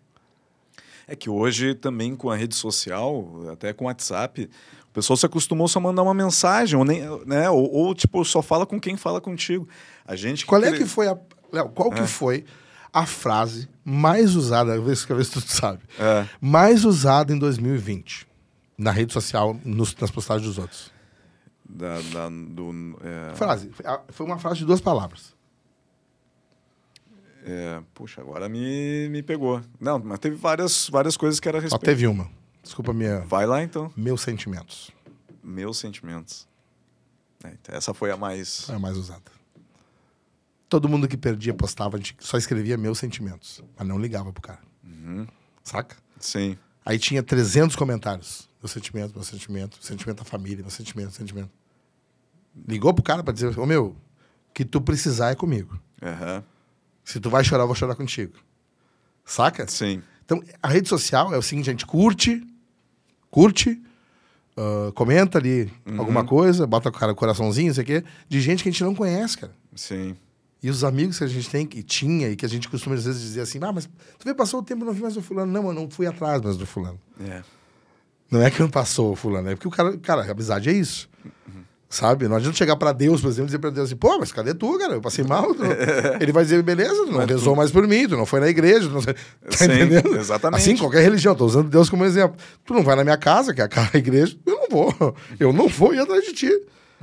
É que hoje também com a rede social, até com o WhatsApp, o pessoal se acostumou só a mandar uma mensagem, ou, nem, né? ou, ou, tipo, só fala com quem fala contigo. A gente Qual é que foi a. Léo, qual É. que foi a frase mais usada, vê se vê se tu sabe, É. mais usada em 2020 na rede social, nos- nas postagens dos outros? Da, da- do, é, Frase. Foi uma frase de duas palavras. é, puxa, agora me, me pegou. Não, mas teve várias, várias coisas que era a Só respeito. teve uma. Desculpa minha, Vai lá então. meus sentimentos. Meus sentimentos. É, então essa foi a mais. Foi a mais usada. Todo mundo que perdia postava, a gente só escrevia meus sentimentos, mas não ligava pro cara. Saca? Sim. Aí tinha 300 comentários. Meu sentimento, meu sentimento, sentimento da família, meu sentimento, sentimento. Ligou pro cara pra dizer, ô meu, que tu precisar é comigo. Aham. Se tu vai chorar, eu vou chorar contigo. Saca? Sim. Então, a rede social é o seguinte, a gente curte, curte, ah, comenta ali alguma coisa, bota o cara coraçãozinho, não sei o quê, de gente que a gente não conhece, cara. Sim. E os amigos que a gente tem, que tinha, e que a gente costuma às vezes dizer assim, ah, mas tu vê, passou o tempo, não vi mais o fulano. Não, eu não fui atrás mais do fulano. É. Não é que não passou fulano, é porque o cara, cara, a amizade é isso. Sabe? Não adianta chegar pra Deus, por exemplo, e dizer pra Deus assim, pô, mas cadê tu, cara? Eu passei mal. tu Ele vai dizer, beleza, tu não rezou mais por mim, tu não foi na igreja, tu não sei. Tá Sim, entendendo? exatamente. Assim, qualquer religião, tô usando Deus como exemplo. Tu não vai na minha casa, que é a ca- a igreja, eu não vou. Eu não vou ir atrás de ti.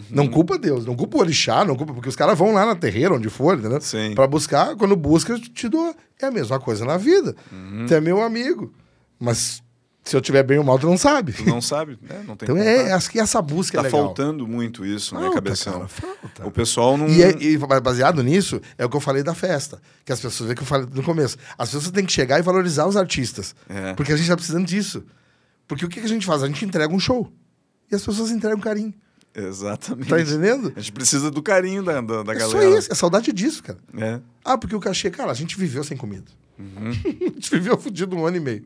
Não Uhum. culpa Deus, não culpa o orixá, não culpa, porque os caras vão lá na terreira, onde for, entendeu? Sim. Pra buscar, quando busca, eu te dou. É a mesma coisa na vida. Uhum. Tu é meu amigo. Mas se eu tiver bem ou mal, tu não sabe. Tu não sabe, né? Não tem Então é, acho que essa busca Tá é legal. faltando muito isso, né, Falta, cabeção? cara, falta. O pessoal não. E, é- e baseado nisso, é o que eu falei da festa. Que as pessoas, é que eu falei no começo. As pessoas têm que chegar e valorizar os artistas. É. Porque a gente tá precisando disso. Porque o que a gente faz? A gente entrega um show. E as pessoas entregam carinho. Exatamente. Tá entendendo? A gente precisa do carinho da, da, da é galera. só isso, é saudade disso, cara. É. Ah, porque o cachê, cara, a gente viveu sem comida. a gente viveu fudido um ano e meio.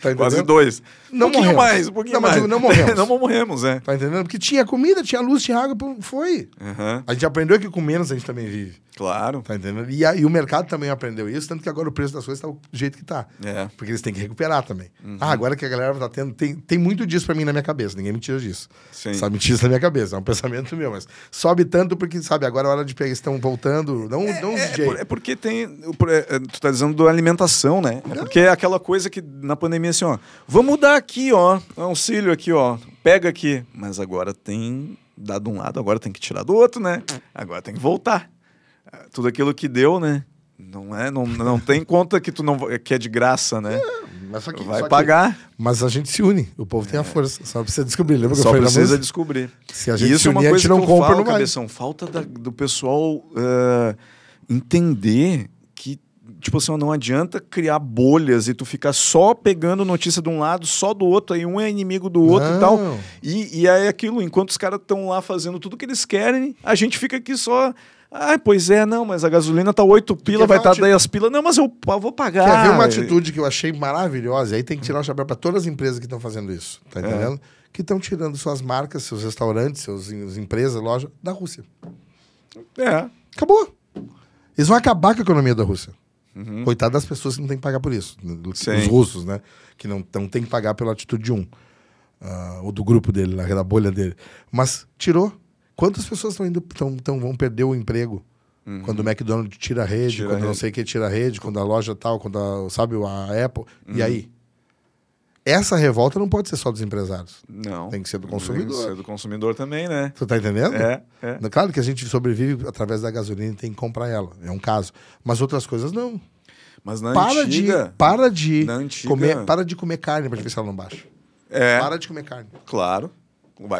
Tá? Uhum. Quase dois. Não um pouquinho morremos. mais, um pouquinho Não, mas mais. digo, não morremos. não morremos, é. Tá entendendo? Porque tinha comida, tinha luz, tinha água, foi. Aham. A gente aprendeu que com menos a gente também vive. Claro. Tá entendendo? E, a- e o mercado também aprendeu isso, tanto que agora o preço das coisas tá do jeito que tá. É. Porque eles têm que recuperar também. Uhum. Ah, agora que a galera tá tendo. Tem, tem muito disso pra mim na minha cabeça, ninguém me tira disso. Sim. Sabe, me tira isso na minha cabeça, é um pensamento meu, mas sobe tanto porque, sabe, agora é hora de pegar, estão voltando. Não, não os É, DJ. por- é porque tem. pro- é, Tu tá dizendo da alimentação, né? É porque é aquela coisa que na pandemia, assim, ó. Vamos mudar aqui, ó. Auxílio aqui, ó. Pega aqui. Mas agora tem. Dado um lado, agora tem que tirar do outro, né? Agora tem que voltar. É, Tudo aquilo que deu, né? Não é, não, não tem conta que tu não que é de graça, né? Mas só que- Vai só que- pagar. Mas a gente se une, o povo tem a força. Só precisa descobrir. Lembra que eu Só falei na precisa música? descobrir. Se a gente E isso se é uma unir, a coisa gente não que eu compra, falo, não vai. cabeção. Falta da- do pessoal ah, entender que, tipo assim, não adianta criar bolhas e tu ficar só pegando notícia de um lado, só do outro, aí um é inimigo do outro e tal. Não. E, e aí é aquilo, enquanto os caras estão lá fazendo tudo que eles querem, a gente fica aqui só. Ah, pois é, não, mas a gasolina tá 8 pila, vai estar ati- 10 pila. Não, mas eu, eu vou pagar. Quer ver uma atitude que eu achei maravilhosa? E aí tem que tirar o chapéu para todas as empresas que estão fazendo isso. É. Tá entendendo? Que estão tirando suas marcas, seus restaurantes, suas em- empresas, lojas da Rússia. É. Acabou. Eles vão acabar com a economia da Rússia. Uhum. Coitado das pessoas que não têm que pagar por isso. Sim. Os russos, né? Que não, não tem que pagar pela atitude de um. Ah, ou do grupo dele, lá, da bolha dele. Mas tirou. Quantas pessoas estão indo, tão, tão, vão perder o emprego? Quando o McDonald's tira a rede, Uhum. Tira a quando não rede. sei o que tira a rede, quando a loja tal, quando a, sabe, a Apple. Uhum. E aí? Essa revolta não pode ser só dos empresários. Não. Tem que ser do Tem que consumidor. ser do consumidor também, né? Tu tá entendendo? É, é. Claro que a gente sobrevive através da gasolina e tem que comprar ela. É um caso. Mas outras coisas não. Mas na para antiga... de, para de antiga- comer, para de comer carne pra ver se ela não baixa. É, Para de comer carne. claro.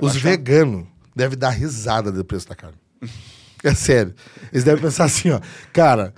Os veganos devem dar risada do preço da carne. É sério. Eles devem pensar assim, ó, cara,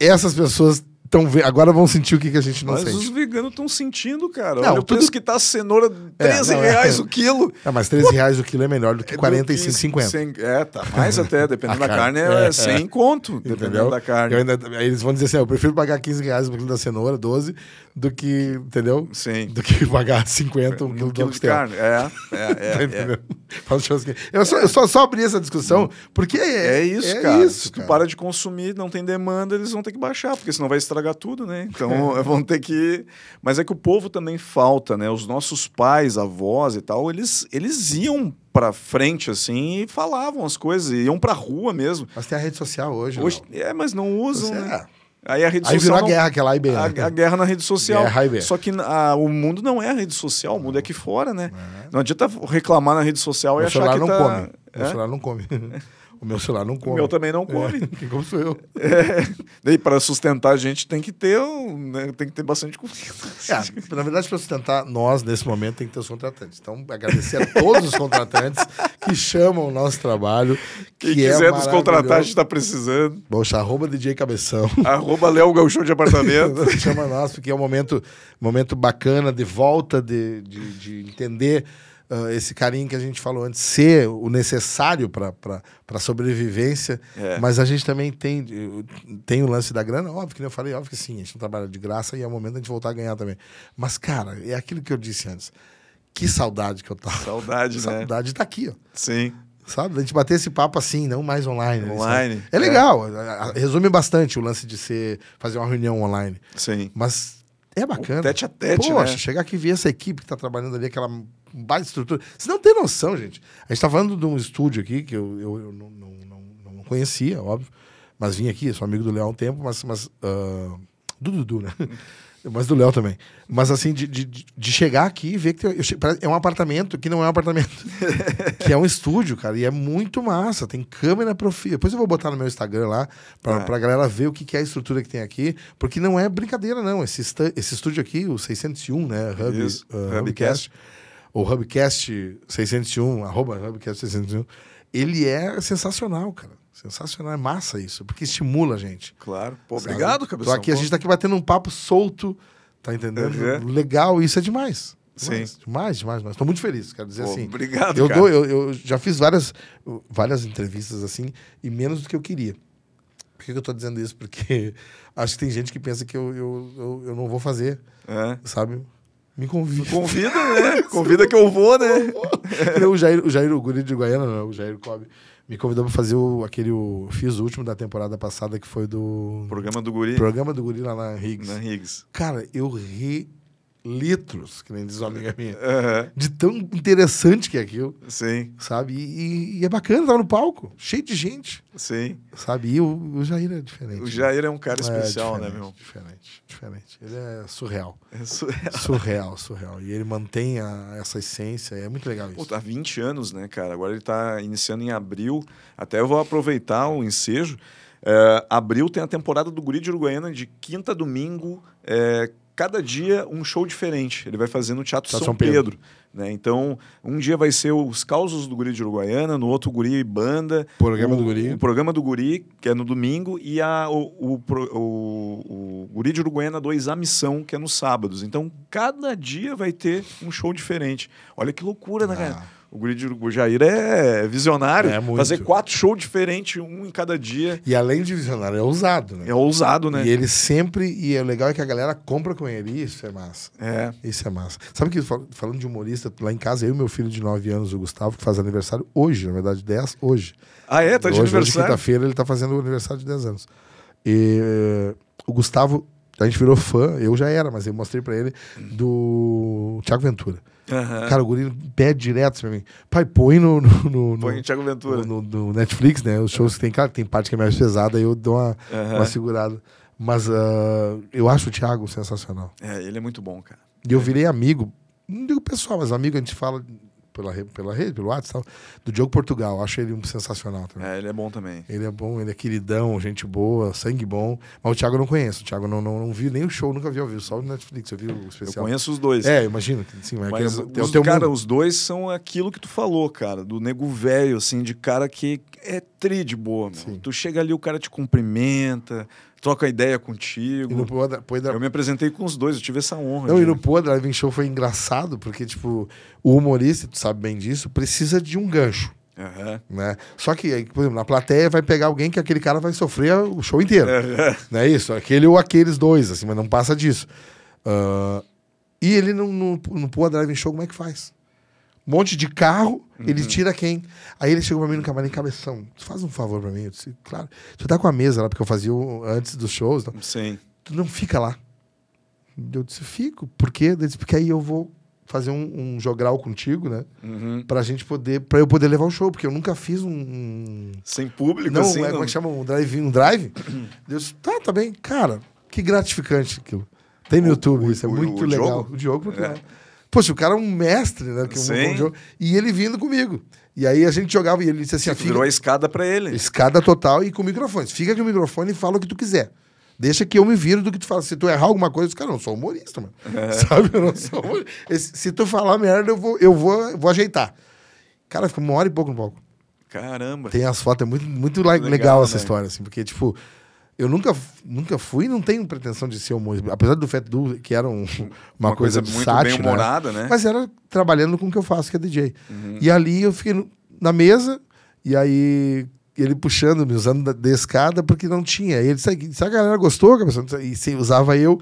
essas pessoas estão agora vão sentir o que, que a gente não Mas sente. os veganos estão sentindo, cara. Não, Olha o tudo- preço que tá a cenoura, 13 não, é. reais o quilo. É, mas 13 reais o quilo é melhor do que É do 45, que 50. 100 É, tá mais até, dependendo da carne, é, é, 100 é. conto, dependendo Entendeu? da carne. Ainda- aí eles vão dizer assim, ó, eu prefiro pagar 15 reais por quilo da cenoura, 12, do que, entendeu? Sim. Do que pagar 50 um quilo, de carne. É, é, é. Tá é. Eu só, eu só, só abri essa discussão porque é, É isso, é cara. isso, Se tu cara. para de consumir, não tem demanda, eles vão ter que baixar, porque senão vai estragar tudo, né? Então vão ter que. Mas é que o povo também falta, né? Os nossos pais, avós e tal, eles, eles iam pra frente assim e falavam as coisas, iam pra rua mesmo. Mas tem a rede social hoje. Hoje, Léo. é, mas não usam, Você né? é. Aí a rede Aí social. virou a não- guerra, aquela A e B. A, né? a guerra na rede social. Guerra e B. Só que a- o mundo não é a rede social, o mundo é aqui fora, né? Não adianta reclamar na rede social e Meu achar celular que não tá... come. Meu celular não come. o meu celular não come. O meu também não come. É, quem come sou eu. É. Daí, para sustentar a gente, tem que ter, né, tem que ter bastante comida. É, na verdade, para sustentar nós, nesse momento, tem que ter os contratantes. Então, agradecer a todos os contratantes que chamam o nosso trabalho. Quem que é quiser nos contratar, a gente está precisando. Poxa, arroba DJ Cabeção. Arroba Léo Gauchão de apartamento. Chama nós, porque é um momento, momento bacana de volta, de, de, de entender uh, esse carinho que a gente falou antes, ser o necessário para a sobrevivência. É. Mas a gente também tem, tem o lance da grana, óbvio que eu falei, óbvio que sim, a gente não trabalha de graça e é o momento da gente voltar a ganhar também. Mas, cara, é aquilo que eu disse antes. Que saudade que eu tava. Saudade, né? Saudade tá aqui, ó. Sim. Sabe? A gente bater esse papo assim, não mais online. né, Online, sabe? É é. legal. a- Resume bastante o lance de ser fazer uma reunião online. Sim. Mas é bacana. O tete a tete, Poxa, né? chegar aqui e ver essa equipe que tá trabalhando ali, aquela baita estrutura. Você não tem noção, gente. A gente tá falando de um estúdio aqui que eu, eu, eu não, não, não, não conhecia, óbvio. Mas vim aqui, sou amigo do Léo há um tempo, mas. mas ah, do Dudu, né? Mas do Léo também. Mas assim, de, de, de chegar aqui e ver que tem- che- é um apartamento que não é um apartamento. que é um estúdio, cara. E é muito massa. Tem câmera profi. Depois eu vou botar no meu Instagram lá pra, É. pra galera ver o que, que é a estrutura que tem aqui. Porque não é brincadeira, não. Esse, esta- esse estúdio aqui, o 601, né? Hub, Isso, ah, Hubcast. O Hubcast 601, arroba Hubcast 601. Ele é sensacional, cara. Sensacional. É massa isso. Porque estimula a gente. Claro. Pô, obrigado, cabeção. Tô aqui, a gente tá aqui batendo um papo solto, tá entendendo? Uhum. Legal, isso é demais. Sim. Demais, demais, demais. Tô muito feliz, quero dizer Pô, assim. obrigado, eu, cara. dou, eu, eu já fiz várias, várias entrevistas assim, e menos do que eu queria. Por que que eu tô dizendo isso? Porque acho que tem gente que pensa que eu, eu, eu, eu não vou fazer, É. sabe? Me convida. Convida, né? Convida que eu vou, né? o Jair, o Jair, o guri de Goiânia, não, o Jair Cobb, me convidou pra fazer o, aquele, o, fiz o último da temporada passada, que foi do Programa do Guri. programa do guri lá na Higgs. Na Higgs. Cara, eu ri litros, que nem diz uma amiga minha, Aham. de tão interessante que é aquilo, Sim, sabe? E, e- é bacana, tava no palco, cheio de gente, sim. sabe? E o, o Jair é diferente. O Jair é um cara É especial, né, diferente, meu? Diferente, diferente. Ele é surreal. É surreal. Surreal, surreal. E ele mantém a- essa essência, é muito legal Pô, isso. tá 20 anos, né, cara? Agora ele tá iniciando em abril. Até eu vou aproveitar o ensejo. É, abril tem a temporada do Guri de Uruguaiana de quinta a domingo. é, cada dia um show diferente. Ele vai fazer no Teatro Teatro São, São Pedro. Pedro. né? Então, um dia vai ser os causos do Guri de Uruguaiana, no outro Guri e Banda. Programa o, do Guri. O programa do Guri, que é no domingo, e a, o, o, o, o Guri de Uruguaiana 2, A Missão, que é nos sábados. Então, cada dia vai ter um show diferente. Olha que loucura, né, cara? O Guri de Urugu- Jair é visionário. É muito. Fazer quatro shows diferentes, um em cada dia. E além de visionário, é ousado, né? É ousado, né? E ele sempre. E o legal é que a galera compra com ele. Isso é massa. É. Isso é massa. Sabe que fal- falando de humorista, lá em casa, eu e meu filho de 9 anos, o Gustavo, que faz aniversário hoje, na verdade, 10, hoje. Ah, é? Tá de hoje, hoje, aniversário? quinta-feira, ele tá fazendo o aniversário de 10 anos. E eh, o Gustavo, a gente virou fã, eu já era, mas eu mostrei pra ele, do Thiago Ventura. Aham. Cara, o guri pede direto pra mim. Pai, põe no, no, no, Põe no- Thiago Ventura. no, no- Netflix, né? Os shows que tem, cara, tem parte que é mais pesada, aí eu dou uma, Aham. uma segurada. Mas ah, eu acho o Thiago sensacional. É, ele é muito bom, cara. E eu virei amigo, não digo pessoal, mas amigo, a gente fala pela, pela rede, pelo WhatsApp, do Diogo Portugal. Acho ele um sensacional também. É, ele é bom também. Ele é bom, ele é queridão, gente boa, sangue bom. Mas o Thiago eu não conheço. O Thiago não, não, não vi nem o show, nunca vi ao vivo, só o Netflix, eu vi o Eu especial. conheço os dois. É, imagino. que Sim, mas, Mas é, é os, cara, mundo. os dois são aquilo que tu falou, cara, do nego velho, assim, de cara que é tri de boa, meu. Sim. Tu chega ali, o cara te cumprimenta, troca ideia contigo. E no Poa, Eu me apresentei com os dois, eu tive essa honra. Não, e no Poa Driving Show foi engraçado, porque, tipo, o humorista, tu sabe bem disso, precisa de um gancho. Aham. Né? Só que, por exemplo, na plateia vai pegar alguém que aquele cara vai sofrer o show inteiro. Aham. Não é isso? Aquele ou aqueles dois, assim, mas não passa disso. Ah, e ele no, no, no Poa Driving Show, como é que faz? Um monte de carro, Uhum. ele tira quem? Aí ele chegou pra mim no camarim, cabeção, tu faz um favor pra mim? Eu disse, claro. Tu tá com a mesa lá, porque eu fazia o- antes dos shows, Sim. tu não fica lá. Eu disse, fico. Por quê? Ele disse, porque aí eu vou fazer um, um jogral contigo, né? Uhum. Pra gente poder, pra eu poder levar o show, porque eu nunca fiz um- um Sem público, não, assim. é, não- como é que chama? Um drive, um drive? Deus, tá, tá bem. Cara, que gratificante aquilo. Tem no O- YouTube o- isso, é o- muito o legal. Diogo? O Diogo, porque É. Poxa, o cara é um mestre, né? Que um- Sim. um jogo- e ele vindo comigo. E aí a gente jogava e ele disse assim: ó, Virou a escada pra ele. Escada total e com microfones. Fica com o microfone e fala o que tu quiser. Deixa que eu me viro do que tu fala. Se tu errar alguma coisa, os caras, eu não sou humorista, mano. É. Sabe? Eu não sou humorista. Se tu falar merda, eu vou, eu vou, eu vou ajeitar. Cara, fica uma hora e pouco no palco. Caramba. Tem as fotos, é muito, muito le- legal, Legal, essa né? história, assim, porque, tipo, eu nunca, nunca fui não tenho pretensão de ser humorista. Apesar do Fat Du, que era um- uma, coisa, de muito sátira, bem humorada, né? mas era trabalhando com o que eu faço, que é DJ. Uhum. E ali eu fiquei no- na mesa, e aí ele puxando, me usando da, da escada, porque não tinha. E ele disse, se a galera gostou, cabeção, e se usava eu.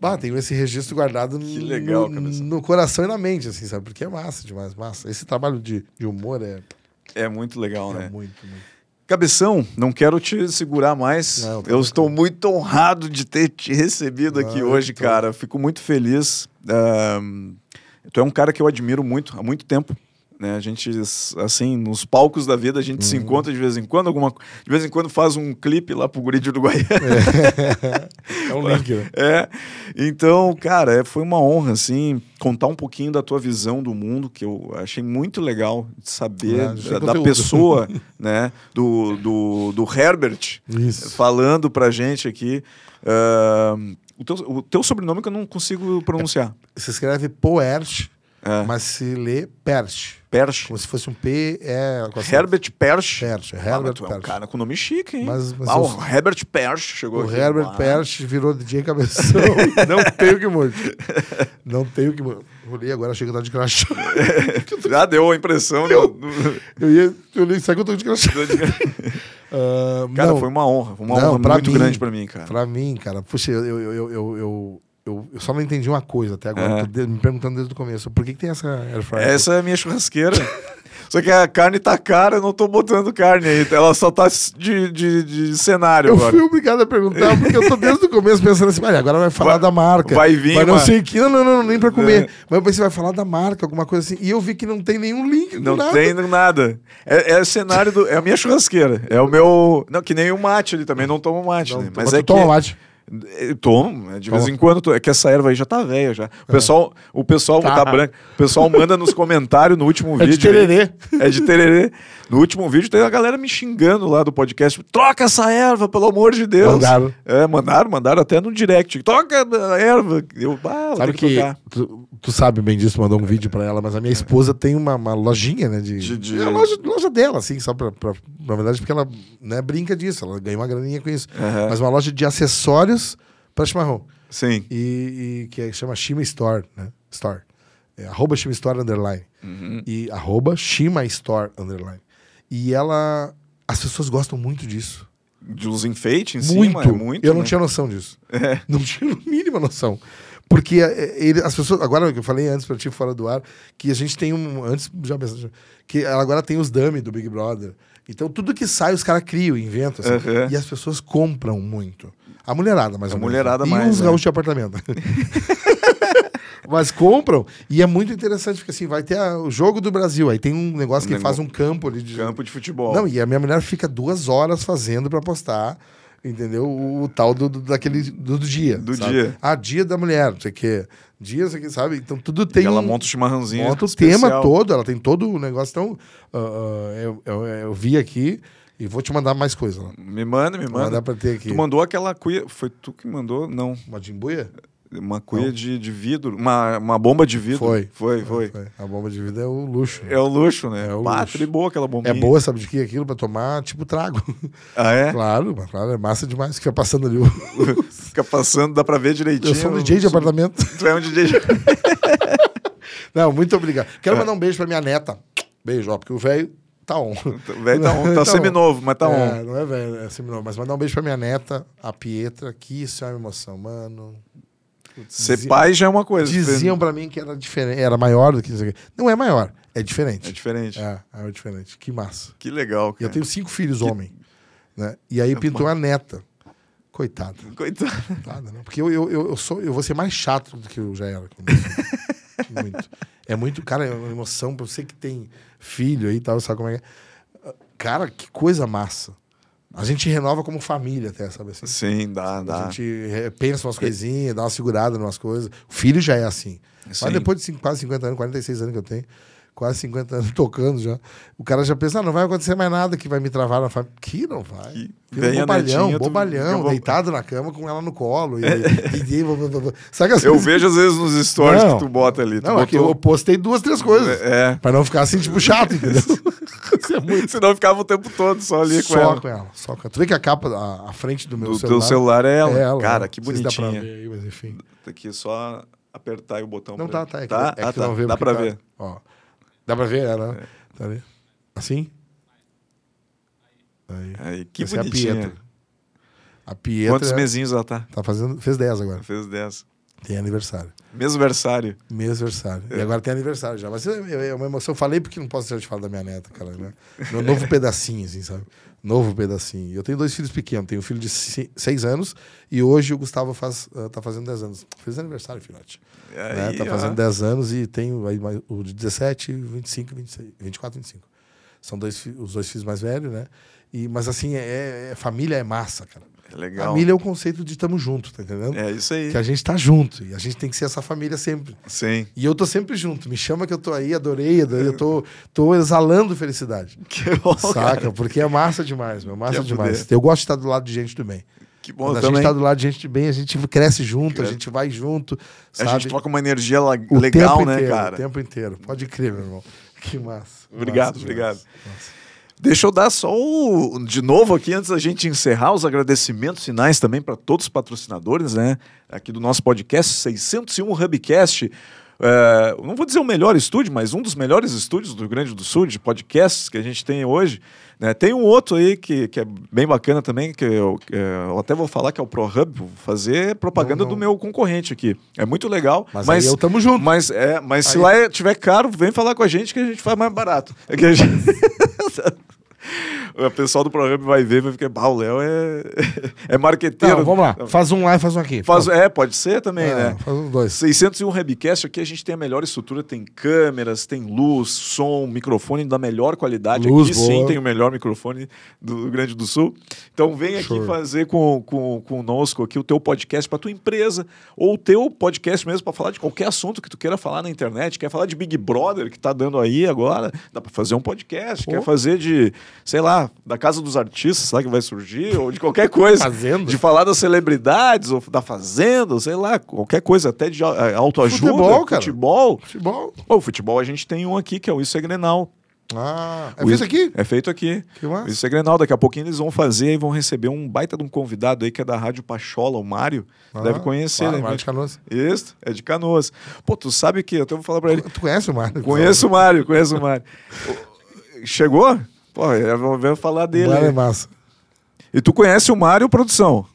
Bah, tenho esse registro guardado legal, no, no coração e na mente, assim, sabe? Porque é massa demais, massa. Esse trabalho de, de humor é, É muito legal, é né? muito, muito. Cabeção, não quero te segurar mais. Não, tá eu estou muito honrado de ter te recebido aqui hoje, então. cara. Fico muito feliz. Ahn, tu é um cara que eu admiro muito, há muito tempo. Né? A gente, assim, nos palcos da vida, a gente Uhum. se encontra de vez em quando, alguma, de vez em quando faz um clipe lá pro Guri de Uruguaiana. É um link, né? É, então, cara, é- foi uma honra, assim, contar um pouquinho da tua visão do mundo, que eu achei muito legal de saber Ah, da, da pessoa, né, do, do, do Herbert, Isso. falando pra gente aqui. Ah, o, teu, o teu sobrenome que eu não consigo pronunciar. Se escreve Poert, É. mas se lê Perch. Persch. Como se fosse um P, é... Herbert Persch. Perch, Ah, Herbert tu é um Perch. cara com nome chique, hein? Mas- mas ah, eu- o Herbert Persch chegou O aqui. Herbert Ah, Perch virou DJ cabeção. não tenho que morrer. Não tenho que morrer. Olhei agora, achei que eu tava de crachá. Já deu a impressão. né? Eu ia... Eu olhei, sabe que eu tô de crachá? Ah, Cara, não, foi uma honra. Foi uma Não, honra muito mim- grande pra mim, cara. Pra mim, cara, puxa, eu, eu, eu, eu, eu, eu, eu só não entendi uma coisa até agora. De- me perguntando desde o começo. Por que, que tem essa air fryer? Essa é a minha churrasqueira. Só que a carne tá cara, eu não tô botando carne aí. Ela só tá de, de, de cenário Eu agora. fui obrigado a perguntar, porque eu tô desde o começo pensando assim, "Olha, agora vai falar Vai- da marca. vai vir Mas não sei que. Não, não, não, nem pra comer. É. Mas eu pensei, vai falar da marca, alguma coisa assim. E eu vi que não tem nenhum link. Não nada. tem nada. É, é o cenário do. É a minha churrasqueira. É o meu. Não, que nem o mate ali também. Não tomo mate, Não, né? mas Mas tu é que. toma mate. Eu tomo, né? de vez em quando. tô- É que essa erva aí já tá velha já. O pessoal, o pessoal Tá. tá branco. O pessoal manda nos comentários no último É de vídeo. aí. tererê. É de tererê. No último vídeo tem a galera me xingando lá do podcast. Troca essa erva, pelo amor de Deus. Mandaram. É, mandaram, mandaram até no direct. Troca a erva. Eu, ah, Sabe que, que, tu, tu sabe bem disso, mandou um vídeo pra ela, mas a minha esposa tem uma, uma lojinha, né? De, De- de- É a loja, loja dela, assim, só pra, pra. Na verdade, porque ela né, brinca disso, ela ganha uma graninha com isso. Mas uma loja de acessórios pra chimarrão. Sim. E, e que é- chama Shima Store, né? Store. É, arroba Shima Store Underline. Uhum. E arroba Shima Store Underline. E ela. As pessoas gostam muito disso. De uns enfeites em muito. cima. É muito. Eu não né? tinha noção disso. É. Não tinha a mínima noção. Porque é, ele- as pessoas. Agora que eu falei antes pra ti fora do ar, que a gente tem um. Antes já pensava, que agora tem os dummy do Big Brother. Então tudo que sai os caras criam, inventam. assim. Uhum. E as pessoas compram muito. A mulherada, mais A ou menos. mulherada e mais, os né? gaúchos de apartamento. Mas compram. E é muito interessante, porque assim, vai ter a- o jogo do Brasil. Aí tem um negócio que Um faz um campo ali de. Campo de futebol. Não, e a minha mulher fica duas horas fazendo pra postar, entendeu? O, o tal do, do- daquele do, do dia. Do sabe? dia. Ah, dia da mulher, não sei o quê. Dia, não sei o quê, sabe? Então tudo tem. e ela monta o chimarrãozinho. monta o especial. tema todo, ela tem todo o negócio. Então, ah, eu, eu, eu vi aqui e vou te mandar mais coisa. Me manda, me Vou mandar manda. pra ter aqui. Tu mandou aquela cuia. Foi tu que mandou? Não. Uma jimbuia? Uma cuia de, de vidro. Uma, uma bomba de vidro. Foi. Foi, foi. A bomba de vida é o luxo. É o luxo, né? É o Pá, luxo. boa aquela bombinha. É boa, sabe de que aquilo? Pra tomar, tipo, trago. Ah, é? claro, claro, é massa demais. Fica passando ali o... Fica passando, dá pra ver direitinho. Eu sou um DJ de apartamento. Tu é um DJ de... Não, muito obrigado. Quero mandar um beijo pra minha neta. Beijo, ó, porque o velho tá on. O velho tá, on, tá Tá seminovo, mas tá é, on. Não é velho, é seminovo. Mas mandar um beijo pra minha neta, a Pietra, que isso é uma emoção, mano. Ser diziam- pai já é uma coisa. Diziam pra mim que era diferente, era maior do que isso aqui. Não é maior, é É diferente. diferente. É, é diferente. Que massa. Que legal, cara. eu tenho cinco filhos homem, né? E aí pintou a neta. Coitada. Coitado. Coitada, né? Porque eu, eu, eu, sou, eu vou ser mais chato do que eu já era. muito. É muito, cara, é uma emoção pra você que tem filho aí e tal, sabe como é que é? Cara, que coisa massa. A gente renova como família até, sabe assim? Sim, dá, A dá. gente re- pensa umas coisinhas, dá uma segurada em umas coisas. O filho já é assim. Sim. Mas depois de cinco- quase 50 anos, 46 anos que eu tenho, quase 50 anos tocando já, o cara já pensa, ah, não vai acontecer mais nada que vai me travar na família. Que não vai. Que a bobalhão, netinha, bobalhão, deitado na cama com ela no colo. E, e, e- sabe as Eu coisas- vejo às vezes nos stories Não. que tu bota ali. Tu Não, botou- eu postei duas, três coisas. É. Pra não ficar assim, tipo, chato, entendeu? É muito Senão eu ficava o tempo todo só ali com só ela. com ela. Só com ela. Tu vê que a capa, a, a frente do meu Do celular. teu celular é ela. é ela. Cara, né? que se dá pra bonitinha. ver aí, mas enfim. Aqui, só apertar o botão. Não pra- tá, tá. É que, tá? é que ah, tá. não vê Dá pra tá- ver. Ó. Dá pra ver ela, né? Tá ali. Assim? Aí. Aí, que Essa é a bonitinha. Pietra. A Pietra Quantos mesinhos ela tá? tá fazendo, fez 10 agora. Fez 10. Tem aniversário. Mesmo versário. Mês aniversário. É. E agora tem aniversário já. Mas é, é uma emoção. Eu falei porque não posso deixar de falar da minha neta, cara. Né? Meu novo pedacinho, assim, sabe? Novo pedacinho. Eu tenho dois filhos pequenos. Tenho um filho de 6 anos e hoje o Gustavo faz, ah, tá fazendo 10 anos. Fez aniversário, filhote. né? Aí, Tá ó. fazendo 10 anos e tenho aí mais- o de 17, 25, 26, 24, 25. São dois, os dois filhos mais velhos, né? E, mas assim, é, é- família é massa, cara. É legal. Família é o conceito de tamo junto, tá entendendo? É isso aí. Que a gente tá junto e a gente tem que ser essa família sempre. Sim. E eu tô sempre junto. Me chama que eu tô aí, adorei, adorei eu tô, tô exalando felicidade. Que bom, Saca? cara. Porque é massa demais, meu. Massa Quer demais. Eu gosto de estar do lado de gente do bem. Que bom Quando a também. gente tá do lado de gente de bem, a gente cresce junto, a Cresce. gente vai junto. A Sabe? gente troca uma energia la- legal, né, inteiro, cara? O tempo inteiro. Pode crer, meu irmão. Que massa. Obrigado, Massa obrigado. Massa. Deixa eu dar só o, de novo aqui, antes da gente encerrar, os agradecimentos finais também para todos os patrocinadores, né? Aqui do nosso podcast 601 Hubcast. É, não vou dizer o melhor estúdio, mas um dos melhores estúdios do Rio Grande do Sul de podcasts que a gente tem hoje. né? Tem um outro aí que, que é bem bacana também, que eu, é, eu até vou falar que é o ProHub, vou fazer propaganda Não, não. do meu concorrente aqui. É muito legal, Mas, mas, eu tamo junto. mas, é, mas se Aí- lá é- tiver caro, vem falar com a gente que a gente faz mais barato. É que a gente... o pessoal do programa vai ver, vai ficar, bah, o Léo é, é marqueteiro. Não, vamos lá. Faz um lá e faz um aqui. Faz, é, pode ser também, É, né? Faz um dois. 601 Webcast, aqui a gente tem a melhor estrutura, tem câmeras, tem luz, som, microfone da melhor qualidade. Luz aqui boa. sim tem o melhor microfone do Rio Grande do Sul. Então vem aqui fazer com, com, conosco aqui o teu podcast para tua empresa, ou o teu podcast mesmo para falar de qualquer assunto que tu queira falar na internet. Quer falar de Big Brother que tá dando aí agora, dá para fazer um podcast. Pô. Quer fazer de, sei lá, da Casa dos Artistas, sabe que vai surgir, ou de qualquer coisa. Fazenda. De falar das celebridades, ou da Fazenda, ou sei lá, qualquer coisa, até de eh, autoajuda, Futebol, cara. futebol. Futebol. Pô, o futebol a gente tem um aqui, que é o Isso é Grenal. Ah, é O feito Isso- aqui? É feito aqui. Que massa. Isso é Grenal. Daqui a pouquinho eles vão fazer e vão receber um baita de um convidado aí que é da Rádio Pachola, o Mário. Tu Ah, deve conhecer, claro, né? Mário de Canoas. Isso, é de Canoas. Pô, tu sabe que, eu até vou falar pra ele, Tu conhece o Mário? conheço o Mário, conheço o Mário. O- Chegou? Pô, eu vou ver falar dele. Mário é massa. E tu conhece o Mário, produção?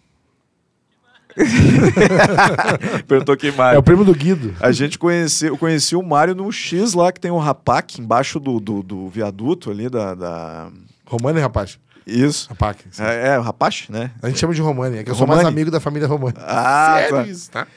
Perguntou quem É Mário. o primo do Guido. A gente conheceu, eu conheci o Mário no X lá, que tem o Rapac embaixo do, do, do viaduto ali da. da... Romani, rapaz. Isso. Rapac. É, é, o Rapache, né? A gente chama de Romani. É que eu sou Romani? mais amigo da família Romani. Ah, Sério tá. isso, tá?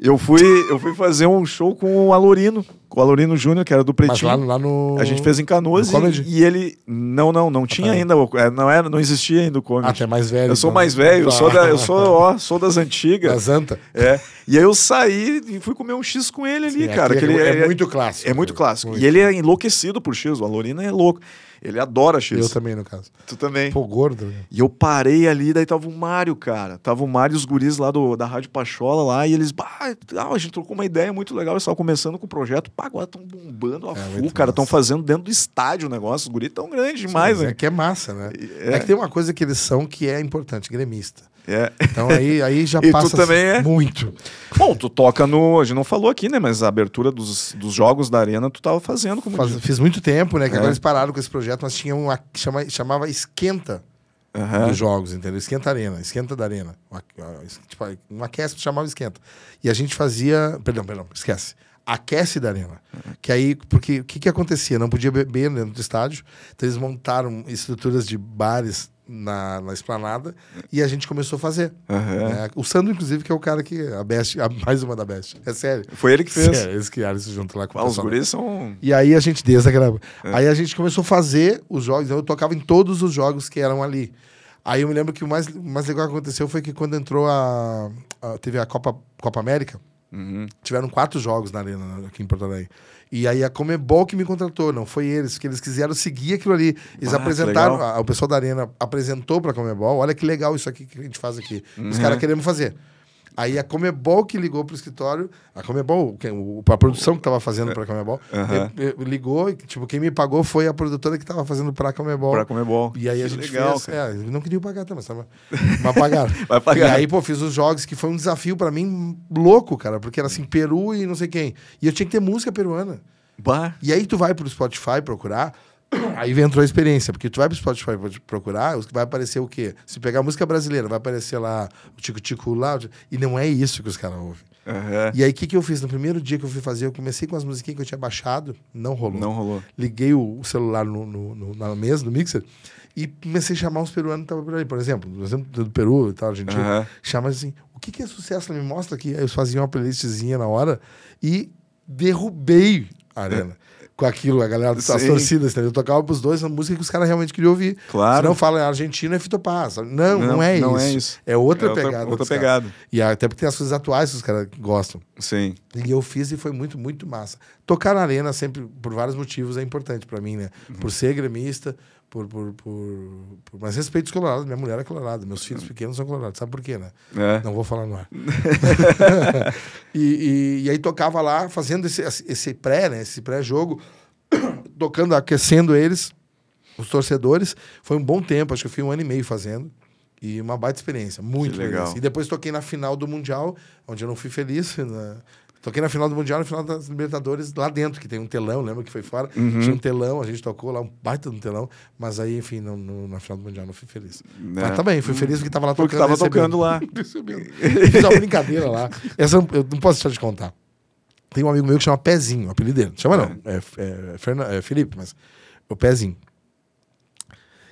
Eu fui, eu fui fazer um show com o Alorino, com o Alorino Júnior, que era do Mas Pretinho. lá, no- lá no... A gente fez em Canoas no e, e ele. Não, não, não tinha tá. ainda. é, Não, era, não existia ainda o Ah, comedy. tu é mais velho. eu sou então. mais velho, eu sou, da, eu sou, ó, sou das antigas. Da Zanta. É. E aí eu saí e fui comer um X com ele ali, Sim, cara. aqui que é, ele é muito clássico. É muito clássico. Muito. E ele é enlouquecido por X. O Alorino é louco. Ele adora X. Eu também, no caso. Tu também. Pô, gordo. né? E eu parei ali, daí tava o Mário, cara. Tava o Mário e os guris lá do, da Rádio Pachola lá, e eles, bah, ah, a gente trocou uma ideia muito legal. Eles estavam começando com o projeto, pá, agora estão bombando a É, full, cara. Estão massa. fazendo dentro do estádio o negócio. Os guris tão grandes demais, Mas né? É que é massa, né? É. É. que tem uma coisa que eles são que é importante, gremista. É. Então aí, aí já passa é? muito. Bom, tu toca no. A gente não falou aqui, né? Mas a abertura dos, dos jogos da arena tu tava fazendo como. Faz- fiz muito tempo, né? Que É. agora eles pararam com esse projeto, mas tinha um que chama, chamava Esquenta Aham. dos jogos, entendeu? Esquenta Arena, Esquenta da Arena. Um, aque- tipo, um aquece chamava Esquenta. E a gente fazia. Perdão, perdão, esquece. Aquece da Arena. Que aí, porque o que, que acontecia? Não podia beber dentro do estádio, então eles montaram estruturas de bares na, na esplanada e a gente começou a fazer. Aham. né? O Sandro, inclusive, que é o cara que. A Best, a, mais uma da Best. É sério. Foi ele que fez. Sério, eles criaram isso junto lá com o Ah, os pessoal. guris são. E aí a gente, desde aquela. É. Aí a gente começou a fazer os jogos. então Eu tocava em todos os jogos que eram ali. Aí eu me lembro que o mais, o mais legal que aconteceu foi que quando entrou a. a- teve a Copa, Copa América, Uhum. tiveram quatro jogos na arena né, aqui em Porto Alegre. E aí a Comebol que me contratou, não foi eles, porque eles quiseram seguir aquilo ali. Eles Ah, que apresentaram, a- o pessoal da arena apresentou pra Comebol, olha que legal isso aqui que a gente faz aqui. Os Uhum. caras queremos fazer. Aí a Comebol que ligou pro escritório, a Comebol, o, a produção que tava fazendo pra Comebol, Aham. eh, eh, ligou e, tipo, quem me pagou foi a produtora que tava fazendo pra Comebol. Pra comer bom. E aí a Que gente legal, fez. É, não queriam pagar também, mas, tava- mas pagaram. Vai pagar. E aí, pô, fiz os jogos, que foi um desafio pra mim louco, cara, porque era assim, Peru e não sei quem. E eu tinha que ter música peruana. Bah. E aí tu vai pro Spotify procurar, aí entrou a experiência, porque tu vai pro Spotify procurar, vai aparecer o quê? Se pegar música brasileira, vai aparecer lá o Tico Tico lá, e não é isso que os caras ouvem. Aham. E aí, o que, que eu fiz? No primeiro dia que eu fui fazer, eu comecei com as musiquinhas que eu tinha baixado, não rolou Não rolou. liguei o, celular no, no- no- na mesa, no mixer, e comecei a chamar os peruanos que estavam por ali. Por exemplo, no exemplo do Peru e tal, Argentina. Aham. Chama assim, o que, que é sucesso? Me mostra aqui. Aí eles faziam uma playlistzinha na hora e derrubei a arena. Com aquilo, a galera, as Sim. torcidas, entendeu? Eu tocava pros dois a música que os caras realmente queriam ouvir. Claro. Senão fala, Argentina é Fito Paz. Não, não, Não, é, não isso. é isso. É outra É pegada. outra pegada. E até porque tem as coisas atuais que os caras gostam. Sim. E eu fiz e foi muito, muito massa. Tocar na arena sempre, por vários motivos, é importante pra mim, né? Uhum. Por ser gremista, por, por, por, por- Mas respeito os colorados. Minha mulher é colorada, meus filhos pequenos são colorados. Sabe por quê, né? É. Não vou falar no ar. e, e, e aí tocava lá, fazendo esse, esse pré, né? Esse pré-jogo, tocando, aquecendo eles, os torcedores. Foi um bom tempo, acho que eu fui um ano e meio fazendo. E uma baita experiência, muito Que legal. E depois toquei na final do Mundial, onde eu não fui feliz. né? Toquei na final do Mundial, na final das Libertadores, lá dentro, que tem um telão, lembra que foi fora? Uhum. Tinha um telão, a gente tocou lá, um baita um telão. Mas aí, enfim, não, no- na final do Mundial não fui feliz. Mas tá bem, fui feliz porque tava lá É. Porque tocando. tava tocando lá. Recebendo. Fiz uma brincadeira lá. Essa eu não posso deixar de contar. Tem um amigo meu que chama Pezinho, o apelido dele. Chama não, é, é, Fernan- é Felipe, mas o Pezinho.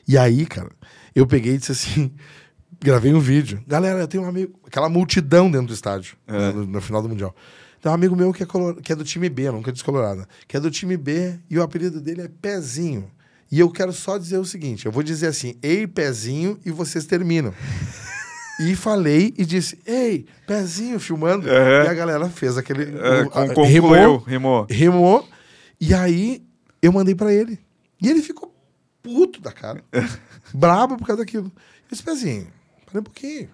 E aí, cara, eu peguei e disse assim, gravei um vídeo. Galera, eu tenho um amigo, aquela multidão dentro do estádio, É. no, no final do Mundial. Tem um amigo meu que é, color- que é do time B, nunca disse colorado, que é do time B e o apelido dele é Pezinho. E eu quero só dizer o seguinte, eu vou dizer assim, ei, Pezinho, e vocês terminam. E falei e disse, ei, Pezinho, filmando. Aham. E a galera fez aquele... O- con- a- concluiu, rimou, rimou. E aí eu mandei pra ele. E ele ficou puto da cara. brabo por causa daquilo. Eu disse, Pezinho, para um pouquinho.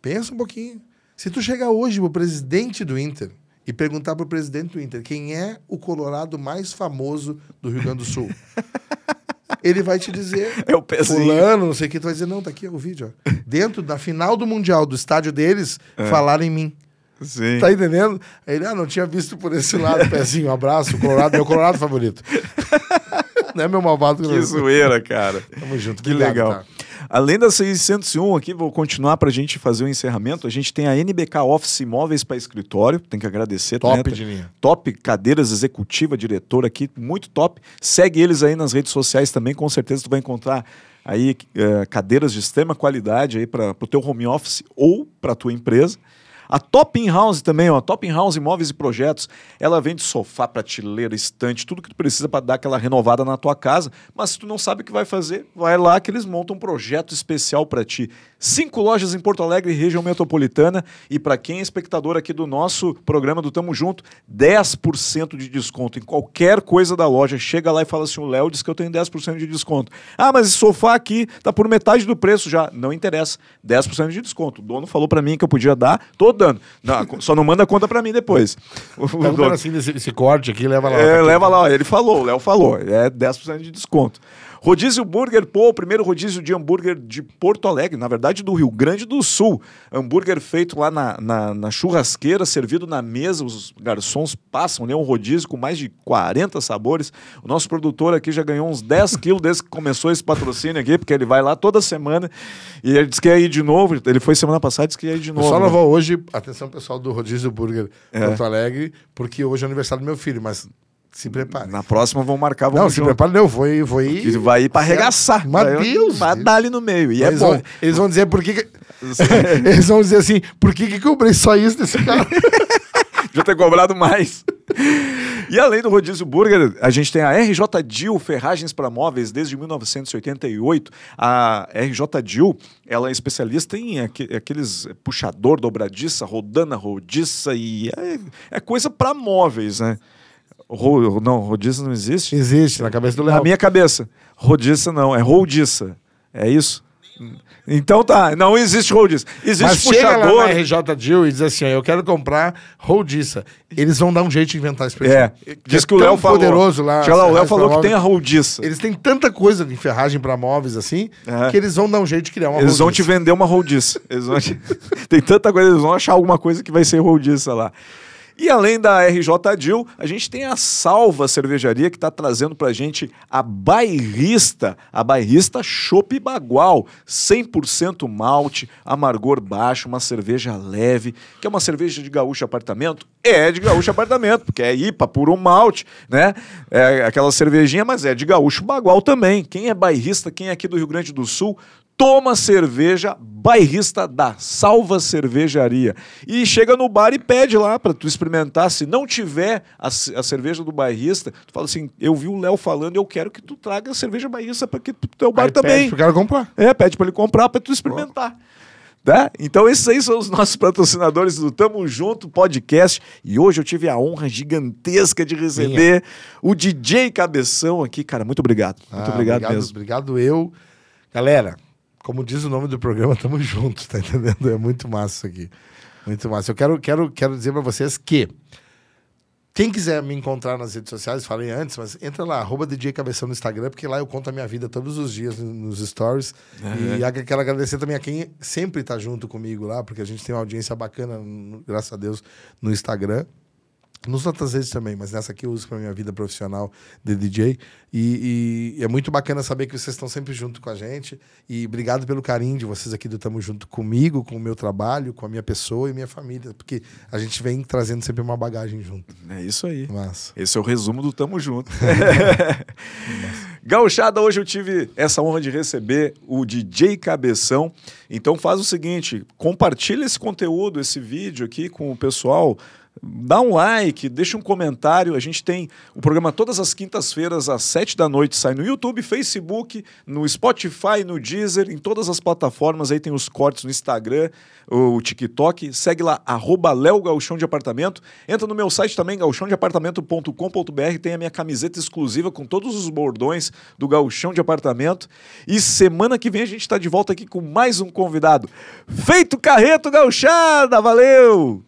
Pensa um pouquinho. Se tu chegar hoje pro presidente do Inter e perguntar pro presidente do Inter quem é o colorado mais famoso do Rio Grande do Sul, ele vai te dizer... É o pezinho. Fulano, não sei o que. Tu vai dizer, não, tá aqui o vídeo. Ó. Dentro da final do Mundial, do estádio deles, falaram em mim. Sim. Tá entendendo? Aí ele, ah, não tinha visto por esse lado, pezinho, um abraço, Colorado, meu Colorado favorito. não é meu malvado. Que zoeira, cara. Tamo junto. Que Obrigado, legal. tá? Além da 601 aqui, vou continuar para a gente fazer o encerramento. A gente tem a NBK Office Imóveis para escritório. Tem que agradecer. Top né? de linha. Top cadeiras executiva, diretor aqui, muito top. Segue eles aí nas redes sociais também, com certeza tu vai encontrar aí eh, cadeiras de extrema qualidade aí para o teu home office ou para tua empresa. A Top House também, ó, Top In House Imóveis e Projetos, ela vende sofá, prateleira, estante, tudo que tu precisa para dar aquela renovada na tua casa. Mas se tu não sabe o que vai fazer, vai lá que eles montam um projeto especial para ti. Cinco lojas em Porto Alegre, região metropolitana. E para quem é espectador aqui do nosso programa do Tamo Junto, 10% de desconto em qualquer coisa da loja. Chega lá e fala assim: o Léo disse que eu tenho 10% de desconto. Ah, mas esse sofá aqui tá por metade do preço já. Não interessa. 10% de desconto. O dono falou para mim que eu podia dar, tô dando. Não, só não manda conta para mim depois. O, o dono- desse esse corte aqui, leva lá. é, tá aqui. leva lá, ele falou, o Léo falou, é 10% de desconto. Rodízio Burger, pô, o primeiro rodízio de hambúrguer de Porto Alegre, na verdade do Rio Grande do Sul. Hambúrguer feito lá na, na, na churrasqueira, servido na mesa, os garçons passam, né? Um rodízio com mais de 40 sabores. O nosso produtor aqui já ganhou uns 10 quilos desde que começou esse patrocínio aqui, porque ele vai lá toda semana e ele disse que ia ir de novo. Ele foi semana passada e disse que ia ir de Eu novo. só né? não vou hoje, atenção pessoal do Rodízio Burger É. Porto Alegre, porque hoje é aniversário do meu filho, mas se prepare. Na próxima vão marcar, vamos Não, se prepare, não, vou ir, vou ir. Ele vai ir pra arregaçar. Mas vai, Deus! Vai dar ali no meio. E é eles, bom. Vão, eles vão dizer por que. que- eles vão dizer assim, por que, que eu comprei só isso desse cara? Devia ter cobrado mais. E além do Rodízio Burger, a gente tem a RJ Dil Ferragens para Móveis desde 1988. A RJ Dil, ela é especialista em aqu aqueles puxador, dobradiça, rodana, rodiça e é, é coisa para móveis, né? Ro, não, rodiça não existe? Existe, na cabeça do Léo. Na minha cabeça. Rodiça não, é roldiça. É isso? Então tá, não existe roldiça. Existe Mas chega lá puxador. na RJ Jill e diz assim, eu quero comprar roldiça. Eles vão dar um jeito de inventar esse É, diz que o tão Léo falou. poderoso lá. Chega lá, o Léo falou que tem a roldiça. Eles têm tanta coisa de ferragem pra móveis assim, É. que eles vão dar um jeito de criar uma Eles vão te vender uma roldiça. Eles vão te- Tem tanta coisa, eles vão achar alguma coisa que vai ser roldiça lá. E além da RJ Dil, a gente tem a Salva Cervejaria que está trazendo pra gente a Bairrista, a Bairrista Chopp Bagual, 100% malte, amargor baixo, uma cerveja leve, que é uma cerveja de gaúcho apartamento? É de gaúcho apartamento, porque é IPA, puro malte, né? É aquela cervejinha, mas é de gaúcho Bagual também. Quem é bairrista, quem é aqui do Rio Grande do Sul, toma cerveja bairrista da Salva Cervejaria. E chega no bar e pede lá para tu experimentar. Se não tiver a, a cerveja do bairrista, tu fala assim: eu vi o Léo falando, eu quero que tu traga a cerveja bairrista para que pro teu bar Aí também. pede pro cara comprar. É, pede para ele comprar para tu experimentar. Tá? Então, esses aí são os nossos patrocinadores do Tamo Junto Podcast. E hoje eu tive a honra gigantesca de receber o DJ Cabeção aqui. Cara, muito obrigado. Muito Ah, obrigado, mesmo. Obrigado eu. Galera, como diz o nome do programa, tamo juntos, tá entendendo? É muito massa isso aqui. Muito massa. Eu quero, quero, quero dizer pra vocês que quem quiser me encontrar nas redes sociais, falei antes, mas entra lá, arroba DJ Cabeção no Instagram, porque lá eu conto a minha vida todos os dias no- nos stories. E ag- quero agradecer também a quem sempre tá junto comigo lá, porque a gente tem uma audiência bacana, graças a Deus, no Instagram. Nos outras vezes também, mas nessa aqui eu uso para minha vida profissional de DJ. E, e é muito bacana saber que vocês estão sempre junto com a gente. E obrigado pelo carinho de vocês aqui do Tamo Junto comigo, com o meu trabalho, com a minha pessoa e minha família. Porque a gente vem trazendo sempre uma bagagem junto. É isso aí. Massa. Esse é o resumo do Tamo Junto. Gauchada, hoje eu tive essa honra de receber o DJ Cabeção. Então faz o seguinte, compartilha esse conteúdo, esse vídeo aqui com o pessoal. Dá um like, deixa um comentário. A gente tem o programa todas as quintas-feiras, às sete da noite, sai no YouTube, Facebook, no Spotify, no Deezer, em todas as plataformas. Aí tem os cortes no Instagram, o TikTok. Segue lá, arroba Léo Galchão de Apartamento. Entra no meu site também, galchãodeapartamento.com.br. Tem a minha camiseta exclusiva com todos os bordões do Galchão de Apartamento. E semana que vem a gente está de volta aqui com mais um convidado. Feito Carreto Gauchada! Valeu!